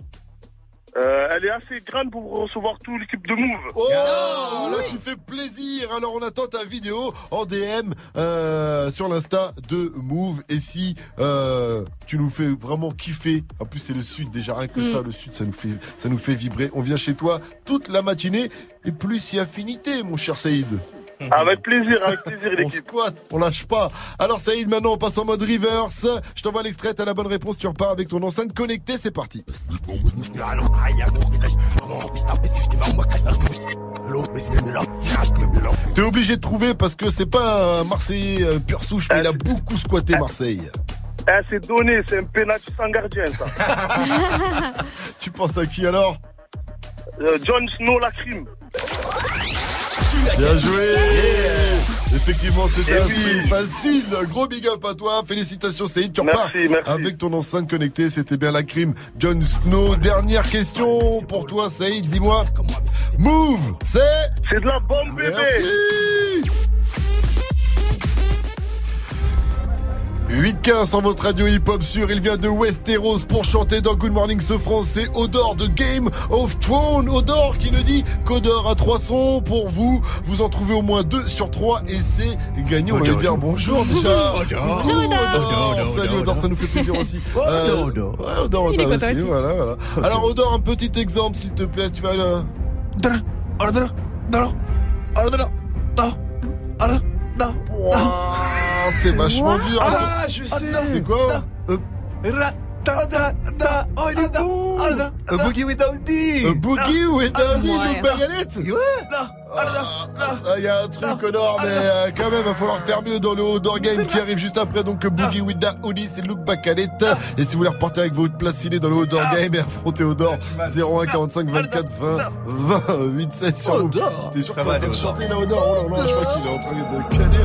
Euh, elle est assez grande pour recevoir toute l'équipe de Move. Oh là tu fais plaisir. Alors on attend ta vidéo en DM euh, sur l'insta de Move. Et si euh, tu nous fais vraiment kiffer, en plus c'est le sud déjà rien que Mm. ça, le sud ça nous fait ça nous fait vibrer. On vient chez toi toute la matinée et plus si affinité mon cher Saïd. Avec plaisir, avec plaisir On l'équipe. squatte, on lâche pas. Alors Saïd, maintenant on passe en mode reverse. Je t'envoie l'extrait, t'as la bonne réponse, tu repars avec ton enceinte connectée, c'est parti. T'es obligé de trouver parce que c'est pas un Marseillais euh, pur souche, mais il a beaucoup squatté Marseille. Eh, c'est donné, c'est un penalty sans gardien, ça. Tu penses à qui alors? Euh, John Snow, la crime. Bien joué Effectivement, c'était assez facile. Gros big up à toi. Félicitations, Saïd. Tu repars avec ton enceinte connectée. C'était bien la crime. John Snow. Dernière question pour toi, Saïd. Dis-moi. Move, c'est C'est de la bombe, bébé Merci 8-15 sur votre radio hip-hop sur, il vient de Westeros pour chanter dans Good Morning ce français Odor de Game of Thrones. Odor qui nous dit qu'Odor a trois sons pour vous. Vous en trouvez au moins deux sur trois et c'est gagné. On va lui dire bonjour déjà. Odor. Bonjour, Odor. Odor. Odor, Salut Odor, Odor, ça nous fait plaisir aussi. Euh, Odor. Ouais, Odor, aussi, aussi. voilà, voilà. Alors Odor, un petit exemple s'il te plaît. Tu vas là. Ouah, C'est vachement dur. Ah, je sais. C'est quoi Ra-ta-ta-ta. Oh, il est bon. A boogie without D. A boogie without D, Ah, Luc Bagalette Ouais. Ah, Il y a un truc au nord, mais euh, quand même, il va falloir faire mieux dans le Odor Game qui arrive juste après. Donc, Boogie with the Hoodie, c'est Luke Bacalette. Et si vous voulez repartir avec votre place ciné dans le Odor Game et affronter Odor, 01 45 24 20 20 8 16 sur Odor. T'es sûr que t'es en train de chanter là, Odor? Oh là là, je crois qu'il est en train de caler.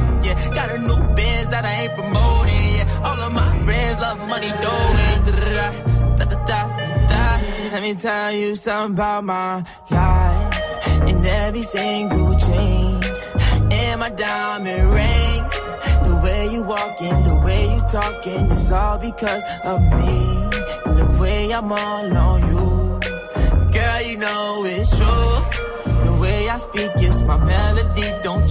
Got a new Benz that I ain't promoting, yeah. All of my friends love money, yeah. Da, da. Let me tell you something about my life. And every single chain, and my diamond rings. The way you walking, the way you talking, it's all because of me. And the way I'm all on you. Girl, you know it's true. The way I speak is my melody. Don't you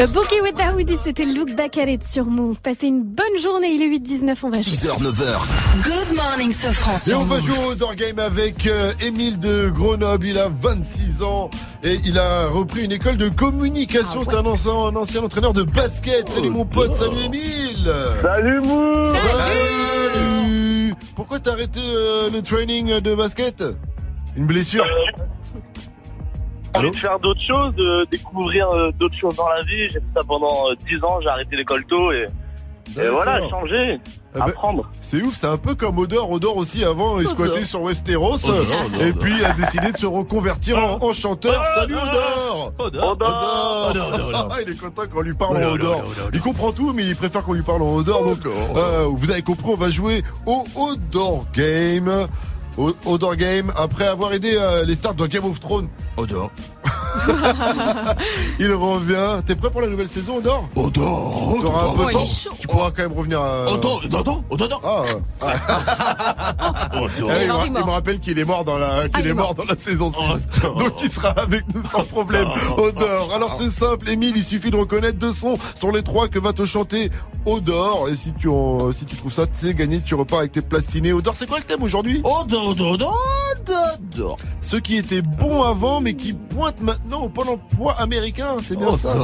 A Boogie with Daoudi, c'était Look Back at It sur Move. Passez une bonne journée, il est 8-19, on va 6h, 9h. Good morning, ce France. Et on va jouer au Door Game avec euh, Émile de Grenoble. Il a 26 ans et il a repris une école de communication. C'est un ancien, un ancien entraîneur de basket. Salut mon pote, salut Émile. Salut Mou Salut. Pourquoi t'as arrêté euh, le training de basket? Une blessure? J'ai envie de faire d'autres choses, de découvrir euh, d'autres choses dans la vie. J'ai fait ça pendant euh, 10 ans, j'ai arrêté l'école tôt et, et voilà, changer, Eh ben, apprendre. C'est ouf, c'est un peu comme Odor. Odor aussi avant, il squattait sur Westeros. Odor, Odor, et Odor. puis il a décidé de se reconvertir en, en chanteur. Salut Odor Odor. Odor. Odor, Odor, Odor. Ah, Il est content qu'on lui parle en Odor, Odor. Odor, Odor. Il comprend tout, mais il préfère qu'on lui parle en Odor. Donc, euh, vous avez compris, on va jouer au Odor Game. Odor Game, après avoir aidé euh, les stars de Game of Thrones. Odor. il revient. T'es prêt pour la nouvelle saison, Odor? Odor. T'auras un peu Oh, de il temps. Tu pourras quand même revenir à. Odor, Odor, Odor. Ah. Ah oui, il, me, il rappelle qu'il est mort dans la, qu'il Ah, est mort mort. dans la saison 6. Donc il sera avec nous sans problème. Odor. Alors c'est simple, Émile, il suffit de reconnaître deux sons sur les trois que va te chanter Odor. Et si tu en, si tu trouves ça, tu sais, gagné, tu repars avec tes places ciné. Odor, c'est quoi le thème aujourd'hui? Odor, Ceux qui étaient bons avant, mais qui pointent maintenant au pôle emploi américain. C'est bien ça.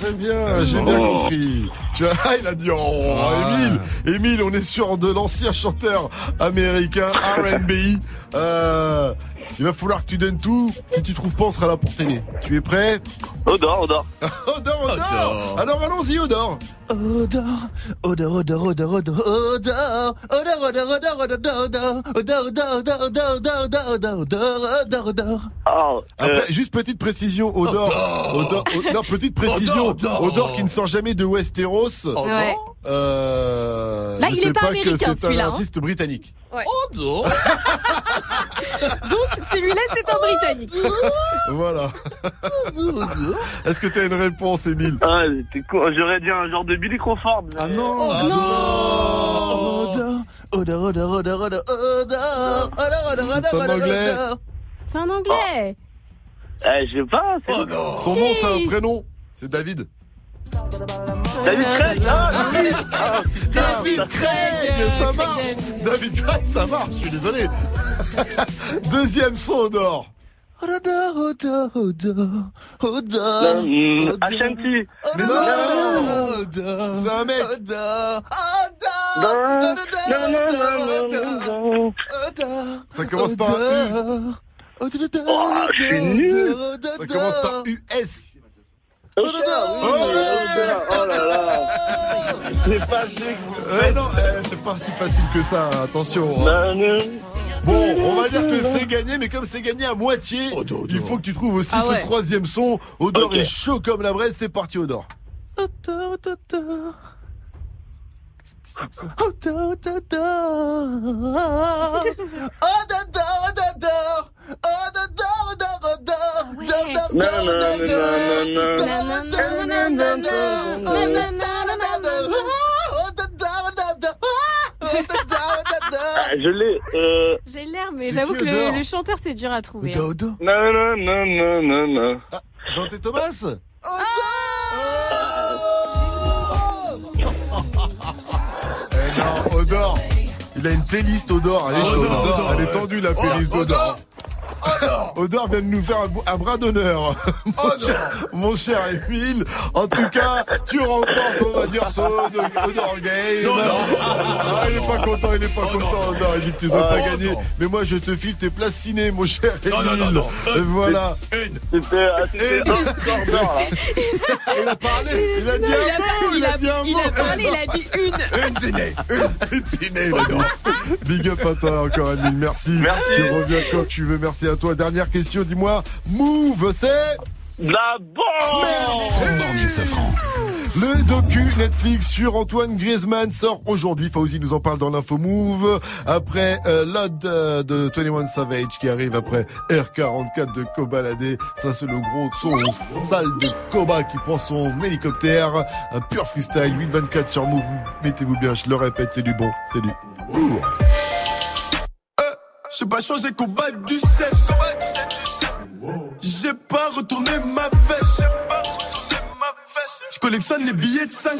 Très bien, j'ai bien compris. Tu vois, il a dit, oh, Émile, Émile, on est sur de l'ancien chanteur américain R&B. Euh, il va falloir que tu donnes tout. Si tu trouves pas, on sera là pour t'aider. Tu es prêt Odor, Odor. Odor, Odor. Alors allons-y, Odor. Odor, odor, odor, odor, odor, odor, odor, odor, odor, odor, odor, odor, odor, odor, odor, odor, odor, odor, odor, odor. Après, juste petite précision, Odor. Odor, Odor, non, petite précision. Odor, Odor, Odor. qui ne sort jamais de Westeros. Euh, Là, il est sait pas que américain, c'est un celui-là, hein. artiste britannique. Ouais. Odor. Donc, celui-là, c'est un Britannique. Voilà. Est-ce que tu as une réponse, Émile? Ah, t'es con. J'aurais dit un genre de Billy Crawford. Ah non Odor, odor, odor, odor, odor, odor, odor, odor, C'est odor, en odor, anglais. odor. C'est un anglais. Eh, je sais pas. c'est- Son nom, c'est un prénom. C'est David. David Craig. Ah, David. Ah, putain, David ça- Craig, ça marche. David Craig, ça marche. Je suis désolé. Deuxième son, Odor. Ashanti. Mais non. C'est un mec. Ça commence par un U. Oh, je suis nul. odor, Ça commence par US. Odor, oui, Odor. Oh là là. C'est pas Eh non, eh, c'est pas si facile que ça, attention. hein. Non, non. Bon, on va dire que c'est gagné, mais comme c'est gagné à moitié, il faut que tu trouves aussi Ah ce ouais. troisième son. Odor est chaud comme la braise, c'est parti Odor. odor, odor. Odor, odor, odor. Odor, odor, odor. Odor, Ah, je l'ai. Euh... J'ai l'air, mais j'avoue que Odor le, le chanteur, c'est dur à trouver. hein. Odor. Non, non, non, non, non, non. Ah, Dante Thomas Eh non, Odor Il a une playlist Odor. Elle est Ah, chaude. Odor, Odor, Elle est ouais. tendue la Oh, playlist Odor. Odor vient de nous faire un, bras d'honneur. Mon, cher, mon cher Emile. En tout cas, tu remportes, on va dire, ce Odor Game. Non, non. Ah, il est pas content, il est pas content, Odor. Il dit que tu vas Oh, pas non. gagner. Mais moi, je te file tes places ciné, mon cher Emile. Non, non, non, non. Et Voilà. C'était ah. Il a parlé. Il a dit Il un mot. il Il a dit un il mot. a parlé, il a dit une. Une ciné. Une, une ciné. Big up à toi encore, Emile. Merci. Merci. Tu reviens quand tu veux. Merci à toi. Dernière question, dis-moi. Move, c'est La bombe le docu Netflix sur Antoine Griezmann sort aujourd'hui. Fauzi nous en parle dans l'info Move. Après euh, Lod euh, de 21 Savage qui arrive après R44 de Kobalade. Ça c'est le gros son sale de Koba qui prend son hélicoptère. Un pur freestyle 824 sur Move. Mettez-vous bien, je le répète, c'est du bon. C'est du lourd. J'ai pas changé combat du 7. J'ai pas retourné ma veste. Je collectionne les billets de 500.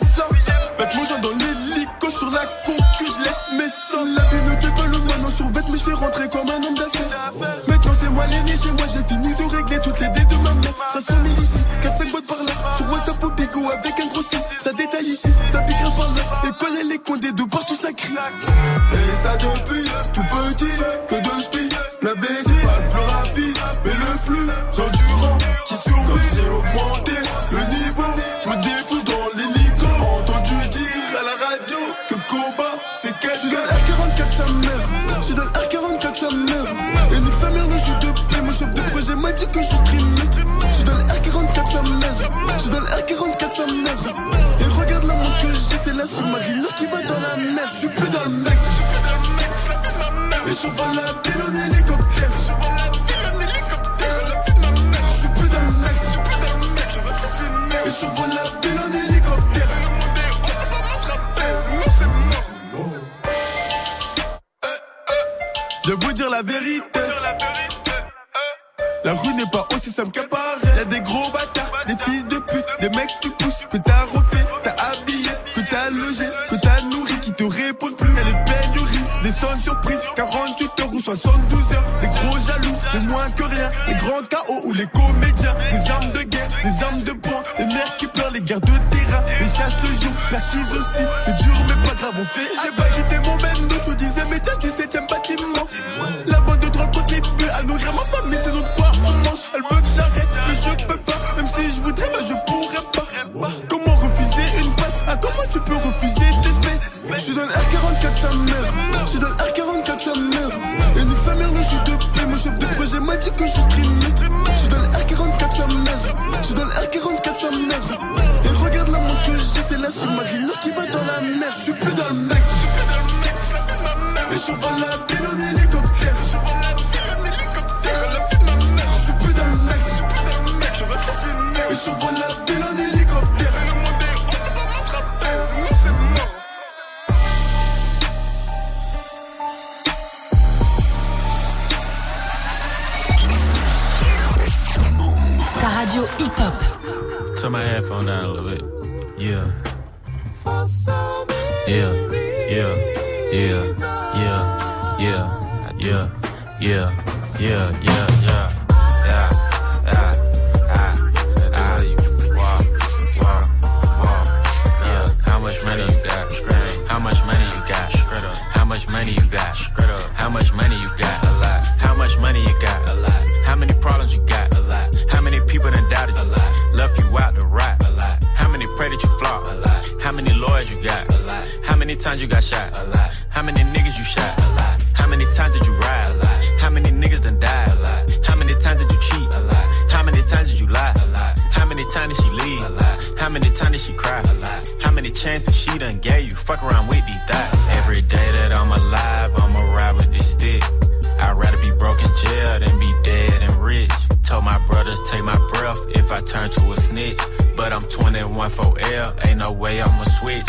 Faites mon genre dans l'hélico sur la conque, je laisse mes sangs. La vie ne fait pas le moine en survêt, mais je fais rentrer comme un homme d'affaires. Maintenant c'est moi l'aîné chez moi, j'ai fini de régler toutes les dettes de ma mère. Ça sonne ici, 4-5 boîtes par là. Sur WhatsApp au bigot avec un gros 6. Ça détaille ici, ça piquera par là. Et quand elle est condé de partout ça crie. Et ça depuis tout petit, que de speed. La c'est pas le plus rapide, mais le plus endurant qui survit. Augmenté sa mère. Et nique sa mère le jeu de paix, mon chef de projet m'a dit que je streamais. Je suis dans le R44 sa mère, je suis dans le R44 sa mère. Et regarde la montre que j'ai, c'est la sous-marine qui va dans la mer. Je suis plus dans le Mexique. Et je vole la ville en hélicoptère. Je suis plus dans le Mexique. Et je vole la ville en hélicoptère. Je vais vous dire la vérité. La rue n'est pas aussi simple qu'elle paraît. Y'a des gros bâtards, des fils de pute, des mecs que tu pousses, que t'as refait, t'as habillé, que t'as logé, que t'as nourri, qui te répondent plus. Y'a les pénuries, des sonnes surprises, 48 heures ou 72 heures. Les gros jaloux, les moins que rien, les grands chaos ou les comédiens, les armes de guerre, les armes de poing, les mères qui pleurent, les guerres de terrain, les chasses le jour, l'acquise aussi. C'est dur mais pas grave, on fait. J'ai pas quitté je disais métier du 7ème bâtiment. La bonne de drogue contribue à nourrir ma famille, c'est notre quoi on mange? Elle veut que j'arrête, mais je peux pas. Même si je voudrais, mais je pourrais pas. Comment refuser une passe Ah, comment tu peux refuser d'espèces Je suis dans le R44 sa mère. Je suis dans le R44 sa mère. Et nique sa mère le jeu de paix. Mon chef de projet m'a dit que je streamais. Je suis dans le R44 sa mère. Je suis dans le R44 sa mère. Et regarde la montre que j'ai, c'est la sous-marine qui va dans la mer. Je suis plus dans le Mexique. Et je vole la en hélicoptère. Je suis plus dans le Mexique. Et je vole la ville en hélicoptère. Ta radio hip-hop. Turn my headphone down a little bit. Yeah. Yeah. Yeah. Yeah. Yeah. Yeah. Yeah. Yeah. Yeah. Yeah. Yeah. Yeah. Yeah. Ah. Ah. Money you got? How much money you got? How much money you got? How much money you got? A lot. How much money you got? A lot. How many problems you got? A lot. How many people done doubted? A lot. Left you out to rot? A lot. How many pray that you flop? A lot. How many lawyers you got? How many times you got shot? A lot. How many niggas you shot? A lot. How many times did you ride? A lot. How many niggas done died? A lot. How many times did you cheat? A lot. How many times did you lie? A lot. How many times did she leave? A lot. How many times did she cry? A lot. How many chances she done gave you? Fuck around with these thoughts. Every day that I'm alive, I'ma ride with this stick. I'd rather be broke in jail than be dead and rich. Told my brothers take my breath if I turn to a snitch. But I'm 21 for L, ain't no way I'ma switch.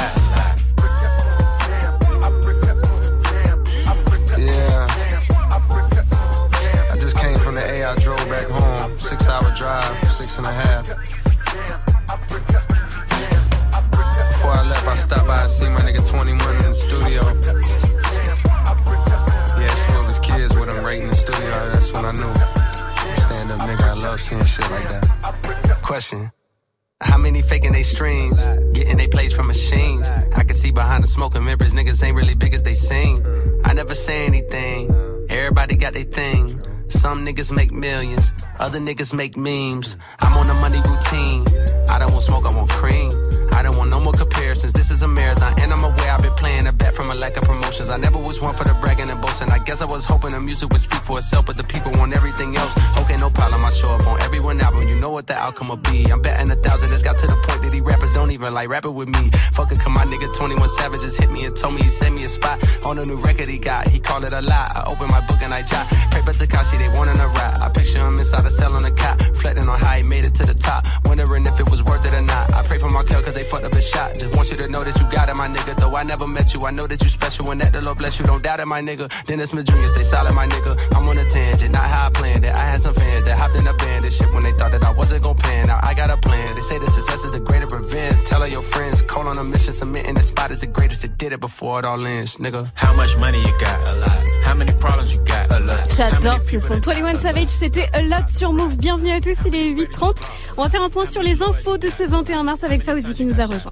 Got their thing. Some niggas make millions, other niggas make memes. I'm on the money routine. I don't want smoke, I want cream. I don't want no more comparisons. This is a marathon, and I'm aware I've been playing bet from a lack of promotions. I never was one for the bragging and boasting. I guess I was hoping the music would speak for itself, but the people want everything else. Okay, no problem. I show up on every one album. You know what the outcome will be. I'm betting a thousand. It's got to the point that these rappers don't even like rapping with me. Fuck it, come my nigga 21 Savage just hit me and told me he sent me a spot on a new record he got. He called it a lie. I open my book and I jot. Paper Takashi, they wanting a rap. I picture him inside a cell on a cot, reflecting on how he made it to the top. Wondering if it was worth it or not. I pray for Markel cause they fucked up his shot. Just want you to know that you got it, my nigga. Though I never met you, I know that you special and that the Lord bless you. Don't doubt it, my nigga. Dennis Smith Jr., stay solid, my nigga. I'm on a tangent, not how I planned it. I had some fans that hopped in a band and shit when they thought that I wasn't gon' pan. Now I got a plan. They say the success is the greater revenge. Tell all your friends, call on a mission, submitting the spot is the greatest that did it before it all ends, nigga. How much money you got? A lot. How many problems you got? A lot. J'adore ce son. 21 Savage, c'était A Lot sur Move. Bienvenue à tous, il est 8h30. On va faire un point sur les infos de ce 21 mars avec Fauzi qui nous a rejoint.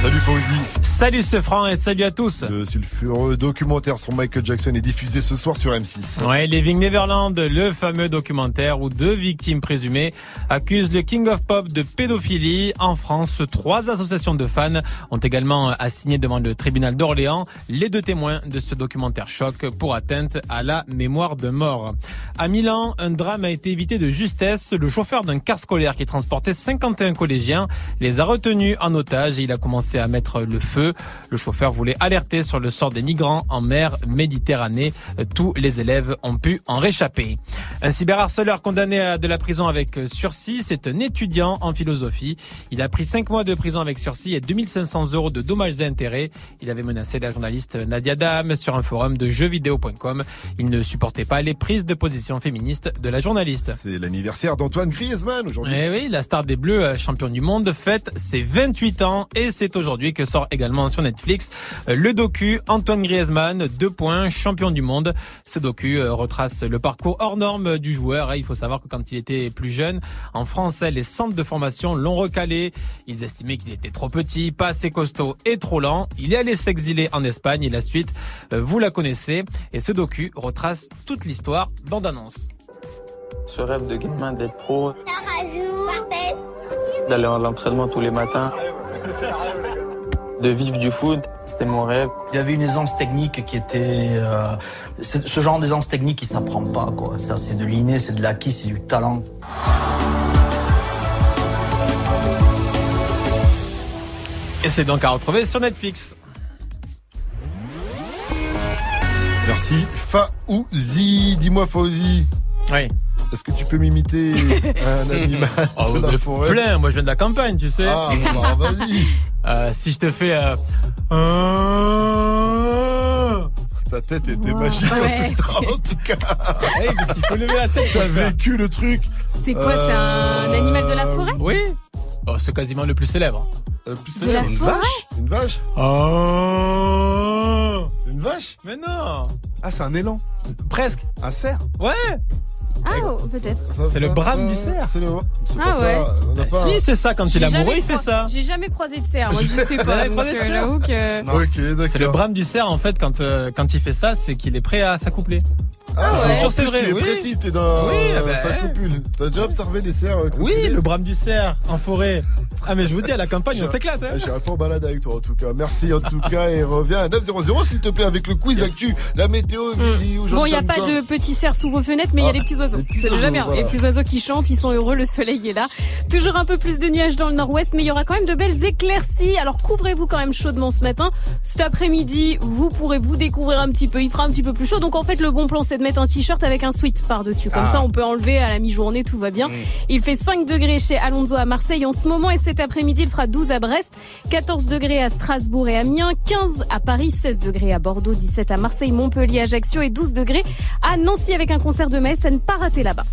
Salut Fauzi. Salut ce franc et salut à tous. Le sulfureux documentaire sur Michael Jackson est diffusé ce soir sur M6. Ouais, Living Neverland, le fameux documentaire où deux victimes présumées accusent le King of Pop de pédophilie. En France, trois associations de fans ont également assigné devant le tribunal d'Orléans les deux témoins de ce documentaire choc pour atteinte à la mémoire de mort. À Milan, un drame a été évité de justesse. Le chauffeur d'un car scolaire qui transportait 51 collégiens les a retenus en otage et il a commencé à mettre le feu. Le chauffeur voulait alerter sur le sort des migrants en mer Méditerranée. Tous les élèves ont pu en réchapper. Un cyberharceleur condamné à de la prison avec sursis, c'est un étudiant en philosophie. Il a pris 5 mois de prison avec sursis et 2500 euros de dommages et intérêts. Il avait menacé la journaliste Nadia Dam sur un forum de jeuxvideo.com. Il ne supportait pas les prises de position féministes de la journaliste. C'est l'anniversaire d'Antoine Griezmann aujourd'hui. Eh oui, la star des Bleus, euh, champion du monde, fête ses 28 ans et c'est aujourd'hui que sort également sur Netflix euh, le docu Antoine Griezmann, deux points, champion du monde. Ce docu euh, retrace le parcours hors norme du joueur. Il faut savoir que quand il était plus jeune, en France, les centres de formation l'ont recalé. Ils estimaient qu'il était trop petit, pas assez costaud et trop lent. Il est allé s'exiler en Espagne et la suite, euh, vous la connaissez. Et ce docu retrace toute l'histoire. Bande annonce. Ce rêve de gamin d'être pro, d'aller à l'entraînement tous les matins, de vivre du foot, c'était mon rêve. Il y avait une aisance technique qui était... euh, ce genre d'aisance technique, il s'apprend pas. quoi. Ça, c'est de l'inné, c'est de l'acquis, c'est du talent. Et c'est donc à retrouver sur Netflix. Merci Faouzi. Dis-moi Fauzi. Oui. Est-ce que tu peux m'imiter un animal Oh, de la forêt plein, moi je viens de la campagne, tu sais. Ah, bon, bah, vas-y. Euh, si je te fais... euh, euh, Ta tête était magique en Ouais. tout cas. En tout cas. hey, parce qu'il faut lever la tête. T'as le vécu le truc. C'est quoi, c'est un animal de la forêt? Oui. Oh, c'est quasiment le plus célèbre. Euh, plus De la c'est une forêt vache? Une vache? Oh C'est une vache? Mais non Ah, c'est un élan. Presque. Un cerf? Ouais Ah, oh, peut-être. C'est le brame du cerf. C'est le. C'est Ah pas ouais. ça. On n'a pas. Si, c'est ça, quand il amoureux, jamais il fait ça. J'ai jamais croisé de cerf, moi je sais pas. euh, cerf J'avoue que. Ok, d'accord. C'est le brame du cerf, en fait, quand, euh, quand il fait ça, c'est qu'il est prêt à s'accoupler. Ah, Je suis sûr en c'est vrai, tu es oui. précis, t'es dans Oui, ah bah, un copule. T'as déjà observé des cerfs euh, Oui, le brame du cerf en forêt. Ah mais je vous dis à la campagne, on s'éclate. Hein. Je suis un peu en balade avec toi en tout cas. Merci en tout cas et reviens à 900 s'il te plaît avec le quiz actu, la météo. Vivi, Bon, il n'y a pas de petits cerfs sous vos fenêtres, mais il y a Ah, des petits oiseaux. Petits C'est déjà oiseaux, bien. voilà. Les petits oiseaux qui chantent, ils sont heureux, le soleil est là. Toujours un peu plus de nuages dans le nord-ouest, mais il y aura quand même de belles éclaircies. Alors couvrez-vous quand même chaudement ce matin. Cet après-midi, vous pourrez vous découvrir un petit peu. Il fera un petit peu plus chaud. Donc en fait, le bon plan, c'est de mettre un t-shirt avec un sweat par-dessus. Comme Ah. ça, on peut enlever à la mi-journée, tout va bien. Il fait 5 degrés chez Alonso à Marseille en ce moment et cet après-midi, il fera 12 à Brest, 14 degrés à Strasbourg et Amiens, 15 à Paris, 16 degrés à Bordeaux, 17 à Marseille, Montpellier, Ajaccio et 12 degrés à Nancy avec un concert de Metz à ne pas rater là-bas.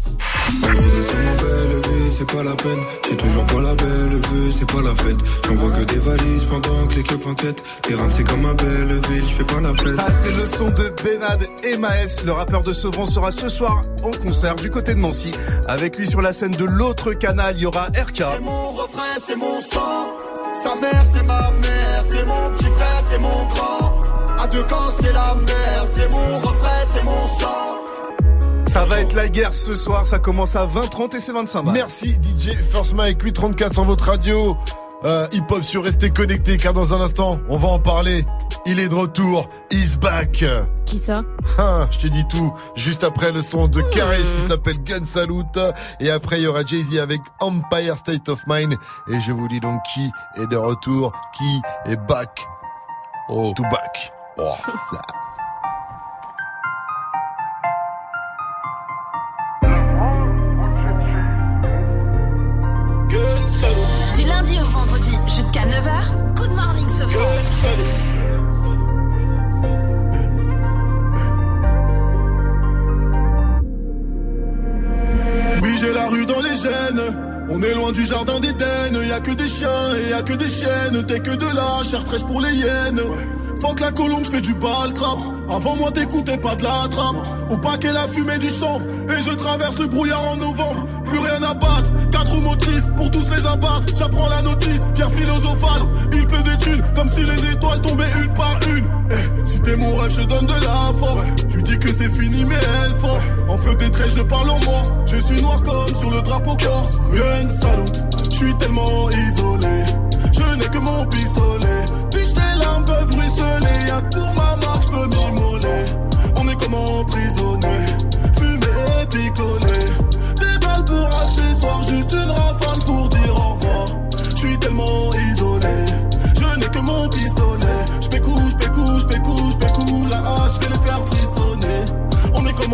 Sur ma belle vie, c'est pas la peine. J'ai toujours pas la belle vue, c'est pas la fête. J'envoie que des valises pendant que les keufs enquêtent. Les rames, c'est comme ma belle ville, je fais pas la fête. Ça, c'est le son de Benad et Maes. Le rappeur de Sevran sera ce soir en concert du côté de Nancy. Avec lui sur la scène de l'autre canal, il y aura RK. C'est mon refrain, c'est mon sang. Sa mère, c'est ma mère. C'est mon petit frère, c'est mon grand. À deux camps, c'est la merde. C'est mon refrain, c'est mon sang. Ça va être la guerre ce soir. Ça commence à 20h30 et c'est 25 balles. Merci DJ First Mike 834 sur votre radio. Euh, hip hop sur restez connectés car dans un instant on va en parler. Il est de retour, he's back. Qui ça? Hein, je te dis tout. Juste après le son de Karis qui s'appelle Gun Salute. Et après il y aura Jay-Z avec Empire State of Mind. Et je vous dis donc qui est de retour, qui est back. Oh. To back. Oh, ça. Oui, j'ai la rue dans les gènes. On est loin du jardin d'Éden. Y a que des chiens et y a que des chiennes. T'es que de la chair fraîche pour les hyènes. Faut que la colombe fait du bal trap. Avant moi, t'écoutais pas de la trappe. Au paquet, la fumée du chanvre. Et je traverse le brouillard en novembre. Plus rien à battre. Quatre motrices pour tous les abattre. J'apprends la notice. Pierre philosophale. Il pleut des thunes comme si les étoiles tombaient une par une. Eh, si t'es mon rêve, je donne de la force. Lui dis que c'est fini, mais elle force. En feu des traits, je parle en morse. Je suis noir comme sur le drapeau corse. Je suis tellement isolé. Je n'ai que mon pistolet. Puis tes larmes peuvent ruisseler? Y'a pour ma marque, je peux m'immoler. On est comme emprisonné. Fumé et picolé. Des balles pour accessoires, juste une rafale pour dire au revoir. Je suis tellement isolé. Je n'ai que mon pistolet. J'pécou, j'pécou, j'pécou, j'pécou la hache, je vais les faire frissonner. On est comme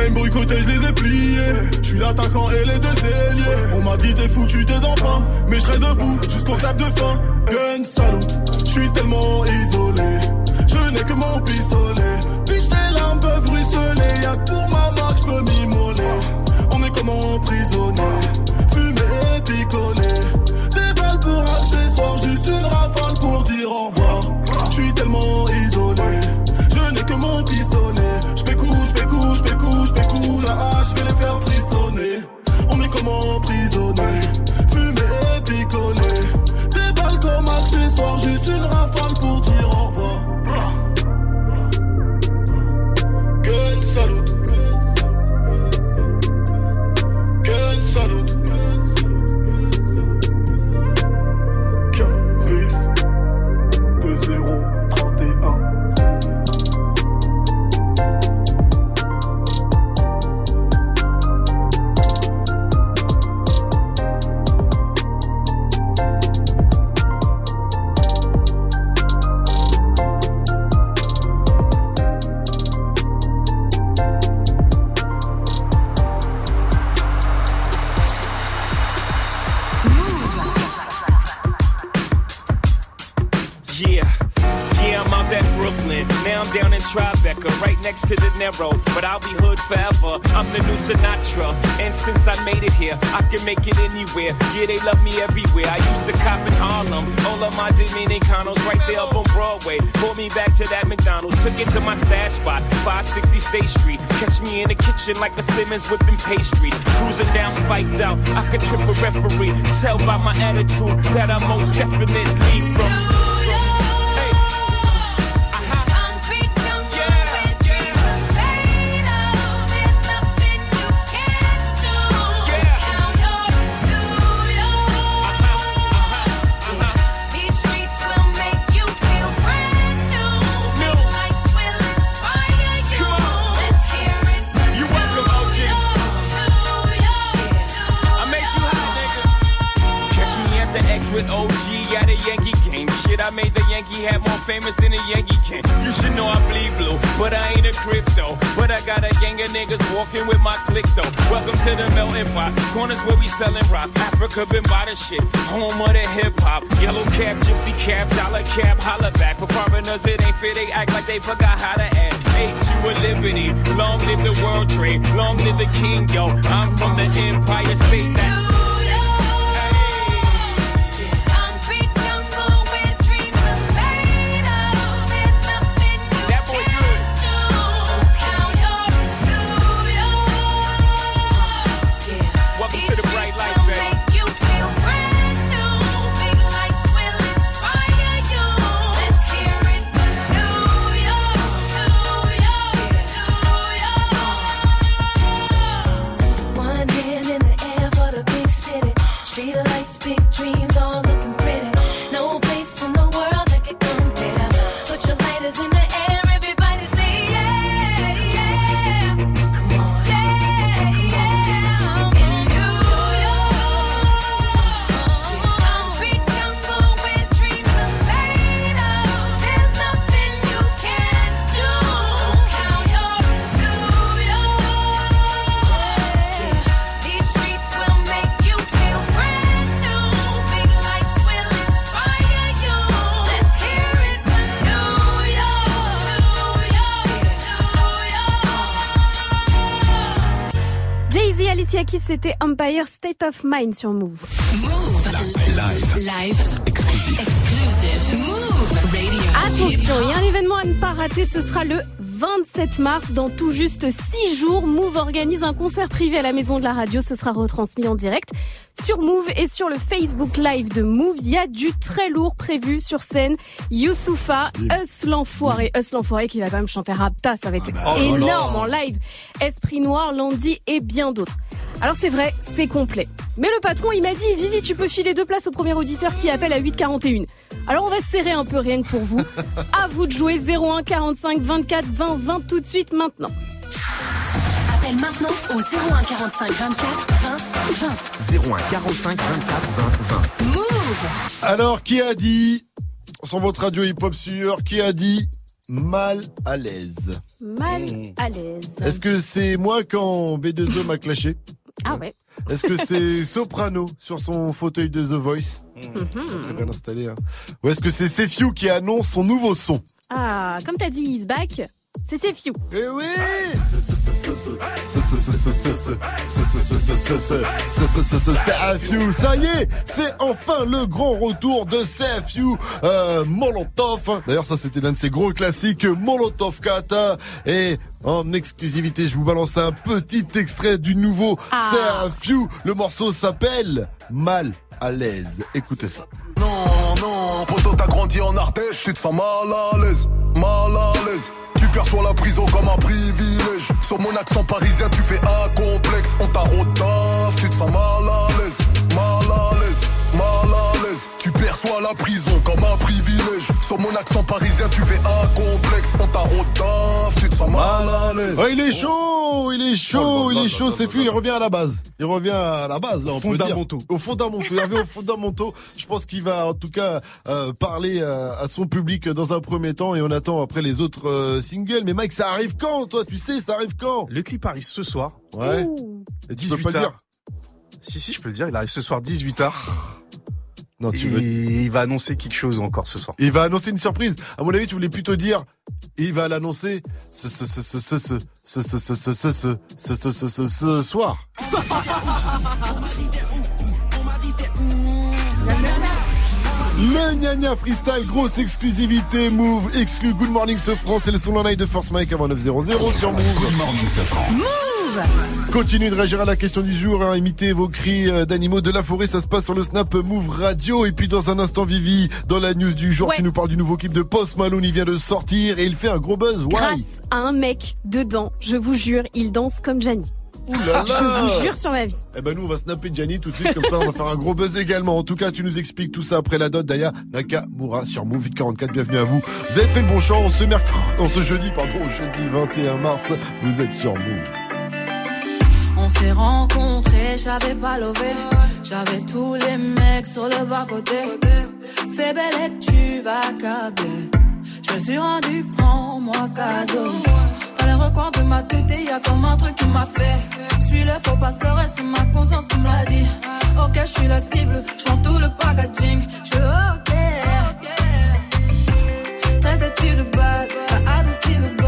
Même boycotté, je les ai pliés. Je suis l'attaquant et les deux ailiers. On m'a dit t'es foutu, t'es dans pain. Mais je serai debout jusqu'au clap de fin. Gun salute, je suis tellement isolé. Je n'ai que mon pistolet. Puis tes larmes peuvent ruisseler. Y'a que pour ma marque, je peux m'immoler. On est comme emprisonné. Fumé et picolé. Des balles pour accessoires, juste une rafale pour dire au revoir. Je suis tellement isolé. Je n'ai que mon pistolet. J'pécou la hache, But I'll be hood forever. I'm the new Sinatra. And since I made it here, I can make it anywhere. Yeah, they love me everywhere. I used to cop in Harlem. All of my Dominicanos right there up on Broadway. Pulled me back to that McDonald's. Took it to my stash spot, 560 State Street. Catch me in the kitchen like a Simmons whipping pastry. Cruising down spiked out. I could trip a referee. Tell by my attitude that I'm most definitely from. Yankee game. Shit, I made the Yankee hat more famous than a Yankee can. You should know I bleed blue, but I ain't a crypto. But I got a gang of niggas walking with my click though. Welcome to the melting pot. Corners where we selling rock. Africa been by the shit. Home of the hip hop. Yellow cap, gypsy cap, dollar cap, holla back. For foreigners, it ain't fair. They act like they forgot how to act. Ain't you a liberty? Long live the world trade. Long live the king, yo. I'm from the Empire State. That's c'était Empire State of Mind sur Move. Live. Live. Exclusif. Exclusive. Move Radio. Attention, il y a un événement à ne pas rater, ce sera le 27 mars, dans tout juste 6 jours. Move organise un concert privé à la Maison de la Radio, ce sera retransmis en direct sur Move et sur le Facebook Live de Move. Il y a du très lourd prévu sur scène. Youssoufa, Us l'enfoiré, Us l'enfoiré qui va quand même chanter Rapta, ça va être bah, oh énorme en live. Esprit Noir, Landy et bien d'autres. Alors c'est vrai, c'est complet. Mais le patron, il m'a dit, Vivi, tu peux filer deux places au premier auditeur qui appelle à 8h41. Alors on va se serrer un peu rien que pour vous. À vous de jouer 01 45 24 20 20 tout de suite maintenant. Appelle maintenant au 01 45 24 20 20. 01 45 24 20 20. Move. Alors, qui a dit, sur votre radio hip-hop sûr, qui a dit mal à l'aise? Mal à l'aise. Est-ce que c'est moi quand B2O m'a clashé? Ah ouais. Est-ce que c'est Soprano sur son fauteuil de The Voice Mhm. Très bien installé. Hein. Ou est-ce que c'est Sefiu qui annonce son nouveau son? Ah, comme t'as dit, he's back. C'était Few. Eh oui Sefiu, ça y est, c'est enfin le grand retour de Sefiu euh, Molotov. D'ailleurs, ça c'était l'un de ses gros classiques, Molotov Kata. Et en exclusivité, je vous balance un petit extrait du nouveau Sefiu. Le morceau s'appelle Mal à l'aise. Écoutez ça. Non, non, poto t'as grandi en Ardèche, tu te sens mal à l'aise, mal à l'aise. Perçois la prison comme un privilège. Sur mon accent parisien, tu fais un complexe. On t'a tu te sens mal à l'aise, Tu perçois la prison comme un privilège. Sur mon accent parisien, tu fais un complexe. On t'a rodaf, tu te sens mal à l'aise. Oh, il est chaud, il est chaud, il est chaud, c'est fou, il revient à la base. Il revient à la base, là, on peut dire. Fondamentaux. Aux fondamentaux. Il revient aux fondamentaux. Je pense qu'il va, en tout cas, euh, parler euh, à son public dans un premier temps et on attend après les autres euh, singles. Mais Mike, ça arrive quand, toi? Tu sais, ça arrive quand? Le clip arrive ce soir. Ouais. Et tu peux pas le 18h. dire? Si, si, je peux le dire. Il arrive ce soir 18h. Non, tu veux- il va annoncer quelque chose encore ce soir. Il va annoncer une surprise. À mon avis, tu voulais plutôt dire il va l'annoncer ce, ce, ce, ce, ce, ce, ce, ce, ce, ce, ce, ce, ce, ce, ce, ce, ce soir. Le Gna Gna Freestyle, grosse exclusivité, Move, exclu Good Morning Sofran, c'est le son de Force Mike avant 900 sur Move. Good Morning Sofran. Move Continuez de réagir à la question du jour, hein, imitez vos cris euh, d'animaux de la forêt, ça se passe sur le Snap Move Radio. Et puis dans un instant, Vivi, dans la news du jour, Ouais. tu nous parles du nouveau clip de Post Malone, il vient de sortir et il fait un gros buzz. Why? Grâce à un mec dedans, je vous jure, il danse comme Gianni. Ouh là là Je vous jure sur ma vie. Eh ben nous on va snapper Gianni tout de suite comme ça on va faire un gros buzz également. En tout cas tu nous expliques tout ça après la dot d'Aya Nakamura sur Move 844. Bienvenue à vous. Vous avez fait le bon choix en ce mercredi, en ce jeudi pardon, jeudi 21 mars. Vous êtes sur Move. On s'est rencontrés, j'avais pas levé. J'avais tous les mecs sur le bas côté. Fais belle et tu vas câbler. Je me suis rendu, prends-moi cadeau. Dans les recoins de ma tête, y a comme un truc qui m'a fait. Suis le faux pas se le reste, c'est ma conscience qui me l'a dit. Ok, je suis la cible, je tout le packaging. Je ok. Traite-tu de base, t'as adouci le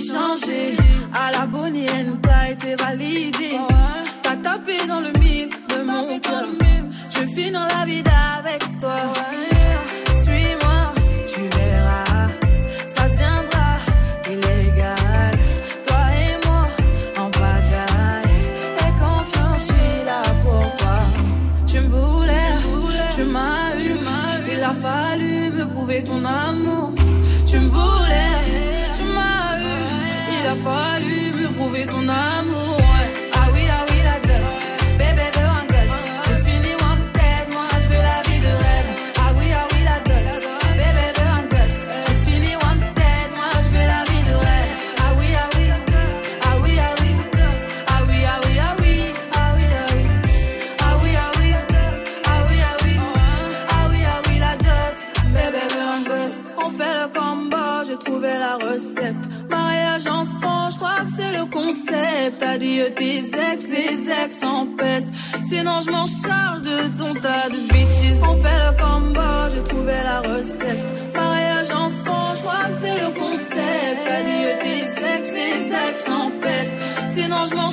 changé. À la Bonnie Clyde, t'es validé. T'as tapé dans le mille de mon cœur. Je finis dans la vie avec toi. Suis-moi, tu verras. Ça deviendra illégal. Toi et moi, en pagaille. Et confiance, je suis là pour toi. Tu me voulais, tu m'as eu. Il a fallu me prouver ton amour. Fallu me prouver ton amour. Je m'en charge de ton tas de bitches. On fait le combo, j'ai trouvé la recette. Mariage enfant, je crois que c'est le concept. Adieu tes ex, tes ex en peste. Sinon, je m'en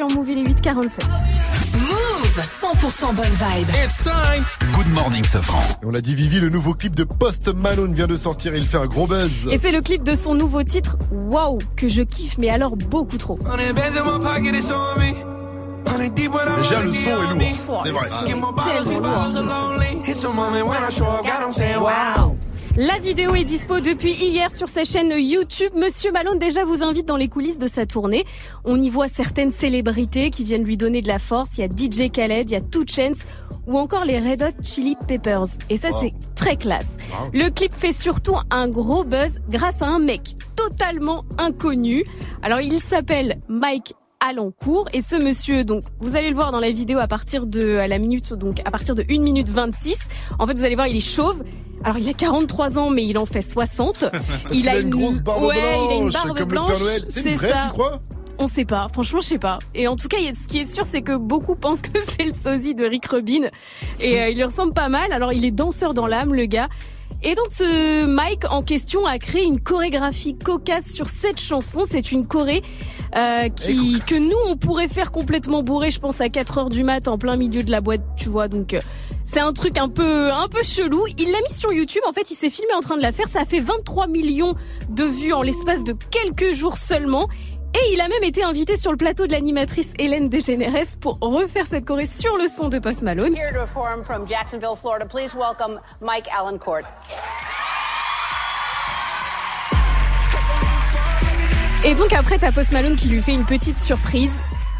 sur Move, il est 8h47. Move 100% bonne vibe. It's time. Good morning, Sofran. Et on l'a dit Vivi, le nouveau clip de Post Malone vient de sortir, il fait un gros buzz. Et c'est le clip de son nouveau titre, Waouh, que je kiffe, mais alors beaucoup trop. Déjà le son est lourd, c'est vrai. Waouh La vidéo est dispo depuis hier sur sa chaîne YouTube. Monsieur Malone déjà vous invite dans les coulisses de sa tournée. On y voit certaines célébrités qui viennent lui donner de la force. Il y a DJ Khaled, il y a Two Chainz ou encore les Red Hot Chili Peppers. Et ça c'est très classe. Le clip fait surtout un gros buzz grâce à un mec totalement inconnu. Alors il s'appelle Mike Alencourt et ce monsieur donc vous allez le voir dans la vidéo à partir de à la minute donc à partir de 1 minute 26 en fait vous allez voir il est chauve alors il a 43 ans mais il en fait 60 Parce qu'il a une grosse barbe ouais, il a une barbe comme blanche. C'est vrai, ça tu crois? On sait pas. Franchement, je sais pas. Et en tout cas, il ce qui est sûr, c'est que beaucoup pensent que c'est le sosie de Rick Rubin. Et euh, il lui ressemble pas mal. Alors, il est danseur dans l'âme, le gars. Et donc ce Mike en question a créé une chorégraphie cocasse sur cette chanson. C'est une choré euh, qui que nous on pourrait faire complètement bourré, je pense à 4 heures du mat en plein milieu de la boîte, tu vois. Donc euh, c'est un truc un peu un peu chelou. Il l'a mis sur YouTube. En fait, il s'est filmé en train de la faire. Ça a fait 23 millions de vues en l'espace de quelques jours seulement. Et il a même été invité sur le plateau de l'animatrice Hélène DeGeneres pour refaire cette choré sur le son de Post Malone. Here to perform from Jacksonville, Florida. Please welcome Mike Allencourt. Et donc après, t'as Post Malone qui lui fait une petite surprise.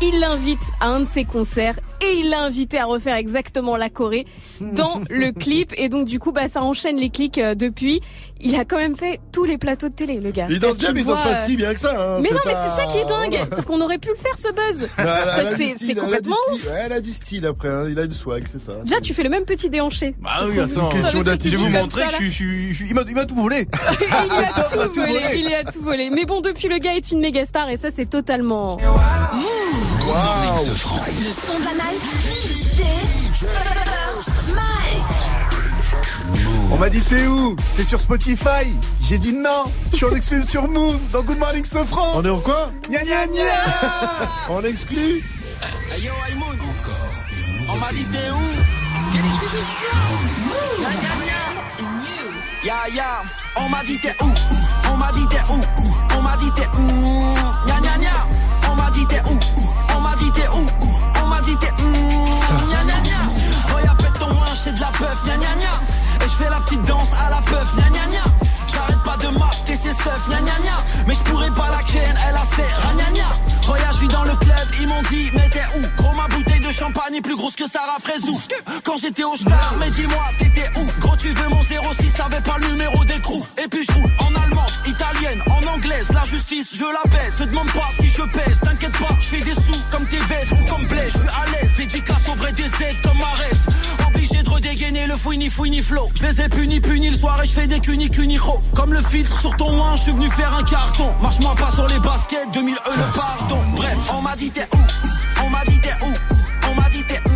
Il l'invite à un de ses concerts et il l'a invité à refaire exactement la choré dans le clip. Et donc du coup, bah ça enchaîne les clics euh, depuis. Il a quand même fait tous les plateaux de télé, le gars. Il danse bien, mais il danse pas si bien que ça. hein. Mais non, mais c'est ça qui est dingue. Voilà. Sauf qu'on aurait pu le faire ce buzz. Du C'est c'est elle a complètement ouf. style. Ouais, Elle a du style après, hein. il a du swag, c'est ça. Déjà, tu fais le même petit déhanché. Bah oui, attends. Question Je vais d'attitude. vous montrer que je suis- Il m'a tout volé. il a tout tout volé, il a tout volé. Mais bon, depuis le gars est une méga star et ça c'est totalement. Morning, ce franc. Le son de la On m'a dit t'es où? T'es sur Spotify? J'ai dit non. Je suis en exclu sur Move dans Good Morning Sofran. On est en quoi? Gna gna gna On exclut Hey yo, Aïmoun. On m'a dit t'es où? Ya ya, on m'a dit t'es où? On m'a dit t'es où? On m'a dit t'es où? Gna gna gna On m'a dit t'es où? On m'a dit t'es où? Fais la petite danse à la peuf Gna gna gna. J'arrête pas de mater ses seufs Gna gna gna. Mais je pourrais pas la ken Elle a ses gna gna. Regarde je suis dans le club Ils m'ont dit mais t'es où? Gros ma bouteille de champagne est plus grosse que Sarah Fraisou Quand j'étais au star Mais dis-moi t'étais où? Gros tu veux mon 06 T'avais pas le numéro d'écrou Et puis je roule en allemande, italienne, en anglaise La justice je la baisse Se demande pas si je pèse. T'inquiète pas je fais des sous comme tes vestes. Ou comme blé Je suis à l'aise. Dédicace au vrai des aides comme Marès Obligé de redégainer le fouini fouini flow. Je les ai punis punis le soir et je fais des cunis cunicho Comme le filtre sur ton ouin je suis venu faire un carton. Marche-moi pas sur les baskets 2000 E le pardon. Bref on m'a dit t'es où? On m'a dit t'es où? On m'a dit t'es où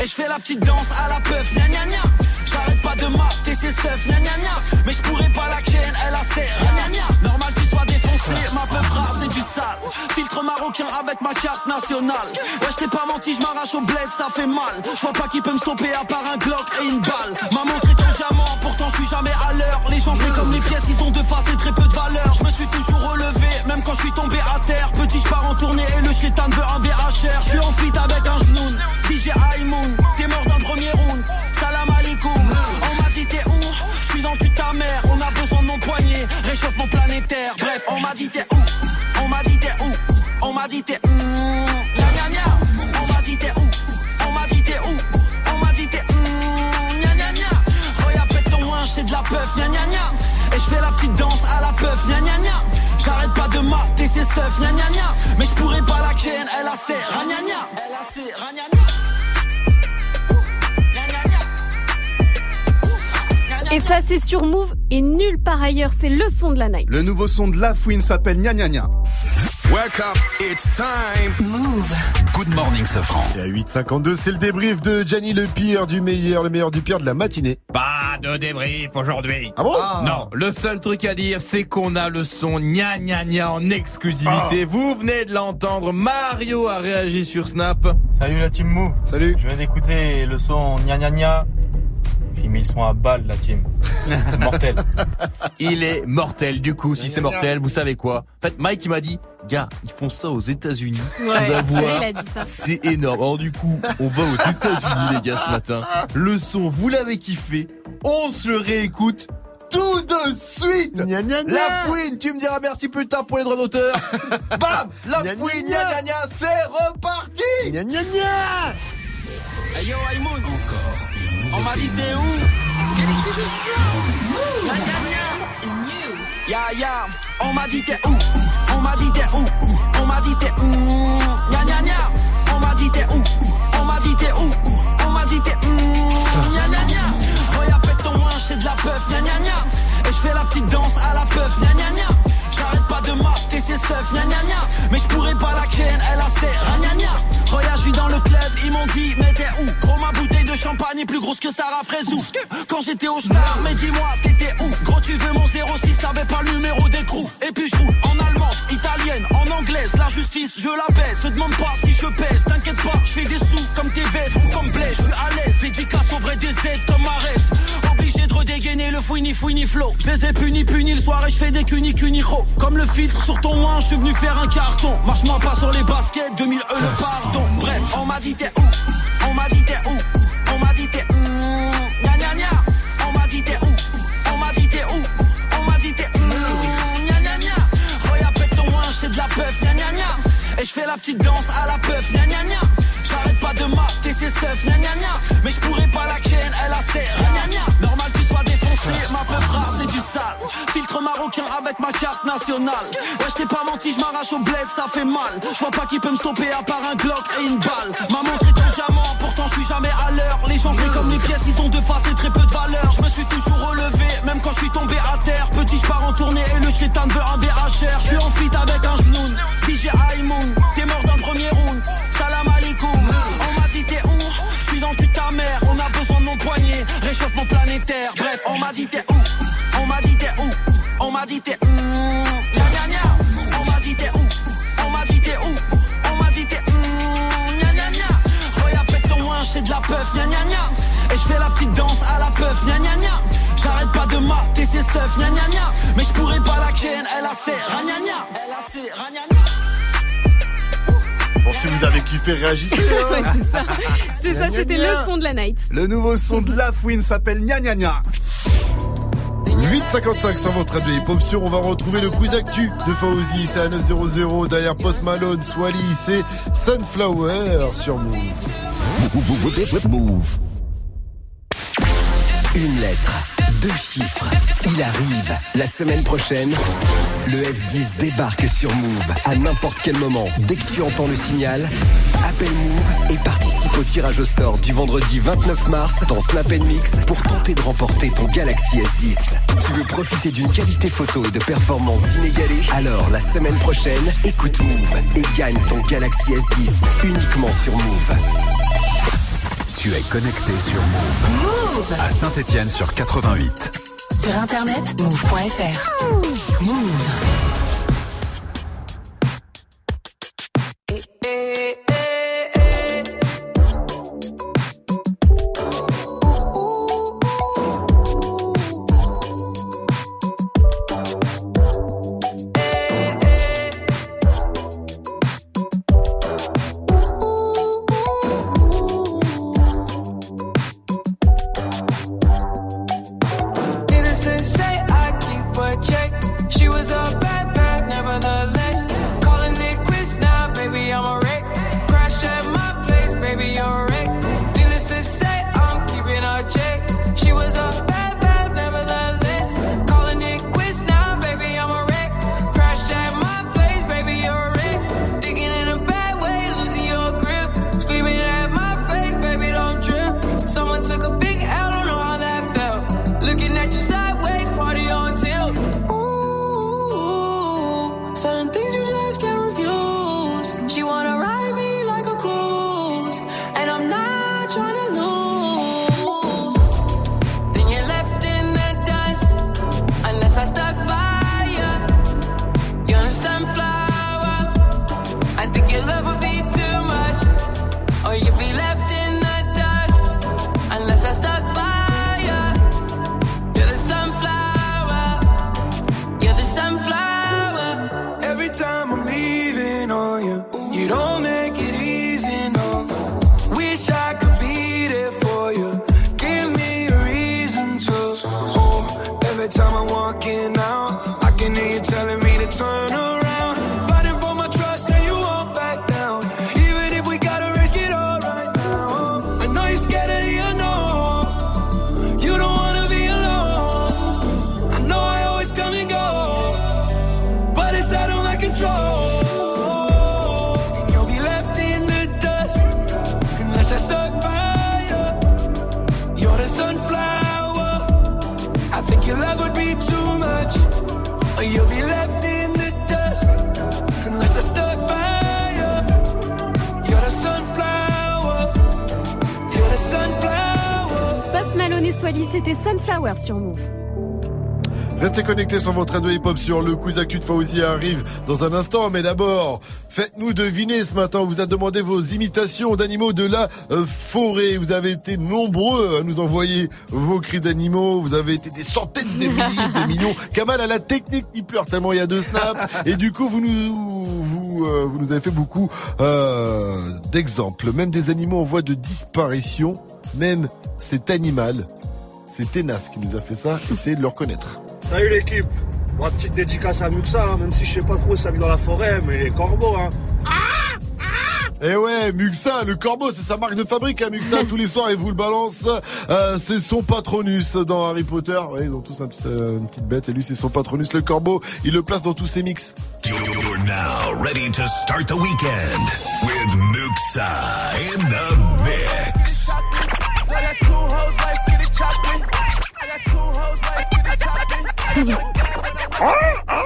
Et je fais la petite danse à la peuf J'arrête pas de mater ses seufs Gna gna gna. Mais je pourrais pas la ken Elle a ses Gna gna. Normal qu'il soit défoncé Ma peuf rare c'est du sale. Filtre marocain avec ma carte nationale. Ouais je t'ai pas menti je m'arrache au bled ça fait mal. Je vois pas qui peut me stopper à part un Glock et une balle. Ma est en diamant pourtant je suis jamais à l'heure. Les gens c'est comme les pièces ils ont deux faces et très peu de valeur. Je me suis toujours relevé même quand je suis tombé à terre. Petit je pars en tournée et le chétan veut un VHR Je suis en fit avec un genou DJ Aïmoun T'es mort le premier round. Salam alaikum On a besoin de mon poignet Réchauffement planétaire. Bref on m'a dit t'es où? On m'a dit t'es où? On m'a dit t'es où? On m'a dit t'es où? On m'a dit t'es où? On m'a dit t'es où? Gna gna gna. Pète ton linge c'est de la peuf Gna gna gna. Et je fais la petite danse à la peuf Gna gna gna. J'arrête pas de mater ses seufs. Gna gna gna. Mais je pourrais pas la ken Elle a ses gna gna. Elle a ses gna Et ça c'est sur Move et nulle part ailleurs. C'est le son de la night. Le nouveau son de La Fouine s'appelle Gna Gna Gna. Wake up, it's time. Move. Good morning, ce franc. Et à 8h52, c'est le débrief de Gianni le pire du meilleur, le meilleur du pire de la matinée. Pas de débrief aujourd'hui. Ah bon Non, le seul truc à dire, c'est qu'on a le son gna gna gna en exclusivité. Ah. Vous venez de l'entendre. Mario a réagi sur Snap. Salut la team Move. Salut. Je viens d'écouter le son gna gna gna. J'ai mis le son à balle la team. C'est mortel. Il est mortel. Du coup, si c'est mortel, vous savez quoi? En fait, Mike il m'a dit, gars, ils font ça aux États-Unis. Ouais, tu vas voir, il c'est énorme. Alors du coup, on va aux États-Unis les gars ce matin. Le son, vous l'avez kiffé. On se le réécoute. Tout de suite Gna gna gna. La fouine, tu me diras merci plus tard pour les droits d'auteur. Bam La fouine, gna. gna gna gna, c'est reparti Gna gna gna Hey yo Aïmoun on m'a dit t'es où? Ya ya, on m'a dit t'es où? On m'a dit t'es où? On m'a dit t'es où? Gna gna gna, on m'a dit t'es où? On m'a dit t'es où? On m'a dit t'es où? Gna gna gna, Voyage pète ton linge, c'est de la peuf, gna gna gna Et je fais la petite danse à la peuf, gna gna gna J'arrête pas de mater ses seufs, gna gna gna Mais je pourrais pas la ken, elle a ses. Voyage, je suis dans le club, ils m'ont dit mais t'es où? Gros ma bouteille champagne est plus grosse que Sarah Fraisou. Quand j'étais au star, mais dis-moi, t'étais où? Gros, tu veux mon 06, t'avais pas le numéro d'écrou. Et puis je roule en allemande, italienne, en anglaise. La justice, je la baisse. Se demande pas si je pèse, t'inquiète pas, je fais des sous comme tes vestes ou comme Blaise. Je suis à l'aise, dédicace au vrai des aides comme Marès. Obligé de redégainer le fouini fouini flow. Je les ai punis, punis le soir et je fais des cunis cunicho. Comme le filtre sur ton ouin, je suis venu faire un carton. Marche-moi pas sur les baskets, 2000 E le pardon. Bref, on m'a dit t'es où? On m'a dit t'es où? Dit t'es mm, gna gna gna. On m'a dit t'es où? On m'a dit t'es où? On m'a dit t'es mm, gna gna gna. Regarde pète ton ouin, c'est de la peuf, gna gna gna. Et je fais la petite danse à la peuf, gna gna gna. J'arrête pas de mater ses seufs, gna gna gna. Mais je pourrais pas la ken, elle a ses gna gna. Normal ma peuf rare c'est du sale. Filtre marocain avec ma carte nationale. Ouais, je t'ai pas menti, je m'arrache au bled, ça fait mal. Je vois pas qui peut me stopper à part un Glock et une balle. Ma montre est un diamant, pourtant je suis jamais à l'heure. Les gens c'est comme les pièces, ils ont deux faces et très peu de valeur. Je me suis toujours relevé, même quand je suis tombé à terre. Petit, je pars en tournée et le chétan veut un VHR. Je suis en fit avec un genoun, DJ Aimoun. T'es mort le premier round, salam alaikum. On m'a dit t'es où? Je suis dans de ta mère, de mon poignet. Réchauffement planétaire, bref, on m'a dit t'es où? On m'a dit t'es où? On m'a dit t'es gna. On m'a dit t'es où? On m'a dit t'es où? On m'a dit t'es mm, gna gna gna. Regarde pète ton ouin, c'est de la peuf, gna gna. Et je fais la petite danse à la peuf, gna gna gna. J'arrête pas de mater ses seufs, gna gna gna. Mais je pourrais pas la ken, elle a ses ragnagna. Elle a ses ragnagna. Bon, si vous avez kiffé, réagissez. hein. Ouais, c'est ça. C'est ça, c'était le son de la night. Le nouveau son de la fouine s'appelle Gna Gna Gna. 8,55 sur votre radio hip-hop sur. On va retrouver le quiz actu de Fauzi. C'est à 900 derrière Post Malone, Swally. C'est Sunflower sur Move. Move. Une lettre, deux chiffres. Il arrive. La semaine prochaine, le S10 débarque sur Move à n'importe quel moment. Dès que tu entends le signal, appelle Move et participe au tirage au sort du vendredi 29 mars dans Snap Mix pour tenter de remporter ton Galaxy S10. Tu veux profiter d'une qualité photo et de performances inégalées? Alors la semaine prochaine, écoute Move et gagne ton Galaxy S10 uniquement sur Move. Tu es connecté sur Move. Move À Saint-Etienne sur 88. Sur internet, move.fr. Move. C'était Sunflower sur Move. Restez connectés sur votre radio hip-hop sur le quiz actu de Fauzi arrive dans un instant. Mais d'abord, faites-nous deviner ce matin. On vous a demandé vos imitations d'animaux de la euh, forêt. Vous avez été nombreux à nous envoyer vos cris d'animaux. Vous avez été des centaines de milliers, de millions. Kamal a la technique, il pleure tellement il y a deux snaps. Et du coup, vous nous, vous, euh, vous nous avez fait beaucoup euh, d'exemples. Même des animaux en voie de disparition. Même cet animal. C'est Ténas qui nous a fait ça. Essayez de le reconnaître. Salut l'équipe Ma petite dédicace à Muxa, hein, même si je sais pas trop où ça vit dans la forêt, mais les corbeaux, hein. Eh ouais, Muxa, le corbeau, c'est sa marque de fabrique, hein, Muxa, tous les soirs, il vous le balance. Euh, c'est son patronus dans Harry Potter. Ouais, ils ont tous un petit, euh, une petite bête, et lui, c'est son patronus, le corbeau. Il le place dans tous ses mix. You're now ready to start the weekend with Muxa in the mix. Skinny chocolate.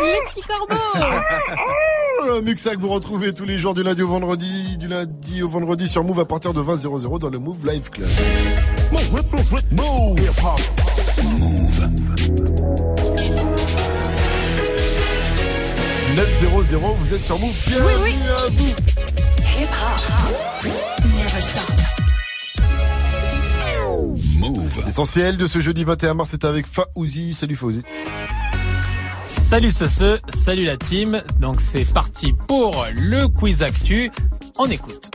Les petits corbeaux Le Muxa que vous retrouvez tous les jours du lundi au vendredi, du lundi au vendredi sur Move à partir de 20h00 dans le Move Live Club. Move. Hop. Move. 900, vous êtes sur Move. Bienvenue à vous. Hip hop. Never stop. Move. L'essentiel de ce jeudi 21 mars est avec Faouzi. Salut Faouzi. Salut ce ce, salut la team. Donc c'est parti pour le quiz actu. On écoute.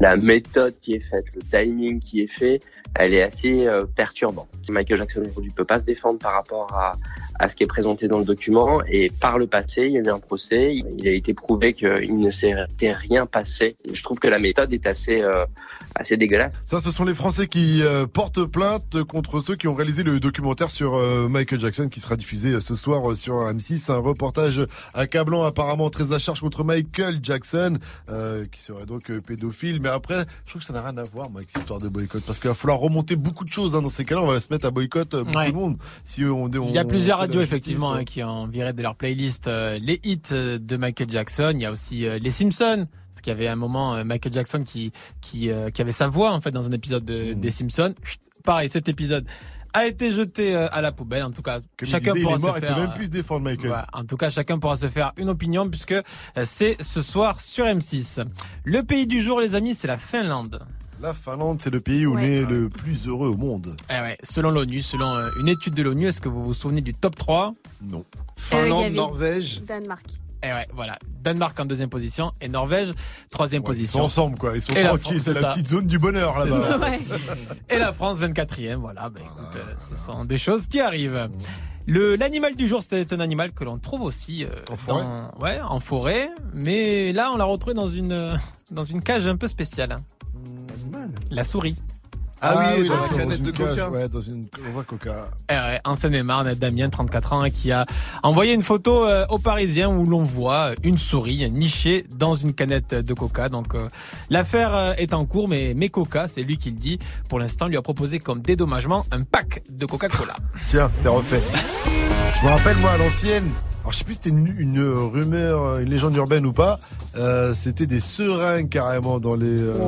La méthode qui est faite, le timing qui est fait, elle est assez euh, perturbante. Michael Jackson aujourd'hui peut pas se défendre par rapport à, à ce qui est présenté dans le document et par le passé, il y a eu un procès, il a été prouvé qu'il ne s'était rien passé. Je trouve que la méthode est assez euh, assez dégueulasse. Ça, ce sont les Français qui euh, portent plainte contre ceux qui ont réalisé le documentaire sur euh, Michael Jackson qui sera diffusé euh, ce soir euh, sur M6. Un reportage accablant apparemment très à charge contre Michael Jackson euh, qui serait donc euh, pédophile. Mais après, je trouve que ça n'a rien à voir moi, avec cette histoire de boycott parce qu'il va falloir remonter beaucoup de choses. hein. Dans ces cas-là, on va se mettre à boycott euh, beaucoup Ouais. de monde. Si on, on- Il y a plusieurs radios effectivement hein. qui ont viré de leur playlist euh, les hits de Michael Jackson. Il y a aussi euh, les Simpsons, parce qu'il y avait un moment euh, Michael Jackson qui qui euh, qui avait sa voix en fait dans un épisode de- Mm. des Simpsons. Chut, Pareil, cet épisode a été jeté euh, à la poubelle. En tout cas, Comme chacun disait, il pourra est mort, se il faire. peut même plus se défendre Michael. voilà. En tout cas, chacun pourra se faire une opinion puisque c'est ce soir sur M6. Le pays du jour, les amis, c'est la Finlande. La Finlande, c'est le pays où on Ouais. est le plus heureux au monde. Eh ouais, selon l'ONU, selon une étude de l'ONU, est-ce que vous vous souvenez du top 3 Non. Euh, y avait Danemark. Eh ouais, voilà. Danemark en deuxième position et Norvège troisième Ils position. sont ensemble, quoi. Ils sont Et tranquilles. C'est la petite zone du bonheur, là-bas. Et la France 24e, voilà. Bah, écoute, euh, ce sont des choses qui arrivent. Le l'animal du jour, c'est un animal que l'on trouve aussi euh, En forêt dans- ouais, en forêt, mais là on l'a retrouvé dans une euh, dans une cage un peu spéciale. hein. La souris. Ah oui, dans dans la une canette de cage, coca. Ouais, dans, une, dans un coca. Eh ouais, en Seine-et-Marne, Damien, 34 ans, hein, qui a envoyé une photo euh, aux Parisiens où l'on voit une souris nichée dans une canette de coca. Donc euh, l'affaire euh, est en cours, mais mais Coca, c'est lui qui le dit. Pour l'instant, lui a proposé comme dédommagement un pack de Coca-Cola. Tiens, t'es refait. Je me rappelle, moi, à l'ancienne, alors je sais plus si c'était une, une rumeur, une légende urbaine ou pas, euh, c'était des seringues carrément dans les, euh,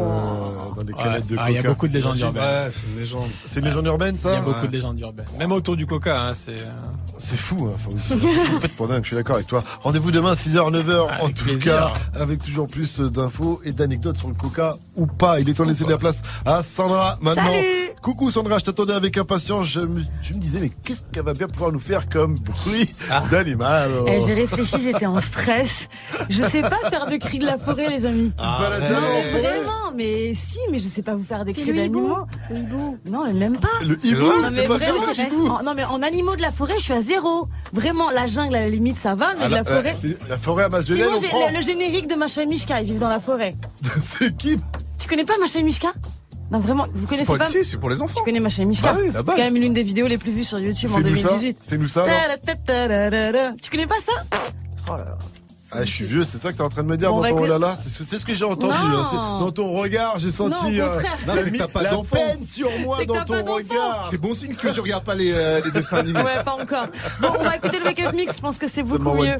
dans les canettes de Ah, coca. il y a beaucoup de légendes urbaines. Ouais, c'est une légende. C'est une légende urbaine, ça Il y a beaucoup Ouais. de légendes urbaines. Même autour du Coca, hein, c'est. euh, C'est fou, hein. Enfin, c'est complètement dingue, je suis d'accord avec toi. Rendez-vous demain, 6h, 9h, en tout plaisir. cas, avec toujours plus d'infos et d'anecdotes sur le coca ou pas. Il est temps de laisser de la place à Sandra maintenant. Salut Coucou Sandra, je t'attendais avec impatience. Je me, je me disais, mais qu'est-ce qu'elle va bien pouvoir nous faire comme bruit d'animal? Oh. Eh, J'ai réfléchi, j'étais en stress. Je sais pas faire de cris de la forêt, les amis. balades non, forêt vraiment, mais si, mais je sais pas vous faire des cris le hibou. d'animaux. Non, mais même pas. Le hibou, Non, mais vraiment, je- en- non, mais en animaux de la forêt, je suis à zéro. Vraiment, la jungle, à la limite, ça va, mais Ah, de la forêt. euh, c'est la forêt amazonienne, Sinon, on j'ai prend. le, le générique de Macha et Mishka, ils vivent dans la forêt. c'est qui? Tu connais pas Macha et Mishka Non, vraiment, vous connaissez pas si, c'est pour les enfants. Tu connais Macha et Mishka Bah oui, la C'est quand même l'une des vidéos les plus vues sur YouTube en Fais-nous ça, 2018. fais-nous ça. Tu connais pas ça? Oh là là. Ah, je suis vieux, c'est ça que t'es en train de me dire Bon, dans bah, ton oh là là. C'est ce que j'ai entendu. Non. hein. Dans ton regard, j'ai senti Non, euh. Non, la c'est que t'as pas la d'enfant. peine sur moi dans ton regard. C'est bon signe que tu regardes pas les, euh, les dessins animés. Ouais, pas encore. Bon, on va écouter le Wake Up Mix, je pense que c'est beaucoup mieux.